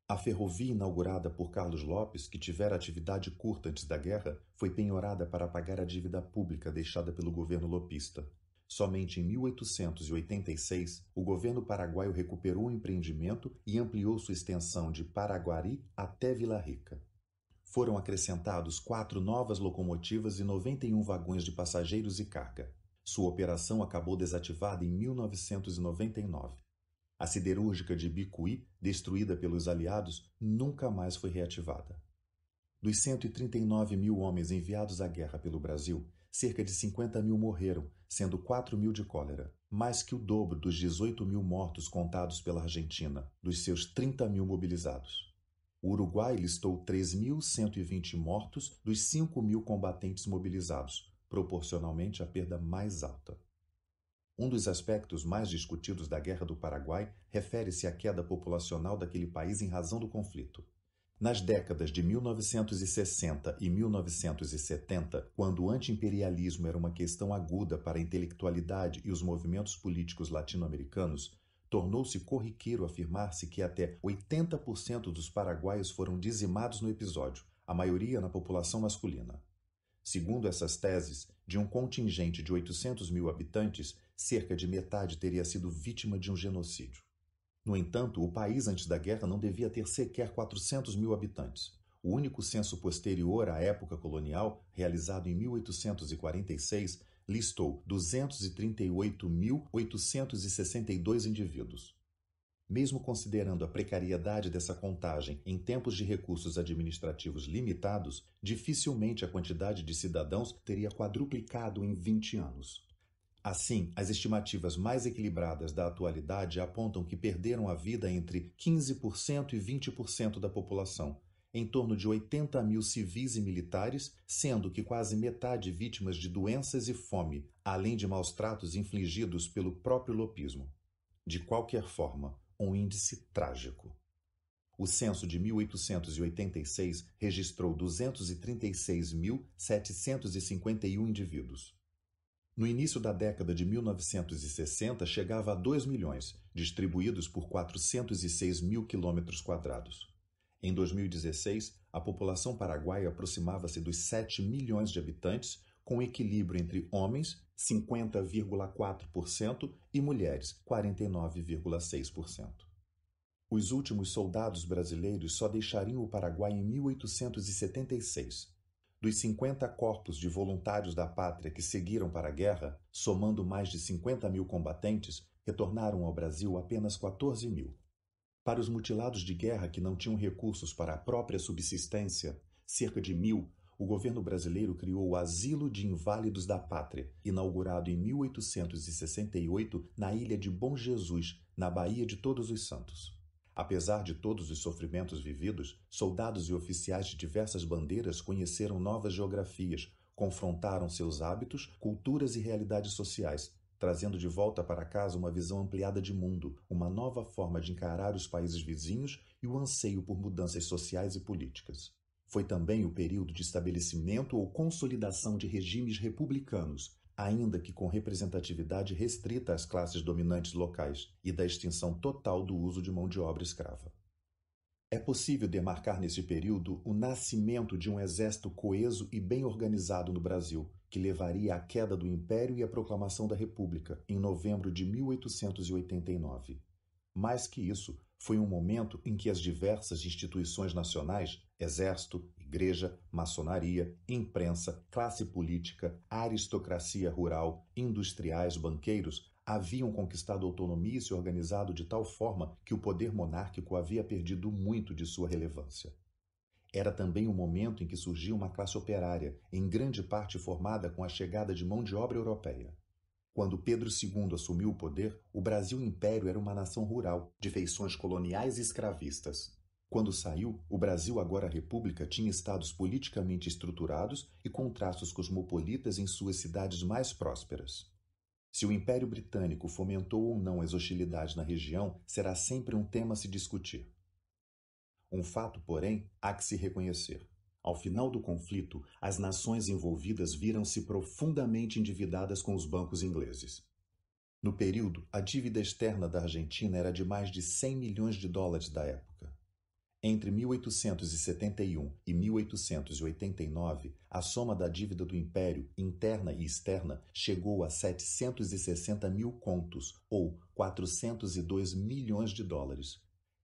A ferrovia inaugurada por Carlos Lopes, que tivera atividade curta antes da guerra, foi penhorada para pagar a dívida pública deixada pelo governo lopista. Somente em 1886, o governo paraguaio recuperou o empreendimento e ampliou sua extensão de Paraguari até Vila Rica. Foram acrescentados quatro novas locomotivas e 91 vagões de passageiros e carga. Sua operação acabou desativada em 1999. A siderúrgica de Bicuí, destruída pelos aliados, nunca mais foi reativada. Dos 139 mil homens enviados à guerra pelo Brasil, cerca de 50 mil morreram, sendo 4 mil de cólera, mais que o dobro dos 18 mil mortos contados pela Argentina, dos seus 30 mil mobilizados. O Uruguai listou 3.120 mortos dos 5 mil combatentes mobilizados, proporcionalmente a perda mais alta. Um dos aspectos mais discutidos da Guerra do Paraguai refere-se à queda populacional daquele país em razão do conflito. Nas décadas de 1960 e 1970, quando o antiimperialismo era uma questão aguda para a intelectualidade e os movimentos políticos latino-americanos, tornou-se corriqueiro afirmar-se que até 80% dos paraguaios foram dizimados no episódio, a maioria na população masculina. Segundo essas teses, de um contingente de 800 mil habitantes, cerca de metade teria sido vítima de um genocídio. No entanto, o país antes da guerra não devia ter sequer 400 mil habitantes. O único censo posterior à época colonial, realizado em 1846, listou 238.862 indivíduos. Mesmo considerando a precariedade dessa contagem em tempos de recursos administrativos limitados, dificilmente a quantidade de cidadãos teria quadruplicado em 20 anos. Assim, as estimativas mais equilibradas da atualidade apontam que perderam a vida entre 15% e 20% da população, em torno de 80 mil civis e militares, sendo que quase metade vítimas de doenças e fome, além de maus tratos infligidos pelo próprio lopismo. De qualquer forma, um índice trágico. O censo de 1886 registrou 236.751 indivíduos. No início da década de 1960, chegava a 2 milhões, distribuídos por 406 mil quilômetros quadrados. Em 2016, a população paraguaia aproximava-se dos 7 milhões de habitantes, com equilíbrio entre homens, 50,4%, e mulheres, 49,6%. Os últimos soldados brasileiros só deixariam o Paraguai em 1876 dos 50 corpos de voluntários da pátria que seguiram para a guerra, somando mais de 50 mil combatentes, retornaram ao Brasil apenas 14 mil. Para os mutilados de guerra que não tinham recursos para a própria subsistência, cerca de mil, o governo brasileiro criou o Asilo de Inválidos da Pátria, inaugurado em 1868 na ilha de Bom Jesus, na Baía de Todos os Santos. Apesar de todos os sofrimentos vividos, soldados e oficiais de diversas bandeiras conheceram novas geografias, confrontaram seus hábitos, culturas e realidades sociais, trazendo de volta para casa uma visão ampliada de mundo, uma nova forma de encarar os países vizinhos e o anseio por mudanças sociais e políticas. Foi também o período de estabelecimento ou consolidação de regimes republicanos, ainda que com representatividade restrita às classes dominantes locais, e da extinção total do uso de mão de obra escrava. É possível demarcar nesse período o nascimento de um exército coeso e bem organizado no Brasil, que levaria à queda do Império e à proclamação da República, em novembro de 1889. Mais que isso, foi um momento em que as diversas instituições nacionais exército, igreja, maçonaria, imprensa, classe política, aristocracia rural, industriais, banqueiros haviam conquistado autonomia e se organizado de tal forma que o poder monárquico havia perdido muito de sua relevância. Era também o momento em que surgia uma classe operária, em grande parte formada com a chegada de mão de obra europeia. Quando Pedro II assumiu o poder, o Brasil Império era uma nação rural, de feições coloniais e escravistas. Quando saiu, o Brasil, agora República, tinha estados politicamente estruturados e com traços cosmopolitas em suas cidades mais prósperas. Se o Império Britânico fomentou ou não as hostilidades na região, será sempre um tema a se discutir. Um fato, porém, há que se reconhecer. Ao final do conflito, as nações envolvidas viram-se profundamente endividadas com os bancos ingleses. No período, a dívida externa da Argentina era de mais de 100 milhões de dólares da época. Entre 1871 e 1889, a soma da dívida do Império, interna e externa, chegou a 760 mil contos, ou 402 milhões de dólares,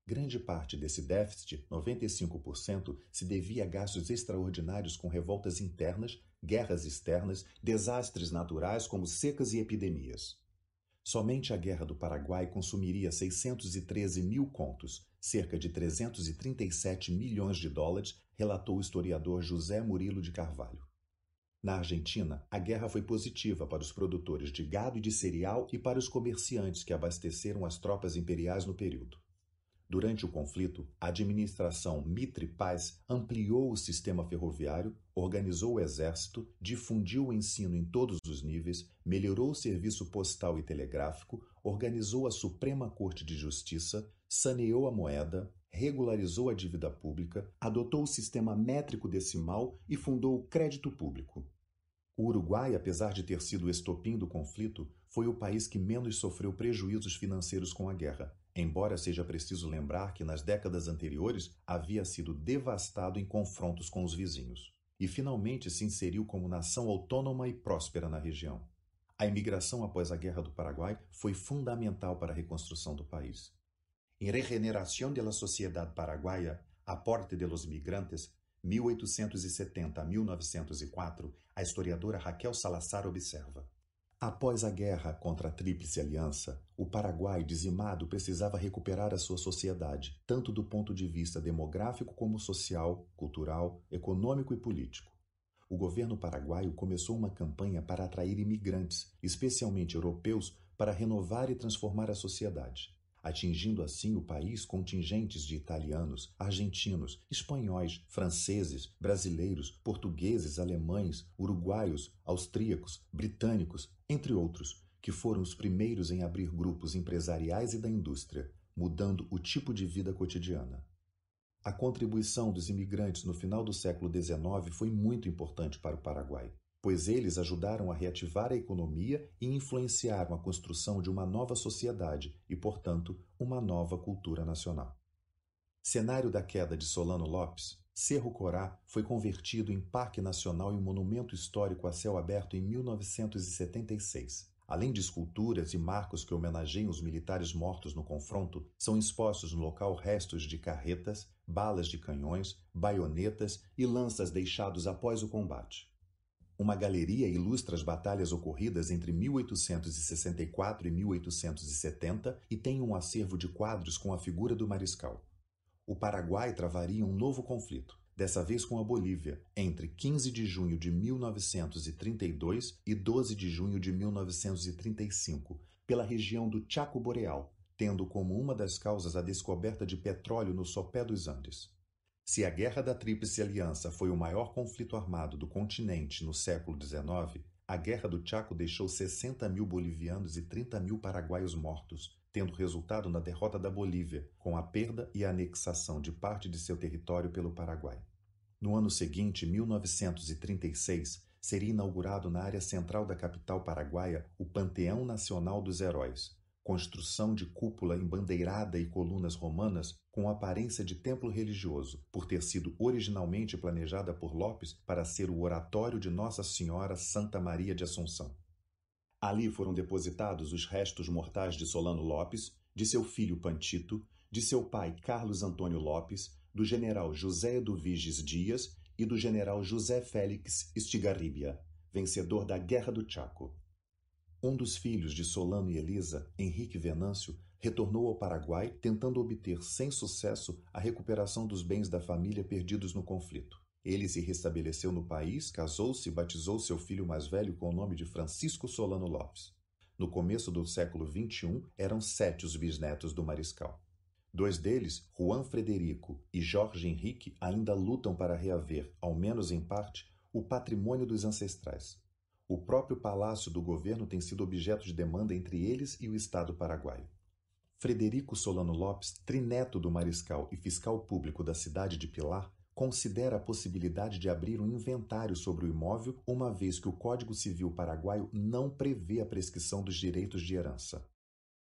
Grande parte desse déficit, 95%, se devia a gastos extraordinários com revoltas internas, guerras externas, desastres naturais como secas e epidemias. Somente a Guerra do Paraguai consumiria 613 mil contos, cerca de 337 milhões de dólares, relatou o historiador José Murilo de Carvalho. Na Argentina, a guerra foi positiva para os produtores de gado e de cereal e para os comerciantes que abasteceram as tropas imperiais no período. Durante o conflito, a administração Mitre Paz ampliou o sistema ferroviário, organizou o exército, difundiu o ensino em todos os níveis, melhorou o serviço postal e telegráfico, organizou a Suprema Corte de Justiça, saneou a moeda, regularizou a dívida pública, adotou o sistema métrico decimal e fundou o crédito público. O Uruguai, apesar de ter sido o estopim do conflito, foi o país que menos sofreu prejuízos financeiros com a guerra, embora seja preciso lembrar que nas décadas anteriores havia sido devastado em confrontos com os vizinhos, e finalmente se inseriu como nação autônoma e próspera na região. A imigração após a Guerra do Paraguai foi fundamental para a reconstrução do país. Em Regeneração de la Sociedad Paraguaya, Aporte de los Migrantes, 1870 a 1904, a historiadora Raquel Salazar observa. Após a guerra contra a Tríplice Aliança, o Paraguai dizimado precisava recuperar a sua sociedade, tanto do ponto de vista demográfico como social, cultural, econômico e político. O governo paraguaio começou uma campanha para atrair imigrantes, especialmente europeus, para renovar e transformar a sociedade atingindo assim o país contingentes de italianos, argentinos, espanhóis, franceses, brasileiros, portugueses, alemães, uruguaios, austríacos, britânicos, entre outros, que foram os primeiros em abrir grupos empresariais e da indústria, mudando o tipo de vida cotidiana. A contribuição dos imigrantes no final do século XIX foi muito importante para o Paraguai pois eles ajudaram a reativar a economia e influenciaram a construção de uma nova sociedade e, portanto, uma nova cultura nacional. Cenário da queda de Solano Lopes, Cerro Corá foi convertido em Parque Nacional e Monumento Histórico a céu aberto em 1976. Além de esculturas e marcos que homenageiam os militares mortos no confronto, são expostos no local restos de carretas, balas de canhões, baionetas e lanças deixados após o combate. Uma galeria ilustra as batalhas ocorridas entre 1864 e 1870 e tem um acervo de quadros com a figura do mariscal. O Paraguai travaria um novo conflito, dessa vez com a Bolívia, entre 15 de junho de 1932 e 12 de junho de 1935, pela região do Chaco Boreal, tendo como uma das causas a descoberta de petróleo no sopé dos Andes. Se a Guerra da Tríplice Aliança foi o maior conflito armado do continente no século XIX, a Guerra do Chaco deixou 60 mil bolivianos e 30 mil paraguaios mortos, tendo resultado na derrota da Bolívia, com a perda e a anexação de parte de seu território pelo Paraguai. No ano seguinte, 1936, seria inaugurado na área central da capital paraguaia o Panteão Nacional dos Heróis, construção de cúpula embandeirada e colunas romanas com aparência de templo religioso, por ter sido originalmente planejada por Lopes para ser o oratório de Nossa Senhora Santa Maria de Assunção. Ali foram depositados os restos mortais de Solano Lopes, de seu filho Pantito, de seu pai Carlos Antônio Lopes, do general José Eduviges Dias e do general José Félix Estigarribia, vencedor da Guerra do Chaco. Um dos filhos de Solano e Elisa, Henrique Venâncio, retornou ao Paraguai tentando obter sem sucesso a recuperação dos bens da família perdidos no conflito. Ele se restabeleceu no país, casou-se e batizou seu filho mais velho com o nome de Francisco Solano Lopes. No começo do século XXI, eram sete os bisnetos do mariscal. Dois deles, Juan Frederico e Jorge Henrique, ainda lutam para reaver, ao menos em parte, o patrimônio dos ancestrais. O próprio palácio do governo tem sido objeto de demanda entre eles e o Estado paraguaio. Frederico Solano Lopes, trineto do mariscal e fiscal público da cidade de Pilar, considera a possibilidade de abrir um inventário sobre o imóvel, uma vez que o Código Civil paraguaio não prevê a prescrição dos direitos de herança.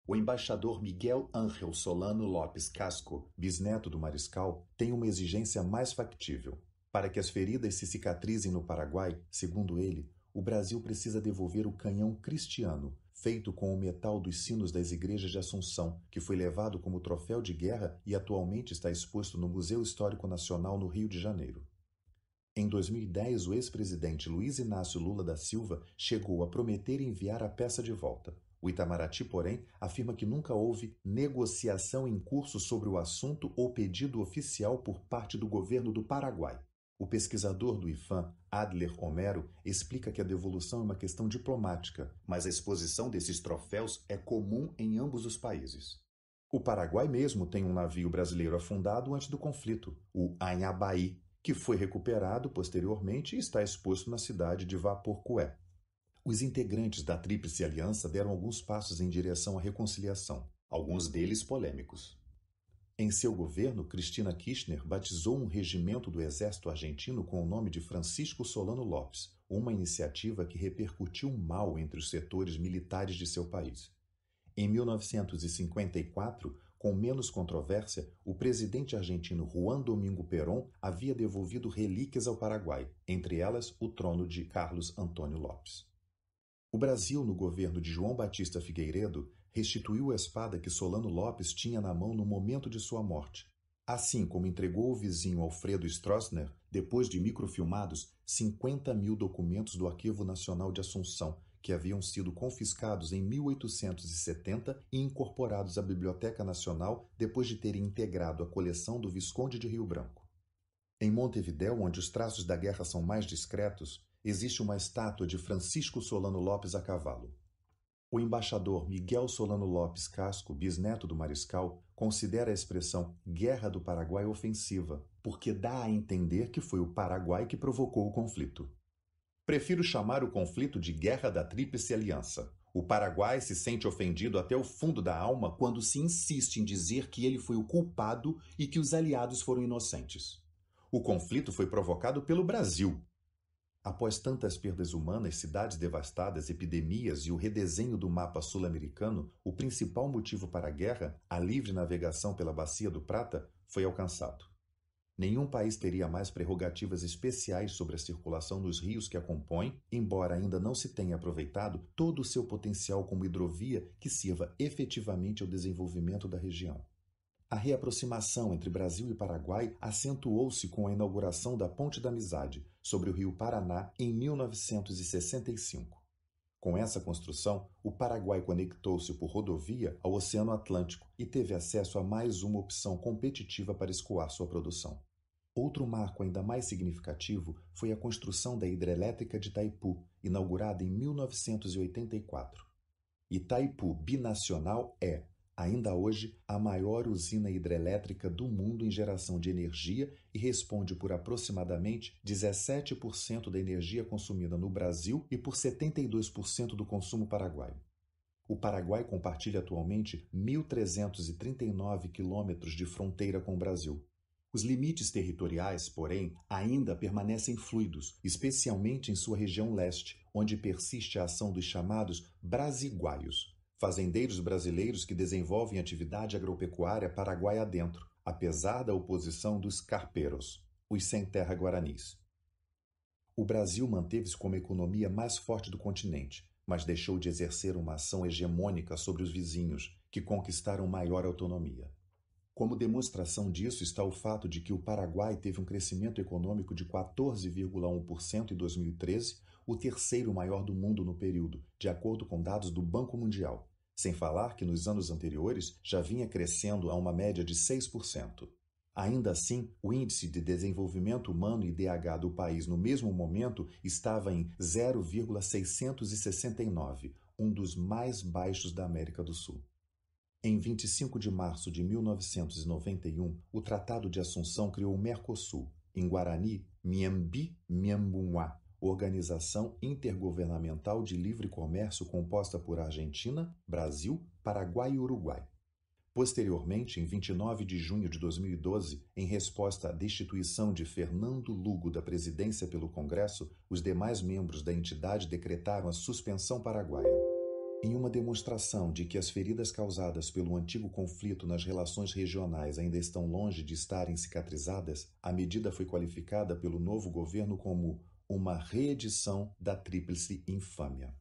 O embaixador Miguel Ángel Solano Lopes Casco, bisneto do mariscal, tem uma exigência mais factível. Para que as feridas se cicatrizem no Paraguai, segundo ele, o Brasil precisa devolver o canhão cristiano, feito com o metal dos sinos das igrejas de Assunção, que foi levado como troféu de guerra e atualmente está exposto no Museu Histórico Nacional no Rio de Janeiro. Em 2010, o ex-presidente Luiz Inácio Lula da Silva chegou a prometer enviar a peça de volta. O Itamaraty, porém, afirma que nunca houve negociação em curso sobre o assunto ou pedido oficial por parte do governo do Paraguai. O pesquisador do IFAM, Adler Homero, explica que a devolução é uma questão diplomática, mas a exposição desses troféus é comum em ambos os países. O Paraguai mesmo tem um navio brasileiro afundado antes do conflito, o Anhabaí, que foi recuperado posteriormente e está exposto na cidade de Vaporcué. Os integrantes da Tríplice Aliança deram alguns passos em direção à reconciliação, alguns deles polêmicos. Em seu governo, Cristina Kirchner batizou um regimento do exército argentino com o nome de Francisco Solano Lopes, uma iniciativa que repercutiu mal entre os setores militares de seu país. Em 1954, com menos controvérsia, o presidente argentino Juan Domingo Perón havia devolvido relíquias ao Paraguai, entre elas o trono de Carlos Antônio Lopes. O Brasil, no governo de João Batista Figueiredo, restituiu a espada que Solano Lopes tinha na mão no momento de sua morte, assim como entregou ao vizinho Alfredo Stroessner, depois de microfilmados, 50 mil documentos do Arquivo Nacional de Assunção, que haviam sido confiscados em 1870 e incorporados à Biblioteca Nacional depois de terem integrado a coleção do Visconde de Rio Branco. Em Montevidéu, onde os traços da guerra são mais discretos, existe uma estátua de Francisco Solano Lopes a cavalo. O embaixador Miguel Solano Lopes Casco, bisneto do mariscal, considera a expressão Guerra do Paraguai ofensiva, porque dá a entender que foi o Paraguai que provocou o conflito. Prefiro chamar o conflito de Guerra da Tríplice Aliança. O Paraguai se sente ofendido até o fundo da alma quando se insiste em dizer que ele foi o culpado e que os aliados foram inocentes. O conflito foi provocado pelo Brasil, Após tantas perdas humanas, cidades devastadas, epidemias e o redesenho do mapa sul-americano, o principal motivo para a guerra, a livre navegação pela Bacia do Prata, foi alcançado. Nenhum país teria mais prerrogativas especiais sobre a circulação dos rios que a compõem, embora ainda não se tenha aproveitado todo o seu potencial como hidrovia que sirva efetivamente ao desenvolvimento da região. A reaproximação entre Brasil e Paraguai acentuou-se com a inauguração da Ponte da Amizade, sobre o rio Paraná, em 1965. Com essa construção, o Paraguai conectou-se por rodovia ao Oceano Atlântico e teve acesso a mais uma opção competitiva para escoar sua produção. Outro marco ainda mais significativo foi a construção da hidrelétrica de Itaipu, inaugurada em 1984. Itaipu Binacional é, ainda hoje a maior usina hidrelétrica do mundo em geração de energia e responde por aproximadamente 17% da energia consumida no Brasil e por 72% do consumo paraguaio. O Paraguai compartilha atualmente 1.339 quilômetros de fronteira com o Brasil. Os limites territoriais, porém, ainda permanecem fluidos, especialmente em sua região leste, onde persiste a ação dos chamados brasiguaios, fazendeiros brasileiros que desenvolvem atividade agropecuária paraguai adentro, apesar da oposição dos carpeiros, os sem terra guaranis. O Brasil manteve-se como a economia mais forte do continente, mas deixou de exercer uma ação hegemônica sobre os vizinhos, que conquistaram maior autonomia. Como demonstração disso está o fato de que o Paraguai teve um crescimento econômico de 14,1% em 2013, o terceiro maior do mundo no período, de acordo com dados do Banco Mundial, sem falar que nos anos anteriores já vinha crescendo a uma média de 6%. Ainda assim, o Índice de Desenvolvimento Humano IDH do país no mesmo momento estava em 0,669, um dos mais baixos da América do Sul. Em 25 de março de 1991, o Tratado de Assunção criou o Mercosul, em Guarani, Miambi Miambunhá, organização intergovernamental de livre comércio composta por Argentina, Brasil, Paraguai e Uruguai. Posteriormente, em 29 de junho de 2012, em resposta à destituição de Fernando Lugo da presidência pelo Congresso, os demais membros da entidade decretaram a suspensão paraguaia. Em uma demonstração de que as feridas causadas pelo antigo conflito nas relações regionais ainda estão longe de estarem cicatrizadas, a medida foi qualificada pelo novo governo como uma reedição da Tríplice Infâmia.